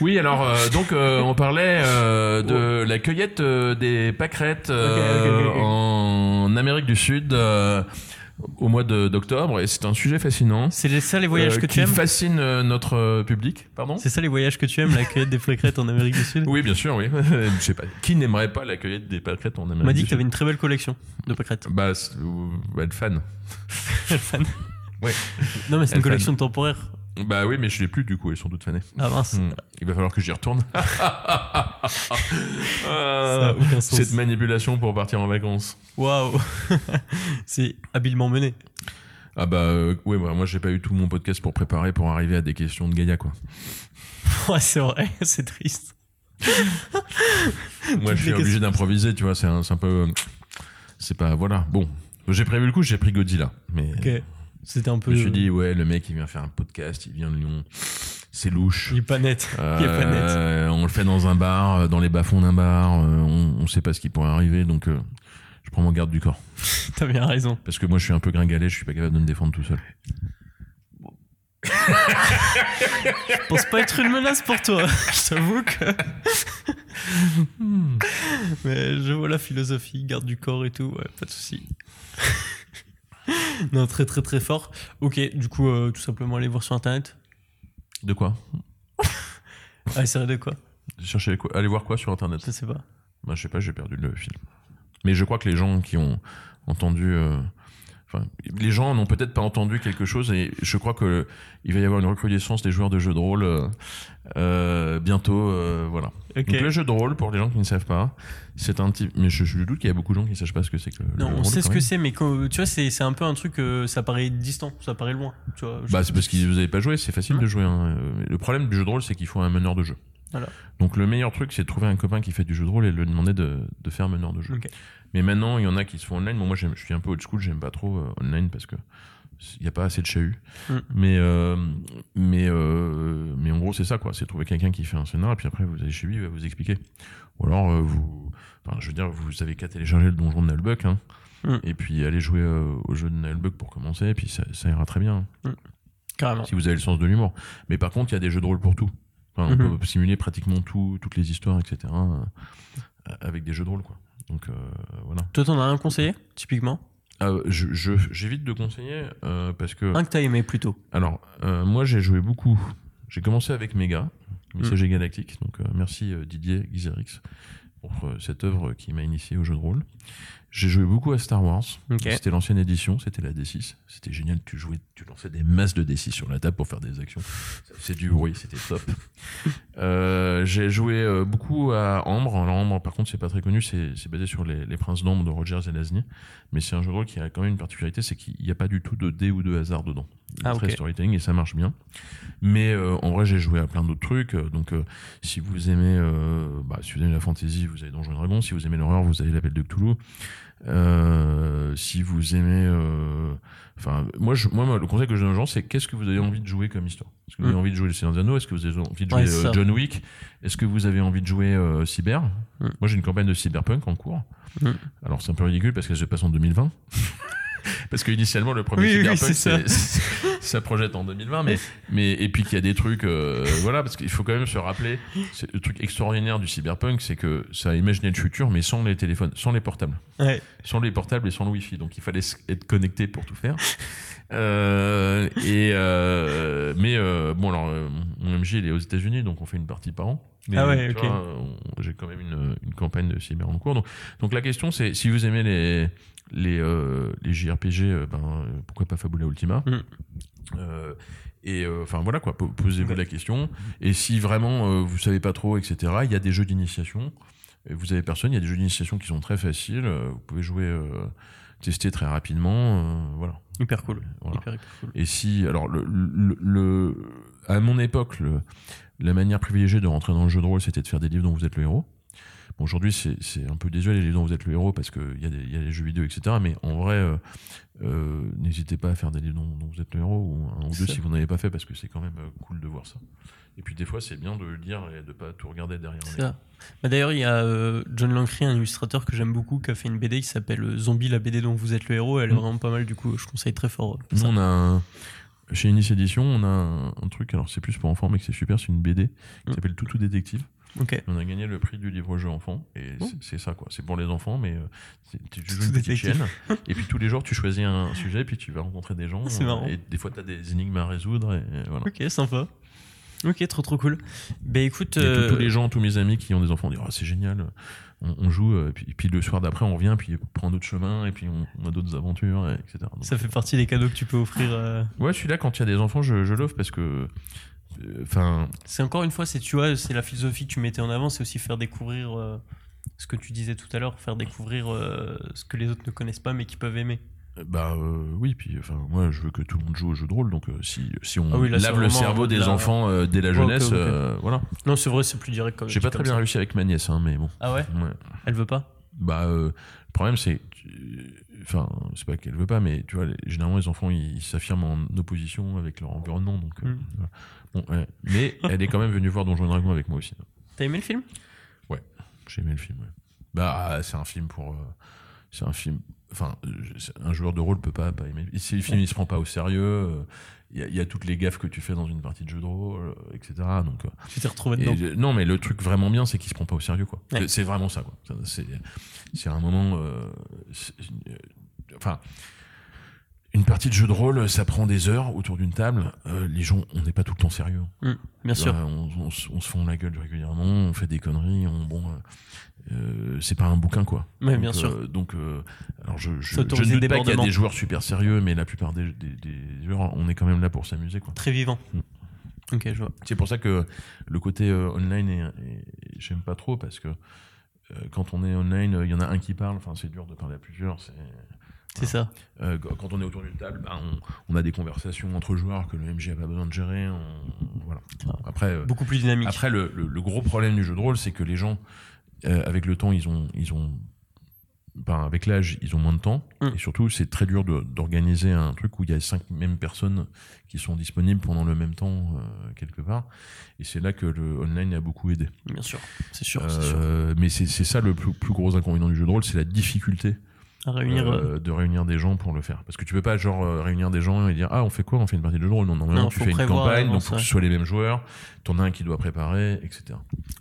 Oui, alors euh, donc euh, on parlait euh, de la cueillette euh, des pâquerettes euh, en Amérique du Sud euh, au mois de- d'octobre et c'est un sujet fascinant C'est ça les voyages euh, que qui tu aimes fascine euh, notre public. Pardon C'est ça les voyages que tu aimes, la cueillette des flécrettes en Amérique du Sud? Oui, bien sûr, oui. Je sais pas. Qui n'aimerait pas la cueillette des pâquerettes en Amérique On m'a dit du que tu avais Sud? une très belle collection de pâquerettes. Bah, être fan. Fan. Ouais. Non, mais c'est une collection temporaire. Bah oui, mais je l'ai plus du coup, elles sont toutes fanées. Ah mince. Hmm. Il va falloir que j'y retourne. Sens. Cette manipulation pour partir en vacances. Waouh. c'est habilement mené. Ah bah euh, ouais, bah, moi j'ai pas eu tout mon podcast pour préparer pour arriver à des questions de Gaïa quoi. Ouais, c'est vrai, c'est triste. Moi je suis obligé d'improviser, tu vois, c'est un, un peu... C'est pas... Voilà, bon. J'ai prévu le coup, j'ai pris Godzilla. Mais Ok. C'était un je peu. me suis dit, ouais, le mec il vient faire un podcast, il vient de Lyon, c'est louche. Il est pas net. Il est pas net. Euh, on le fait dans un bar, euh, dans les bas-fonds d'un bar, euh, on, on sait pas ce qui pourrait arriver, donc euh, je prends mon garde du corps. T'as bien raison. Parce que moi je suis un peu gringalet, je suis pas capable de me défendre tout seul. Je pense pas être une menace pour toi. Je t'avoue que. Hmm. Mais je vois la philosophie, garde du corps et tout, ouais, pas de souci. non, très très très fort. Ok, du coup, euh, tout simplement aller voir sur internet. De quoi Ah, c'est de quoi Chercher quoi Aller voir quoi sur internet Je sais pas. Bah, je sais pas, j'ai perdu le fil. Mais je crois que les gens qui ont entendu. euh, Enfin, les gens n'ont peut-être pas entendu quelque chose et je crois que il va y avoir une recrudescence des joueurs de jeux de rôle euh, euh, bientôt. euh, voilà. Donc le jeu de rôle, pour les gens qui ne savent pas, c'est un type. Mais je, je doute qu'il y a beaucoup de gens qui ne sachent pas ce que c'est que le, le Non, de on rôle, sait ce que c'est, mais tu vois, c'est un peu un truc, euh, ça paraît distant, ça paraît loin. Tu vois, Bah, c'est parce que vous n'avez pas joué, c'est facile de jouer. hein. Le problème du jeu de rôle, c'est qu'il faut un meneur de jeu. Voilà. Donc le meilleur truc, c'est de trouver un copain qui fait du jeu de rôle et de lui demander de, de faire meneur de jeu. Ok. Mais maintenant, il y en a qui se font online. Bon, moi, je suis un peu old school, j'aime pas trop euh, online parce que il n'y a pas assez de chahut. Mm. Mais, euh, mais, euh, mais en gros, c'est ça, quoi. C'est trouver quelqu'un qui fait un scénar et puis après, vous allez chez lui, il va vous expliquer. Ou alors, vous, enfin, je veux dire, vous avez qu'à télécharger le donjon de Nullbuck, hein, Mm. et puis aller jouer au jeu de Nullbuck pour commencer, et puis ça, ça ira très bien Carrément. si vous avez le sens de l'humour. Mais par contre, il y a des jeux de rôle pour tout. Enfin, on Mhm. peut simuler pratiquement tout, toutes les histoires, etc. euh, avec des jeux de rôle, quoi. Donc euh, voilà. Toi, t'en as un conseillé, typiquement je- je- J'évite de conseiller euh, parce que. Un que t'as aimé plutôt. Alors, euh, moi, j'ai joué beaucoup. J'ai commencé avec Mega, Messager Galactique. Donc, euh, merci euh, Didier Gizerix pour euh, cette œuvre qui m'a initié au jeu de rôle. J'ai joué beaucoup à Star Wars. C'était l'ancienne édition, c'était la D6. C'était génial. Tu jouais, tu lançais des masses de D6 sur la table pour faire des actions. C'est du bruit, c'était top. Euh, j'ai joué euh, beaucoup à Ambre. Alors, Ambre, par contre, c'est pas très connu. C'est c'est basé sur les, les Princes d'Ambre de Roger Zelazny. Mais c'est un jeu de rôle qui a quand même une particularité, c'est qu'il n'y a pas du tout de dé ou de hasard dedans. Il Ah, très storytelling et ça marche bien. Mais euh, en vrai, j'ai joué à plein d'autres trucs. Donc, euh, si vous aimez, bah, si vous aimez la fantasy, vous avez Donjons et Dragons. Si vous aimez l'horreur, vous avez l'appel de Cthulhu. Euh, si vous aimez, euh, enfin, moi, je, moi, le conseil que je donne aux gens, c'est qu'est-ce que vous avez envie de jouer comme histoire? Est-ce que vous avez Mm. envie de jouer Le Seigneur des Anneaux Est-ce que vous avez envie de jouer euh. John Wick? Est-ce que vous avez envie de jouer Cyber? Mm. Moi, j'ai une campagne de Cyberpunk en cours. Mm. Alors, c'est un peu ridicule parce que je passe en 2020. parce que initialement, le premier Oui, Cyberpunk, ça. projette en 2020, mais, mais et puis qu'il y a des trucs, euh, voilà, parce qu'il faut quand même se rappeler, c'est le truc extraordinaire du cyberpunk, c'est que ça a imaginé le futur, mais sans les téléphones, sans les portables, Ouais. sans les portables et sans le wifi, donc il fallait être connecté pour tout faire. Euh, et euh, mais euh, bon alors euh, mon MJ il est aux États-Unis, donc on fait une partie par an. Mais, Ah ouais, tu ok. vois, on- j'ai quand même une, une campagne de cyber en cours. Donc, donc la question c'est si vous aimez les les, euh, les JRPG, euh, ben, pourquoi pas Fabula Ultima Mm. Euh, Et euh, enfin voilà quoi, po- posez-vous la question. Et si vraiment euh, vous savez pas trop, etc., il y a des jeux d'initiation. Et Vous avez personne, il y a des jeux d'initiation qui sont très faciles. Vous pouvez jouer, euh, tester très rapidement. euh, voilà. Hyper cool. Voilà. Hyper, hyper cool. Et si, alors, le, le, le- à mon époque, le- la manière privilégiée de rentrer dans le jeu de rôle, c'était de faire des livres dont vous êtes le héros. Aujourd'hui, c'est un peu désuet, les livres dont vous êtes le héros, parce qu'il y, a des- y a les jeux vidéo, etc. Mais en vrai, euh, euh, n'hésitez pas à faire des livres dont, dont vous êtes le héros, ou un ou deux si vous n'en avez pas fait, parce que c'est quand même euh, cool de voir ça. Et puis des fois, c'est bien de le lire et de pas tout regarder derrière. Ça. Bah, D'ailleurs, il y a euh, John Lancry, un illustrateur que j'aime beaucoup, qui a fait une BD qui s'appelle Zombie, la BD dont vous êtes le héros. Elle est Mm. vraiment pas mal, du coup, je conseille très fort. Nous, ça. on a un- chez on a un, un truc, alors c'est plus pour enfants, mais que c'est super, c'est une BD qui Mm. s'appelle Toutou Détective. On a gagné le prix du livre-jeu enfant, et Oh. c'est- ça, quoi. C'est pour les enfants, mais euh, c'est- tu, joues une petite chienne, et puis tous les jours, tu choisis un sujet, puis tu vas rencontrer des gens. C'est euh, marrant. Et des fois, tu as des énigmes à résoudre, et, voilà. Ok, sympa. Ok, trop trop cool. Bah écoute, tous- euh, tous les gens, tous mes amis qui ont des enfants, disent oh, c'est génial, on, on joue, euh, et puis, et puis le soir d'après, on revient, puis on prend un autre chemin, et puis on, on a d'autres aventures, et etc. Donc, ça fait partie des cadeaux que tu peux offrir. euh, Ouais, celui-là, quand il y a des enfants, je, je l'offre parce que. Enfin, C'est encore une fois, c'est tu vois, c'est la philosophie que tu mettais en avant, c'est aussi faire découvrir euh, ce que tu disais tout à l'heure, faire découvrir euh, ce que les autres ne connaissent pas mais qui peuvent aimer. bah euh, oui, puis enfin, moi, je veux que tout le monde joue au jeu de rôle, donc si, si on Ah oui, là, c'est lave le vraiment cerveau des enfants dès la jeunesse, voilà. Non, c'est vrai, c'est plus direct quand. J'ai pas très bien réussi avec ma nièce, hein, mais bon. Ah ouais Ouais. Elle veut pas? Bah, le problème, c'est. Enfin, c'est pas qu'elle veut pas, mais tu vois, les- généralement, les enfants, ils s'affirment en opposition avec leur environnement, donc. Mm. voilà. Bon, ouais. Mais elle est quand même venue voir Donjons et Dragons avec moi aussi. T'as aimé le film? J'ai aimé le film. ouais. Bah, c'est un film pour. euh, c'est un film. Enfin, euh, un joueur de rôle peut pas, pas aimer. Si le film il se prend pas au sérieux, euh, il y, a- il y a toutes les gaffes que tu fais dans une partie de jeu de rôle, euh, etc. Donc, euh, Tu t'es retrouvé et, dedans. euh, non, mais le truc vraiment bien, c'est qu'il se prend pas au sérieux, quoi. Ouais. C'est- vraiment ça, quoi. C'est, un moment. euh, euh, enfin. Une partie de jeu de rôle, ça prend des heures autour d'une table. Euh, les gens, on n'est pas tout le temps sérieux. Hum, bien sûr. on, on se- on se fond la gueule régulièrement, on fait des conneries, on, bon, euh, euh, c'est pas un bouquin quoi. Ouais, donc, bien sûr. euh, donc, alors je, je, je ne doute pas qu'il y a des joueurs super sérieux, mais la plupart des, des, des joueurs, on est quand même là pour s'amuser quoi. Très vivant. Mm. Ok, je vois. C'est pour ça que le côté online, est, est- j'aime pas trop parce que quand on est online, il y en a un qui parle, enfin c'est dur de parler à plusieurs. C'est C'est ça. euh, quand on est autour d'une table, bah, on, on a des conversations entre joueurs que le MJ a pas besoin de gérer. on- voilà. Ah. Après. euh, Beaucoup plus dynamique. après, le, le- le gros problème du jeu de rôle, c'est que les gens, euh, avec le temps, ils ont, ils ont, ben, avec l'âge, ils ont moins de temps. Mm. Et surtout, c'est très dur d'organiser un truc où il y a cinq mêmes personnes qui sont disponibles pendant le même temps euh, quelque part. Et c'est là que le online a beaucoup aidé. Bien sûr. C'est sûr. mais c'est c'est ça le plus, plus gros inconvénient du jeu de rôle, c'est la difficulté À réunir. euh, euh, de réunir des gens pour le faire. Parce que tu peux pas genre euh, réunir des gens et dire ah on fait quoi? On fait une partie de jeu de rôle. Non, normalement Non, tu fais une campagne, donc faut que ce soit les mêmes joueurs. T'en as un qui doit préparer, etc.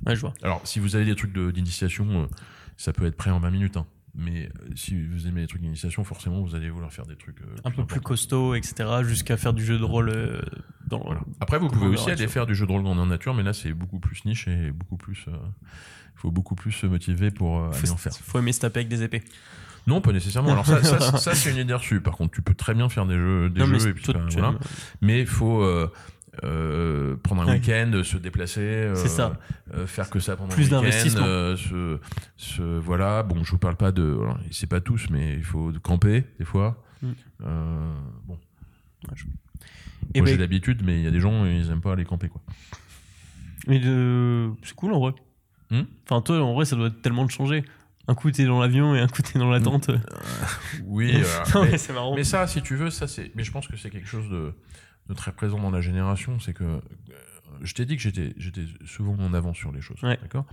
Ouais, je vois. Alors, si vous avez des trucs d'initiation, ça peut être prêt en 20 minutes. hein. Mais si vous aimez les trucs d'initiation, forcément, vous allez vouloir faire des trucs. euh, Un peu plus importants. costaud, etc. Jusqu'à faire du jeu de rôle euh, dans Voilà. Après, vous pouvez aussi aller faire du jeu de rôle grandeur nature, mais là, c'est beaucoup plus niche et beaucoup plus. Il faut beaucoup plus se motiver pour aller en faire. Faut aimer se taper avec des épées. Non, pas nécessairement. Alors, ça, ça, ça, c'est une idée reçue. Par contre, tu peux très bien faire des jeux, des non, mais jeux et puis, ben, voilà. Mais il faut. euh, euh, prendre un Ouais. week-end, se déplacer, euh, ça. faire que ça pendant Plus le week-end, d'investissement. se, se- voilà. Bon, je vous parle pas de, c'est pas tous, mais il faut camper des fois. Mm. Bon, Et moi ben, j'ai l'habitude, mais il y a des gens ils aiment pas aller camper quoi. mais de- c'est cool en vrai. Hmm? Enfin, toi, en vrai, ça doit tellement te changer. Un coup, t'es dans l'avion et un coup, t'es dans la tente. Oui, euh, non, mais, mais c'est marrant. mais ça, si tu veux, ça c'est. Mais je pense que c'est quelque chose de, de très présent dans la génération, c'est que euh, je t'ai dit que j'étais j'étais souvent en avance sur les choses, Ouais. d'accord?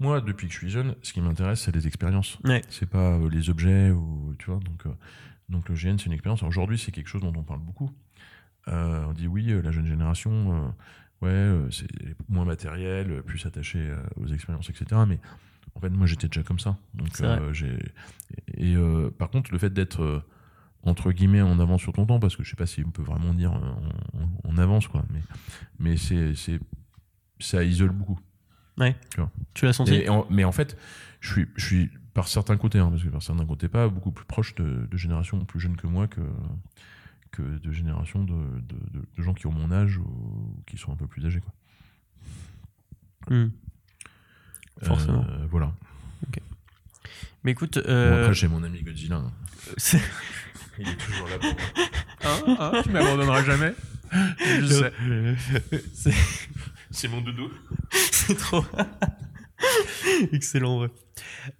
Moi, depuis que je suis jeune, ce qui m'intéresse, c'est les expériences. Ouais. C'est pas euh, les objets ou tu vois. Donc, euh, donc le GN, c'est une expérience. Aujourd'hui, c'est quelque chose dont on parle beaucoup. Euh, on dit oui, euh, la jeune génération, euh, ouais, euh, c'est moins matériel, euh, plus attaché euh, aux expériences, etc. Mais en fait, moi, j'étais déjà comme ça. Donc, euh, j'ai et euh, par contre, le fait d'être euh, entre guillemets en avance sur ton temps, parce que je sais pas si on peut vraiment dire en, en- en avance, quoi. Mais mais c'est c'est ça isole beaucoup. Tu l'as senti Et en- mais en fait, je suis, je suis par certains côtés, hein, parce que par certains côtés pas, beaucoup plus proche de, de générations plus jeunes que moi que, que de générations de, de- de- de gens qui ont mon âge ou qui sont un peu plus âgés. Quoi. Hmm. Forcément. Euh, voilà. Mais écoute, Bon, euh, après, j'ai mon ami Godzilla. hein. c'est- Il est toujours là pour moi. tu m'abandonneras jamais. Je sais. c'est C'est mon doudou. c'est trop. Excellent, ouais.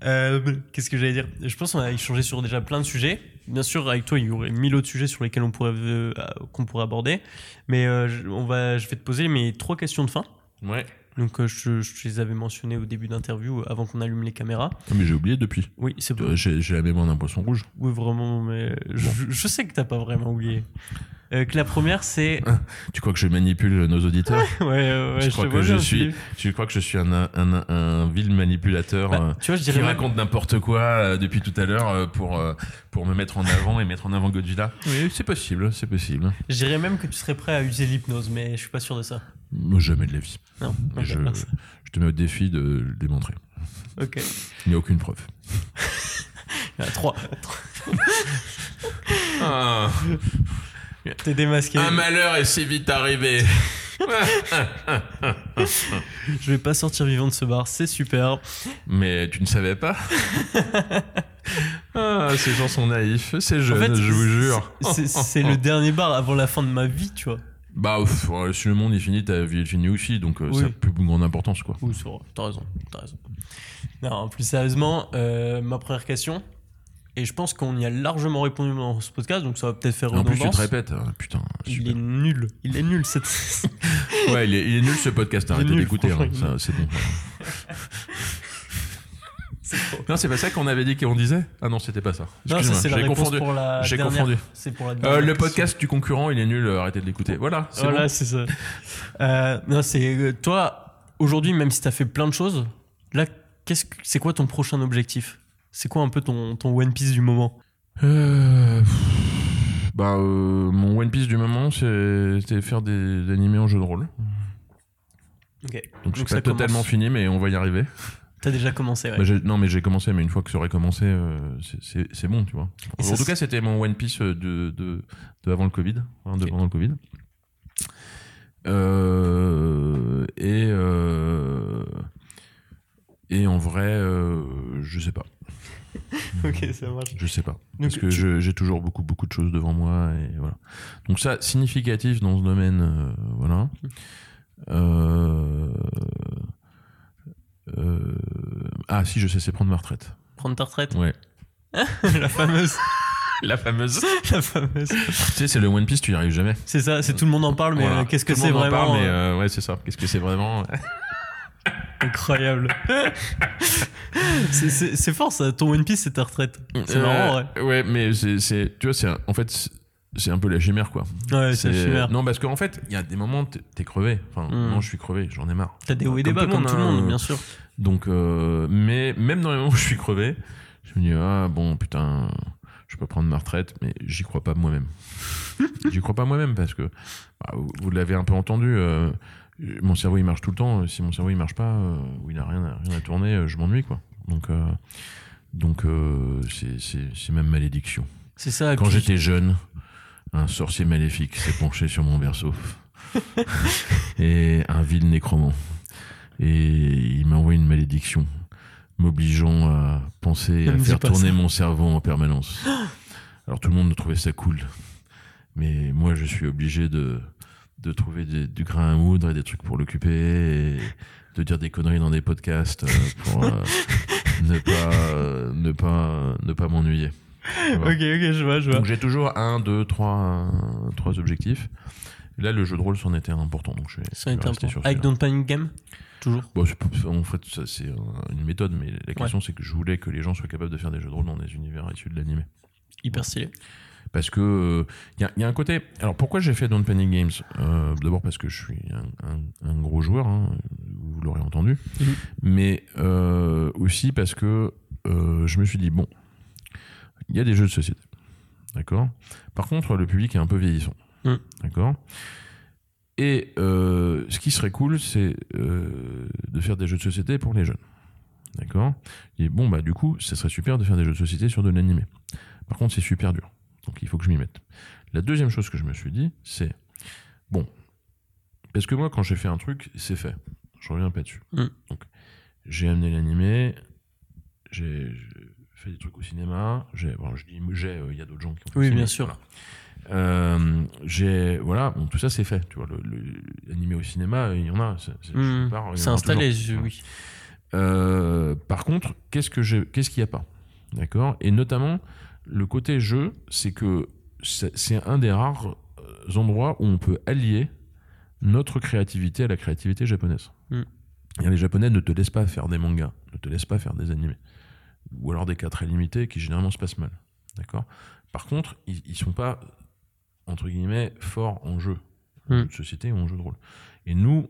Euh, Qu'est-ce que j'allais dire? Je pense qu'on a échangé sur déjà plein de sujets. Bien sûr, avec toi, il y aurait mille autres sujets sur lesquels on pourrait, euh, qu'on pourrait aborder. Mais euh, je, on va, je vais te poser mes trois questions de fin. Ouais. Donc, euh, je, je les avais mentionnées au début d'interview, avant qu'on allume les caméras. Ah, Mais j'ai oublié depuis. Oui, c'est Euh, J'ai la mémoire d'un poisson rouge. Oui, vraiment, mais je, je sais que t'as pas vraiment oublié. Euh, que la première, c'est. Tu crois que je manipule nos auditeurs ouais, ouais, ouais, je je crois que je bien, suis, tu crois que je suis un, un, un, un vil manipulateur Bah, euh, tu vois, je qui même- raconte n'importe quoi euh, depuis tout à l'heure pour, pour me mettre en avant et mettre en avant Godzilla. Oui, c'est possible, c'est possible. Je dirais même que tu serais prêt à user l'hypnose, mais je suis pas sûr de ça. Jamais de la vie. Non. Je te mets au défi de le démontrer. Ok. Il n'y a aucune preuve. Il y en a trois. Ah, T'es démasqué. un malheur est si vite arrivé. Je vais pas sortir vivant de ce bar, c'est super. Mais tu ne savais pas ah, Ces gens sont naïfs, c'est jeune, En fait, je vous jure. c'est- le dernier bar avant la fin de ma vie, tu vois. Bah, ouf, si le monde est fini, ta vie est finie aussi, donc euh, Oui. ça n'a plus grande importance, quoi. Oui, c'est vrai, t'as raison, t'as raison. Non, plus sérieusement, euh, ma première question, et je pense qu'on y a largement répondu dans ce podcast, donc ça va peut-être faire Et en plus, tu redondance. te répètes, hein, putain. Il super. est nul, il est nul cette. Ouais, il est, il est nul ce podcast, Il arrêtez d'écouter, hein, il c'est bon. Non, c'est pas ça qu'on avait dit qu'on disait? Ah non, c'était pas ça. Non, c'est la confondu. pour la J'ai confondu. Pour la Euh, le question. podcast du concurrent, il est nul, euh, arrêtez de l'écouter. Voilà, c'est Voilà, bon. ça. Euh, non, c'est euh, toi aujourd'hui, même si t'as fait plein de choses, là, qu'est-ce que c'est quoi ton prochain objectif? C'est quoi un peu ton, ton One Piece du moment? Euh, bah, euh, mon One Piece du moment, c'était faire des, des animés en jeu de rôle. Ok. Donc, pas ça totalement commence. fini, mais on va y arriver. T'as déjà commencé, ouais. Bah, non, mais j'ai commencé, mais une fois que ça aurait commencé, euh, c'est- bon, tu vois. Et en tout cas, c'était mon One Piece de, de, de avant le Covid, hein, de le Covid. Euh, et et en vrai, je sais pas, ok, ça marche. je sais pas, Donc, parce que tu- j'ai toujours beaucoup beaucoup de choses devant moi et voilà. Donc ça, significatif dans ce domaine, euh, voilà. Euh, euh, ah si, je sais, c'est prendre ma retraite. Prendre ta retraite Ouais. La fameuse. La fameuse. La fameuse. tu sais, c'est le One Piece, tu y arrives jamais. C'est ça, c'est tout le monde en parle, mais Voilà. qu'est-ce que Tout le c'est monde en vraiment parle, mais ouais, c'est ça. Qu'est-ce que c'est vraiment Incroyable. C'est- fort ça, ton One Piece c'est ta retraite. C'est marrant, ouais. Euh, Ouais, mais c'est, tu vois, c'est un- en fait, c'est- un peu la chimère, quoi. Ouais, c'est C'est- chimère. Non, parce qu'en fait, il y a des moments, t'es, crevé. Enfin, Mm. non, je suis crevé, j'en ai marre. T'as des hauts et des bas, comme monde, tout le monde, hein. bien sûr. Donc, euh, mais même dans les moments où je suis crevé, je me dis, ah bon, putain, je peux prendre ma retraite, mais j'y crois pas moi-même. j'y crois pas moi-même parce que, bah, vous, vous l'avez un peu entendu, euh, mon cerveau il marche tout le temps. Si mon cerveau il marche pas, euh, ou il a rien, à- rien à tourner, euh, je m'ennuie, quoi. Donc, euh, donc euh, c'est, c'est, c'est même malédiction. C'est ça. Quand j'étais jeune, un sorcier maléfique s'est penché sur mon berceau. et un vil nécromant. Et il m'a envoyé une malédiction, m'obligeant à penser Ne à faire tourner ça. mon cerveau en permanence. Alors tout le monde trouvait ça cool. Mais moi, je suis obligé de, de trouver des- du grain à moudre et des trucs pour l'occuper et de dire des conneries dans des podcasts euh, pour euh, ne pas, euh, ne pas, ne pas m'ennuyer. Ok, ok, je vois, je vois. Donc j'ai toujours un, deux, trois, trois objectifs. Là, le jeu de rôle, c'en était un important. Donc je vais, Ça je rester important. sur Avec. Don't Panic Game Toujours. Bon, en fait, ça, c'est une méthode, mais la question, c'est que je voulais que les gens soient capables de faire des jeux de rôle dans des univers issus de l'animé. Hyper stylé. Parce que il y, a, y a un côté. Alors pourquoi j'ai fait Don't Panic Games? Euh, D'abord parce que je suis un, un- un gros joueur, hein, vous l'aurez entendu, Mhm. mais euh, aussi parce que euh, je me suis dit bon, il y a des jeux de société, d'accord? Par contre, le public est un peu vieillissant, Mhm. d'accord? Et euh, ce qui serait cool, c'est euh, de faire des jeux de société pour les jeunes, d'accord? Et bon bah du coup, ça serait super de faire des jeux de société sur de l'animé. Par contre, c'est super dur. Donc il faut que je m'y mette. La deuxième chose que je me suis dit, c'est bon, parce que moi quand j'ai fait un truc, c'est fait. Je reviens pas dessus. Mm. Donc j'ai amené l'animé, j'ai fait des trucs au cinéma. J'ai, bon, je dis j'ai, euh, il y a d'autres gens qui ont fait Oui, bien sûr. voilà. Euh, j'ai voilà, bon, tout ça c'est fait. Tu vois, le, le- l'animé au cinéma, il y en a. C'est, pars, en aura installé, toujours. je- Voilà. oui. Euh, par contre, qu'est-ce que j'ai, qu'est-ce qu'il n'y a pas? D'accord? Et notamment, le côté jeu, c'est que c'est un des rares euh, endroits où on peut allier notre créativité à la créativité japonaise. Mm. Et les Japonais ne te laissent pas faire des mangas, ne te laissent pas faire des animés. Ou alors des cas très limités qui généralement se passent mal. D'accord? Par contre, ils, ils sont pas, entre guillemets, forts en jeu. En Mm. jeu de société ou en jeu de rôle. Et nous,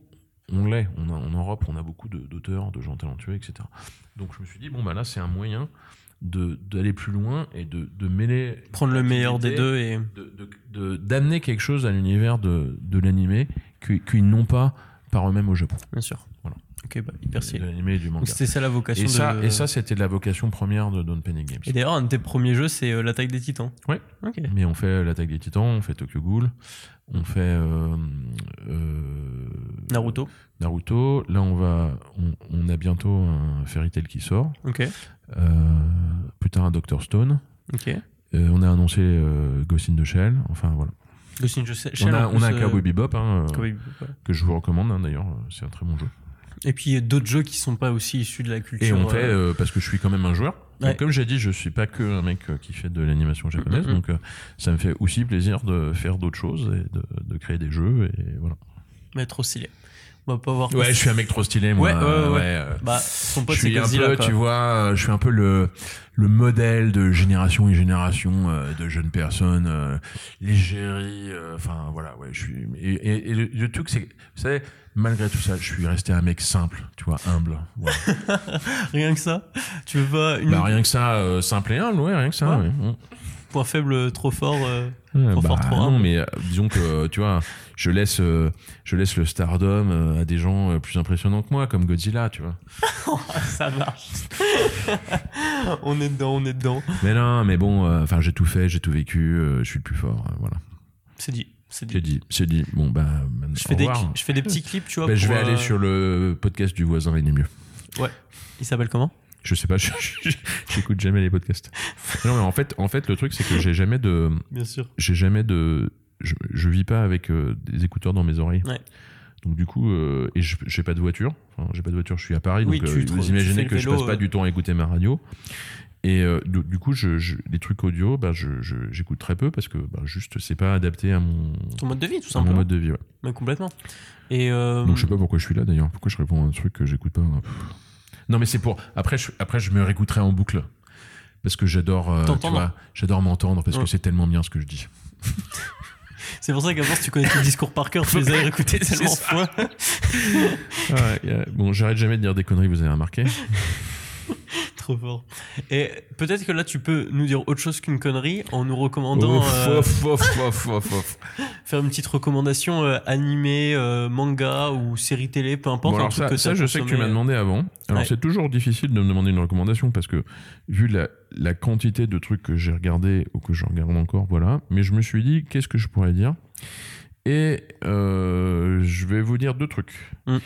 on l'est. On a, en Europe, on a beaucoup de- d'auteurs, de, gens talentueux, etc. Donc je me suis dit, bon, bah là, c'est un moyen de- d'aller plus loin et de, de mêler. Prendre le meilleur des deux et. de- de- de- D'amener quelque chose à l'univers de, de l'animé qu'ils n'ont pas par eux-mêmes au Japon. Bien sûr. Voilà. Ok, bah, hyper stylé. l'animé et du manga. Donc c'était ça la vocation Et ça, de... et ça c'était la vocation première de Don't Panic Games. Et d'ailleurs, un de tes premiers jeux, c'est euh, l'attaque des titans. Ouais. Ok. Mais on fait l'attaque des titans, on fait Tokyo Ghoul, on fait euh, euh, Naruto. Naruto. Là, on va, on, on a bientôt un Fairy Tail qui sort. Ok. Euh, plus tard, un Doctor Stone. Ok. Euh, on a annoncé euh, Ghost in the Shell. Enfin voilà. Ghost in the Shell, on a, on a euh, Cowboy Bebop hein, euh, Bebop, ouais. que je vous recommande hein, d'ailleurs. euh, C'est un très bon jeu. Et puis d'autres jeux qui sont pas aussi issus de la culture. Et on fait euh, euh, parce que je suis quand même un joueur. Donc, comme j'ai dit, je suis pas que un mec euh, qui fait de l'animation japonaise. Donc euh, ça me fait aussi plaisir de faire d'autres choses et de, de créer des jeux et voilà. Mais trop stylé. On va pas voir. Ouais, je suis un mec trop stylé moi. Ouais, ouais, ouais, ouais. euh, Bah, son pote je suis un Godzilla. peu, quoi. tu vois, euh, je suis un peu le le modèle de génération et génération euh, de jeunes personnes, euh, l'égérie, euh, enfin voilà, ouais, je suis. Et, et- et le, le truc, c'est, vous savez, malgré tout ça, je suis resté un mec simple, tu vois, humble. voilà. Rien que ça? Tu veux pas une bah rien que ça, euh, simple et humble, ouais, rien que ça. Ouais. ouais. Mm. point faible euh, trop fort euh, Ouais, Trop bah, fort, trop non, humble. mais euh, disons que euh, tu vois, je laisse, euh, je laisse le stardom euh, à des gens euh, plus impressionnants que moi, comme Godzilla, tu vois. Ça marche. on est dedans, on est dedans. Mais non, mais bon, euh, enfin, j'ai tout fait, j'ai tout vécu, euh, je suis le plus fort, euh, voilà. C'est dit. C'est dit. dit, c'est dit. Bon bah, Je fais, des, je fais des petits clips, tu vois. Bah, je vais aller sur le podcast du voisin, il est mieux. Il s'appelle comment? Je sais pas, j'écoute jamais les podcasts. Non, mais en fait, en fait, le truc, c'est que j'ai jamais de, Bien sûr. j'ai jamais de, je, je vis pas avec euh, des écouteurs dans mes oreilles. Ouais. Donc du coup, euh, et je- j'ai pas de voiture. Enfin, j'ai pas de voiture. Je suis à Paris, Oui, donc tu euh, vous tu imaginez fais le que je vélo, passe pas euh. du temps à écouter ma radio. Et du, du coup, je, je- les trucs audio, bah, je, je- j'écoute très peu parce que bah, juste c'est pas adapté à mon, Ton mode de vie, tout à mon simplement. mode de vie. ouais. Mais complètement. Et Donc je sais pas pourquoi je suis là d'ailleurs. Pourquoi je réponds à un truc que j'écoute pas. Pff. Non mais c'est pour. Après je, après je me réécouterai en boucle parce que j'adore. euh, tu j'adore m'entendre parce Ouais. que c'est tellement bien ce que je dis. c'est pour ça qu'à force, tu connais tes discours par cœur, tu les as écoutés tellement de fois. Ouais, bon, j'arrête jamais de dire des conneries. Vous avez remarqué Trop fort. Et peut-être que là, tu peux nous dire autre chose qu'une connerie en nous recommandant. Ouf, euh, faire une petite recommandation euh, animé, euh, manga ou série télé, peu importe. Bon, un alors truc ça, que ça, je sais que tu m'as demandé avant. Alors Ouais. c'est toujours difficile de me demander une recommandation parce que vu la, la quantité de trucs que j'ai regardé ou que je regarde encore, voilà. Mais je me suis dit, qu'est-ce que je pourrais dire? Et euh, je vais vous dire deux trucs. Mm.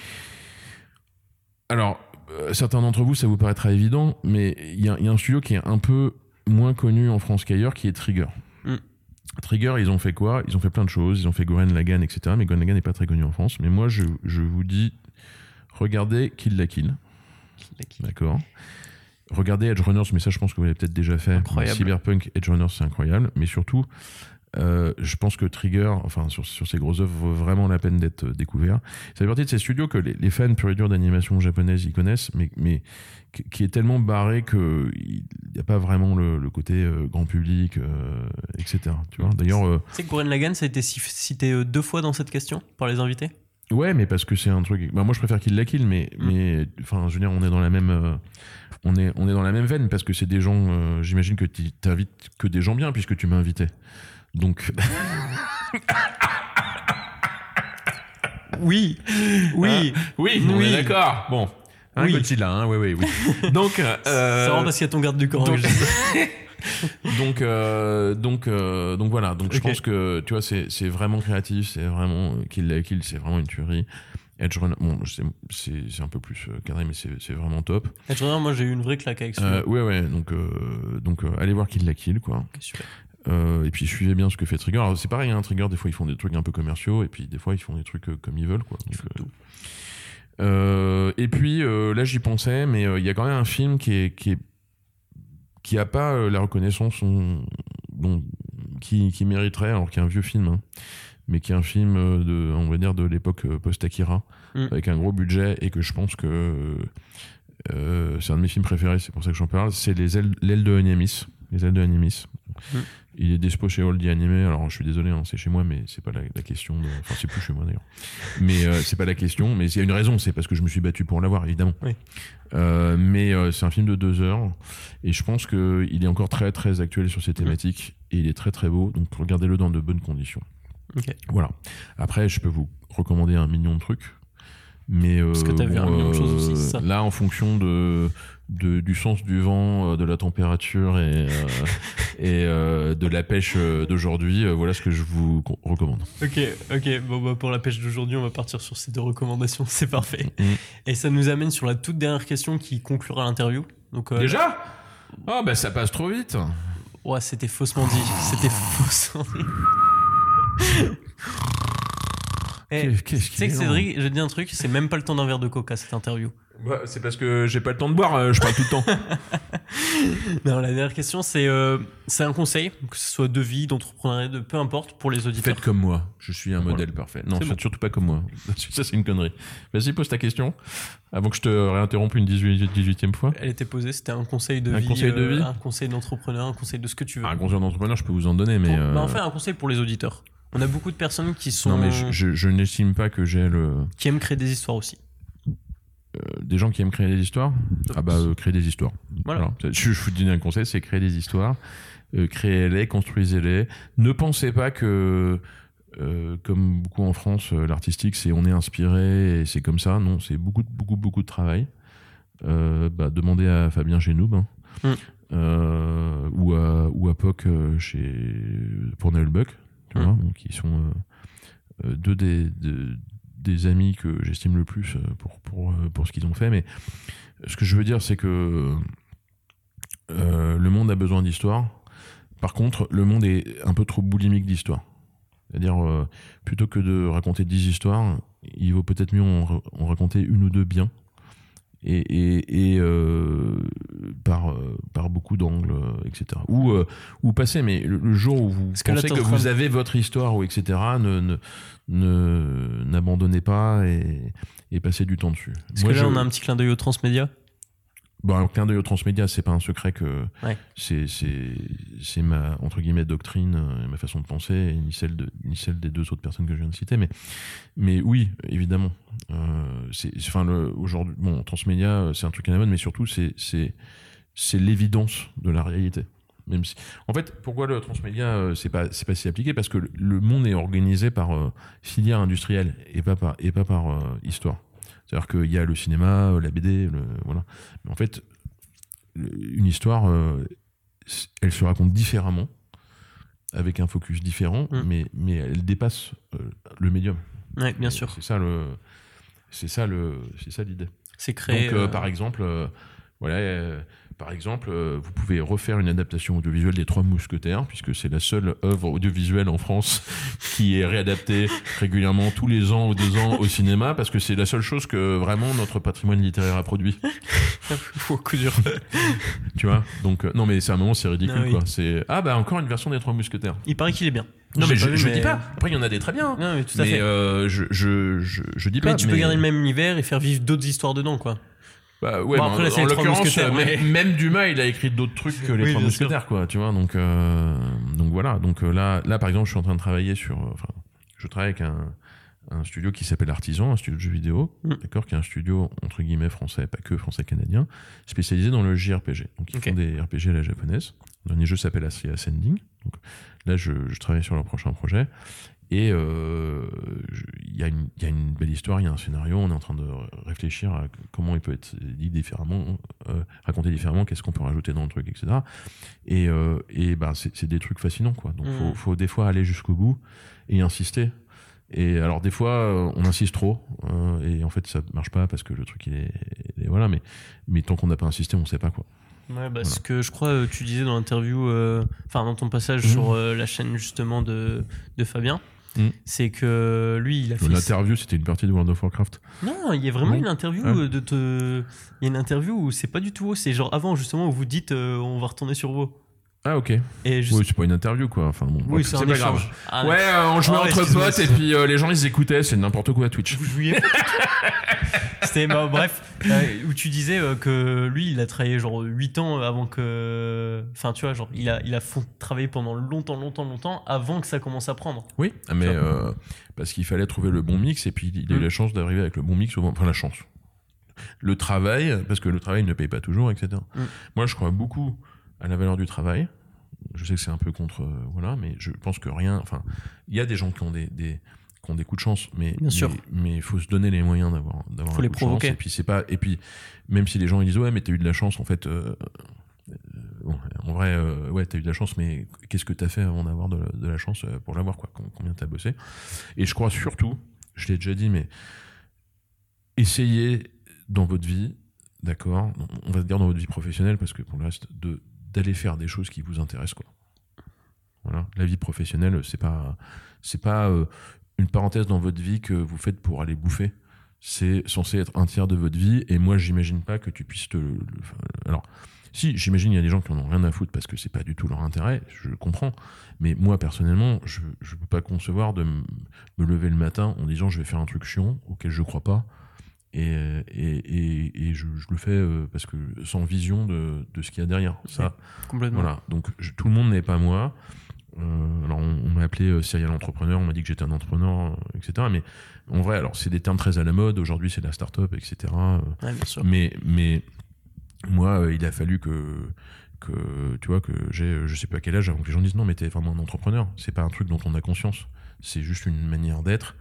Alors, euh, certains d'entre vous, ça vous paraîtra évident, mais il y, a- il y a un studio qui est un peu moins connu en France qu'ailleurs, qui est Trigger. Mm. Trigger, ils ont fait quoi? Ils ont fait plein de choses. Ils ont fait Goren Lagann, etc. Mais Goren Lagann n'est pas très connu en France. Mais moi, je, je vous dis, regardez Kill la Kill. D'accord? Regardez Edge Runners, mais ça, je pense que vous l'avez peut-être déjà fait. Incroyable. Cyberpunk, Edge Runners, c'est incroyable. Mais surtout, euh, je pense que Trigger, enfin, sur, sur ces grosses œuvres, vaut vraiment la peine d'être euh, découvert. Fait partie de ces studios que les, les fans pur et dur d'animation japonaise, ils connaissent, mais, mais qui- est tellement barré qu'il n'y a pas vraiment le, le côté euh, grand public, etc. Tu vois? D'ailleurs, sais que Gurren Lagann, ça a été cité deux fois dans cette question par les invités? Ouais, mais parce que c'est un truc. Bah, moi, je préfère qu'il la kill, mais, Mm. mais, enfin, je veux dire, on est dans la même, on est, on est dans la même veine parce que c'est des gens. euh, J'imagine que tu t'invites que des gens bien puisque tu m'as invité. Donc, Oui, oui. oui, on est d'accord. Bon, Oui. Godzilla, hein, oui, oui, oui. Donc, euh, C'est vraiment parce qu'il y a ton garde du corps. donc, donc, euh, donc, euh, donc voilà. Donc, je pense que tu vois, c'est c'est vraiment créatif, c'est vraiment euh, kill la kill, c'est vraiment une tuerie. Edge Runner, bon, c'est un peu plus euh, cadré, mais c'est vraiment top. Tu vois, moi j'ai eu une vraie claque avec ça. Euh, ouais, ouais, donc, euh, donc euh, allez voir Kill la Kill, quoi. super. Euh, et puis suivez bien ce que fait Trigger. C'est pareil, hein, Trigger, des fois ils font des trucs un peu commerciaux, et puis des fois ils font des trucs comme ils veulent, quoi. Donc, tout. Et puis là, j'y pensais, mais il y a quand même un film qui est qui est qui a pas la reconnaissance on- qui mériterait, alors qu'il y a un vieux film, hein, mais qui est un film euh, de, on va dire, de l'époque euh, post-Akira, Mm. avec un gros budget, et que je pense que euh, c'est un de mes films préférés, c'est pour ça que j'en parle. C'est les ailes, l'aile de Animis, les ailes de Animis. Mm. Il est dispo chez Oldie Animé. Alors, je suis désolé, hein, c'est chez moi, mais c'est pas la, la question. de- Enfin, c'est plus chez moi d'ailleurs. Mais euh, c'est pas la question. Mais il y a une raison, c'est parce que je me suis battu pour l'avoir, évidemment. Oui. Euh, mais euh, c'est un film de deux heures, et je pense que il est encore très très actuel sur ces thématiques, et il est très très beau. Donc, regardez-le dans de bonnes conditions. Voilà. Après, je peux vous recommander un million de trucs. Mais euh, Parce que t'as vu un million de choses aussi, c'est ça là, en fonction de, de- du sens du vent, euh, de la température et, euh, et euh, de la pêche euh, d'aujourd'hui, euh, voilà ce que je vous co- recommande. Ok, ok. Bon, bah, pour la pêche d'aujourd'hui, on va partir sur ces deux recommandations. C'est parfait. Mm. Et ça nous amène sur la toute dernière question qui conclura l'interview. Donc, euh, Déjà? Ah, bah ça passe trop vite Ouais, c'était faussement dit. C'était faussement dit. Eh, Qu'est- Qu'est-ce Tu sais que Cédric, je dis un truc, c'est même pas le temps d'un verre de coca cette interview. Bah, C'est parce que j'ai pas le temps de boire, euh, je parle tout le temps. Non, la dernière question, c'est euh, c'est un conseil, que ce soit de vie, d'entrepreneuriat, de peu importe, pour les auditeurs. Faites comme moi, je suis un Voilà. modèle parfait. Non, bon. surtout pas comme moi. Ça, c'est une connerie. Vas-y, pose ta question, avant que je te réinterrompe une 18, 18e fois. Elle était posée, c'était un conseil de Un vie, conseil de euh, vie un conseil d'entrepreneur, un conseil de ce que tu veux. Un conseil d'entrepreneur, je peux vous en donner, mais... Pour- euh, bah, enfin, un conseil pour les auditeurs. On a beaucoup de personnes qui sont Non, mais je, je- je n'estime pas que j'ai le... qui aiment créer des histoires aussi. euh, des gens qui aiment créer des histoires? Ah bah, euh, créer des histoires. Voilà. Je, je vous donne un conseil, c'est créer des histoires. Euh, Créez-les, construisez-les. Ne pensez pas que, euh, comme beaucoup en France, l'artistique, c'est on est inspiré et c'est comme ça. Non, c'est beaucoup, beaucoup, beaucoup de travail. Bah, demandez à Fabien Génoub. hein. Mm. Ou à ou à Poc chez pour Buck, tu Mm. vois, qui sont euh, euh, deux des, de- des amis que j'estime le plus euh, pour, pour, pour ce qu'ils ont fait. Mais ce que je veux dire, c'est que le monde a besoin d'histoire. Par contre, le monde est un peu trop boulimique d'histoire. C'est-à-dire, plutôt que de raconter 10 histoires, il vaut peut-être mieux en raconter une ou deux bien. Et, et, et, euh, par, euh, par beaucoup d'angles, euh, etc. Ou, euh, ou passer, mais le, le jour où vous Parce pensez que vous avez votre histoire, ou etc., ne, ne, ne- n'abandonnez pas et, et passez du temps dessus. Parce Moi, que là, je- on a un petit clin d'œil au transmédia. Bon, un clin d'œil au transmédia, c'est pas un secret que Ouais. c'est, ma, entre guillemets, doctrine, euh, ma façon de penser, ni celle, de, ni celle des deux autres personnes que je viens de citer. Mais, mais oui, évidemment. Euh, c'est, enfin, le, aujourd'hui, bon, transmédia, euh, c'est un truc à la mode, mais surtout, c'est, c'est, c'est l'évidence de la réalité. Même si, en fait, pourquoi le transmédia, c'est pas, c'est pas si appliqué? Parce que le- le monde est organisé par euh, filière industrielle et pas par, et pas par euh, histoire. C'est-à-dire qu'il y a le cinéma, la BD, le, voilà. Mais en fait, une histoire, euh, elle se raconte différemment, avec un focus différent, Mm. mais, mais elle dépasse euh, le médium. Ouais, bien Et sûr. C'est ça le, c'est ça le, c'est ça l'idée. C'est créé. Donc, euh, par exemple, voilà, par exemple, euh, vous pouvez refaire une adaptation audiovisuelle des Trois Mousquetaires, puisque c'est la seule œuvre audiovisuelle en France qui est réadaptée régulièrement tous les ans ou deux ans au cinéma, parce que c'est la seule chose que vraiment notre patrimoine littéraire a produit. au coup dur. Tu vois? Donc, euh, non, mais c'est un moment, c'est ridicule, Ah oui. quoi. C'est, ah, bah, encore une version des Trois Mousquetaires. Il paraît qu'il est bien. Non, mais je, vu, je dis pas. Après, il y en a des très bien. Non, mais tout à mais fait. euh, je, je, je, je dis pas. mais tu peux garder le même univers et faire vivre d'autres histoires dedans, quoi. Bah, ouais, Bon, après, en- l'occurrence, mais- même, même Dumas, il a écrit d'autres trucs que les Oui, Trois. Mousquetaires, quoi, tu vois. Donc, euh, donc voilà. Donc euh, là, là, par exemple, je suis en train de travailler sur. euh, Enfin, je travaille avec un, un studio qui s'appelle Artisan, un studio de jeux vidéo, Mm. d'accord, qui est un studio entre guillemets français, pas que français-canadien, spécialisé dans le JRPG. Donc ils font des RPG à la japonaise. Le dernier jeu s'appelle Ascending. Donc là, je, je travaille sur leur prochain projet. Et euh, il y, a une- il y a une belle histoire, il y a un scénario, on est en train de réfléchir à comment il peut être dit différemment, euh, raconté différemment, qu'est-ce qu'on peut rajouter dans le truc, etc. Et, euh, et ben, c'est des trucs fascinants, quoi. Donc, Mhm. faut, faut des fois aller jusqu'au bout et insister. Et alors, des fois, on insiste trop, et en fait, ça marche pas parce que le truc, il est. il est- voilà, mais, mais tant qu'on n'a pas insisté, on sait pas, quoi. Ouais, bah, ce que je crois tu disais dans l'interview, enfin dans ton passage Mhm. sur la chaîne justement de, de Fabien, Mm. C'est que lui, il a fait. L'interview, c'était une partie de World of Warcraft. Non, il y a vraiment Non. une interview Ah. euh, de te. Il y a une interview où c'est pas du tout WoW, c'est genre avant justement où vous dites euh, on va retourner sur WoW. Ah, ok. Et juste. Oui, c'est pas une interview, quoi. Enfin, bon, Oui, c'est un pas échange. grave. Ah, Ouais, euh, on jouait Ah, entre potes et puis euh, les gens ils écoutaient, c'est n'importe quoi Twitch. Vous jouiez C'était bah, bref, euh, où tu disais que lui, il a travaillé genre 8 ans avant que. Enfin, tu vois, genre, il a, il a travaillé pendant longtemps, longtemps, longtemps avant que ça commence à prendre. Oui, mais parce qu'il fallait trouver le bon mix et puis il a eu Mm. la chance d'arriver avec le bon mix, enfin la chance. Le travail, parce que le travail ne paye pas toujours, etc. Mm. Moi, je crois beaucoup à la valeur du travail. Je sais que c'est un peu contre, euh, voilà, mais je pense que rien. Enfin, il y a des gens qui ont des, des qui ont des coups de chance, mais Bien sûr. mais il faut se donner les moyens d'avoir d'avoir Faut un les de chance. provoquer. Et puis c'est pas et puis même si les gens ils disent ouais mais t'as eu de la chance en fait. euh, euh, bon, en vrai, euh, ouais, t'as eu de la chance, mais qu'est-ce que t'as fait avant d'avoir de, de la chance pour l'avoir, quoi? Com- Combien t'as bossé? Et je crois surtout, je l'ai déjà dit, mais essayez dans votre vie, d'accord On va dire dans votre vie professionnelle, parce que pour le reste, de d'aller faire des choses qui vous intéressent, quoi. Voilà, la vie professionnelle, c'est pas, c'est pas euh, une parenthèse dans votre vie que vous faites pour aller bouffer. C'est censé être un tiers de votre vie, et moi, j'imagine pas que tu puisses te. alors, si, j'imagine il y a des gens qui en ont rien à foutre parce que c'est pas du tout leur intérêt, je comprends. Mais moi, personnellement, je, je peux pas concevoir de me lever le matin en disant je vais faire un truc chiant auquel je crois pas. Et, et, et, je, je le fais euh, parce que sans vision de, de ce qu'il y a derrière. Ça, Complètement. voilà. Donc, je- tout le monde n'est pas moi. Euh, alors, on, on m'a appelé euh, serial entrepreneur, on m'a dit que j'étais un entrepreneur, euh, etc. Mais en vrai, alors, c'est des termes très à la mode. Aujourd'hui, c'est la start-up, etc. Ouais, bien sûr. mais, mais moi, il a fallu que, que tu vois, que j'ai, je sais pas quel âge avant que les gens disent non, mais t'es vraiment un entrepreneur. C'est pas un truc dont on a conscience. C'est juste une manière d'être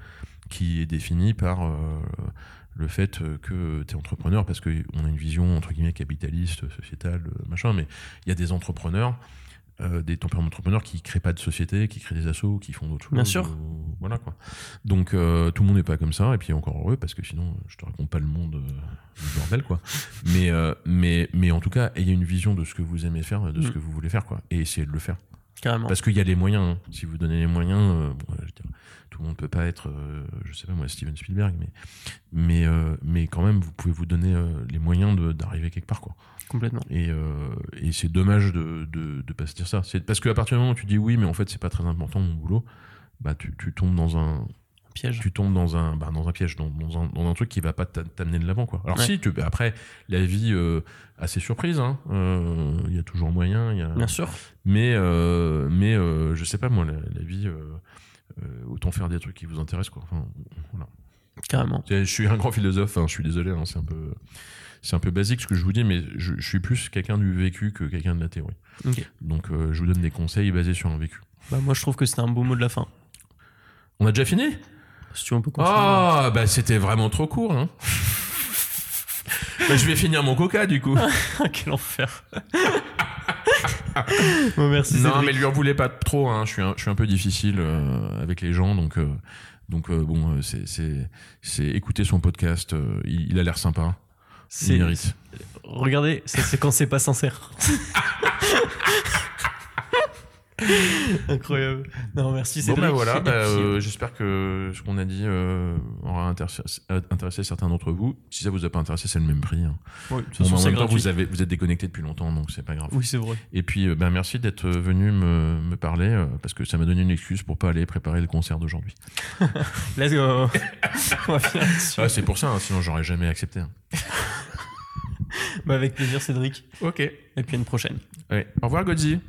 qui est définie par le fait euh, que tu es entrepreneur parce qu'on a une vision entre guillemets capitaliste, sociétale, euh, machin. Mais il y a des entrepreneurs. euh, des tempéraments entrepreneurs qui créent pas de société, qui créent des assos, qui font d'autres choses. Bien sûr. voilà quoi. Donc euh, tout le monde n'est pas comme ça, et puis encore heureux parce que sinon je te raconte pas le monde du bordel quoi. Mais mais mais en tout cas, ayez une vision de ce que vous aimez faire, de ce Mm. que vous voulez faire quoi, et essayez de le faire. Carrément. Parce qu'il y a les moyens. hein. Si vous donnez les moyens, euh, bon, je tout le monde peut pas être, euh, je sais pas moi, Steven Spielberg, mais mais euh, mais quand même, vous pouvez vous donner euh, les moyens d'arriver quelque part quoi. Complètement. Et, et c'est dommage de, de, de pas se dire ça. C'est parce qu'à partir du moment où tu dis oui, mais en fait c'est pas très important mon boulot, bah tu, tu tombes dans un Piège. tu tombes dans un bah, dans un piège, dans, dans un, dans un truc qui va pas t'a- t'amener de l'avant quoi. Alors Ouais. si tu, bah, après la vie euh, a ses surprises, hein. Euh, il y a toujours moyen, il y a Bien sûr. mais euh, mais euh, je sais pas moi la, la vie autant faire des trucs qui vous intéressent quoi. Enfin, voilà. Carrément. Je suis un grand philosophe, hein, je suis désolé, hein, c'est un peu c'est un peu basique ce que je vous dis, mais je, je suis plus quelqu'un du vécu que quelqu'un de la théorie. Donc euh, je vous donne des conseils basés sur un vécu. Bah, moi, je trouve que c'était un beau mot de la fin. On a déjà fini? Si tu veux, on peut continuer. Oh, bah c'était vraiment trop court. Hein. Bah, je vais finir mon coca du coup. Quel enfer. bon, merci. non, Cédric. mais lui en voulait pas trop. Hein. Je suis un, je suis un peu difficile euh, avec les gens, donc euh, donc euh, bon, c'est écouter son podcast. il, il a l'air sympa. Il C'est- mérite. Regardez, c'est quand c'est pas sincère. Incroyable. Non, merci Bon Cédric. bah voilà, Et bah, puis, euh, j'espère que ce qu'on a dit euh, aura intéressé, intéressé certains d'entre vous. Si ça vous a pas intéressé, c'est le même prix. hein. ouais, toute Bon, façon, bah, en c'est même temps, vous, avez, vous êtes déconnecté depuis longtemps, donc c'est pas grave. Oui, c'est vrai. Et puis, euh, bah, merci d'être venu me, me parler, euh, parce que ça m'a donné une excuse pour pas aller préparer le concert d'aujourd'hui. Let's go. Ah, c'est pour ça, hein, sinon j'aurais jamais accepté. hein. Bah, avec plaisir, Cédric. Ok. Et puis à une prochaine. Allez, au revoir Godzi.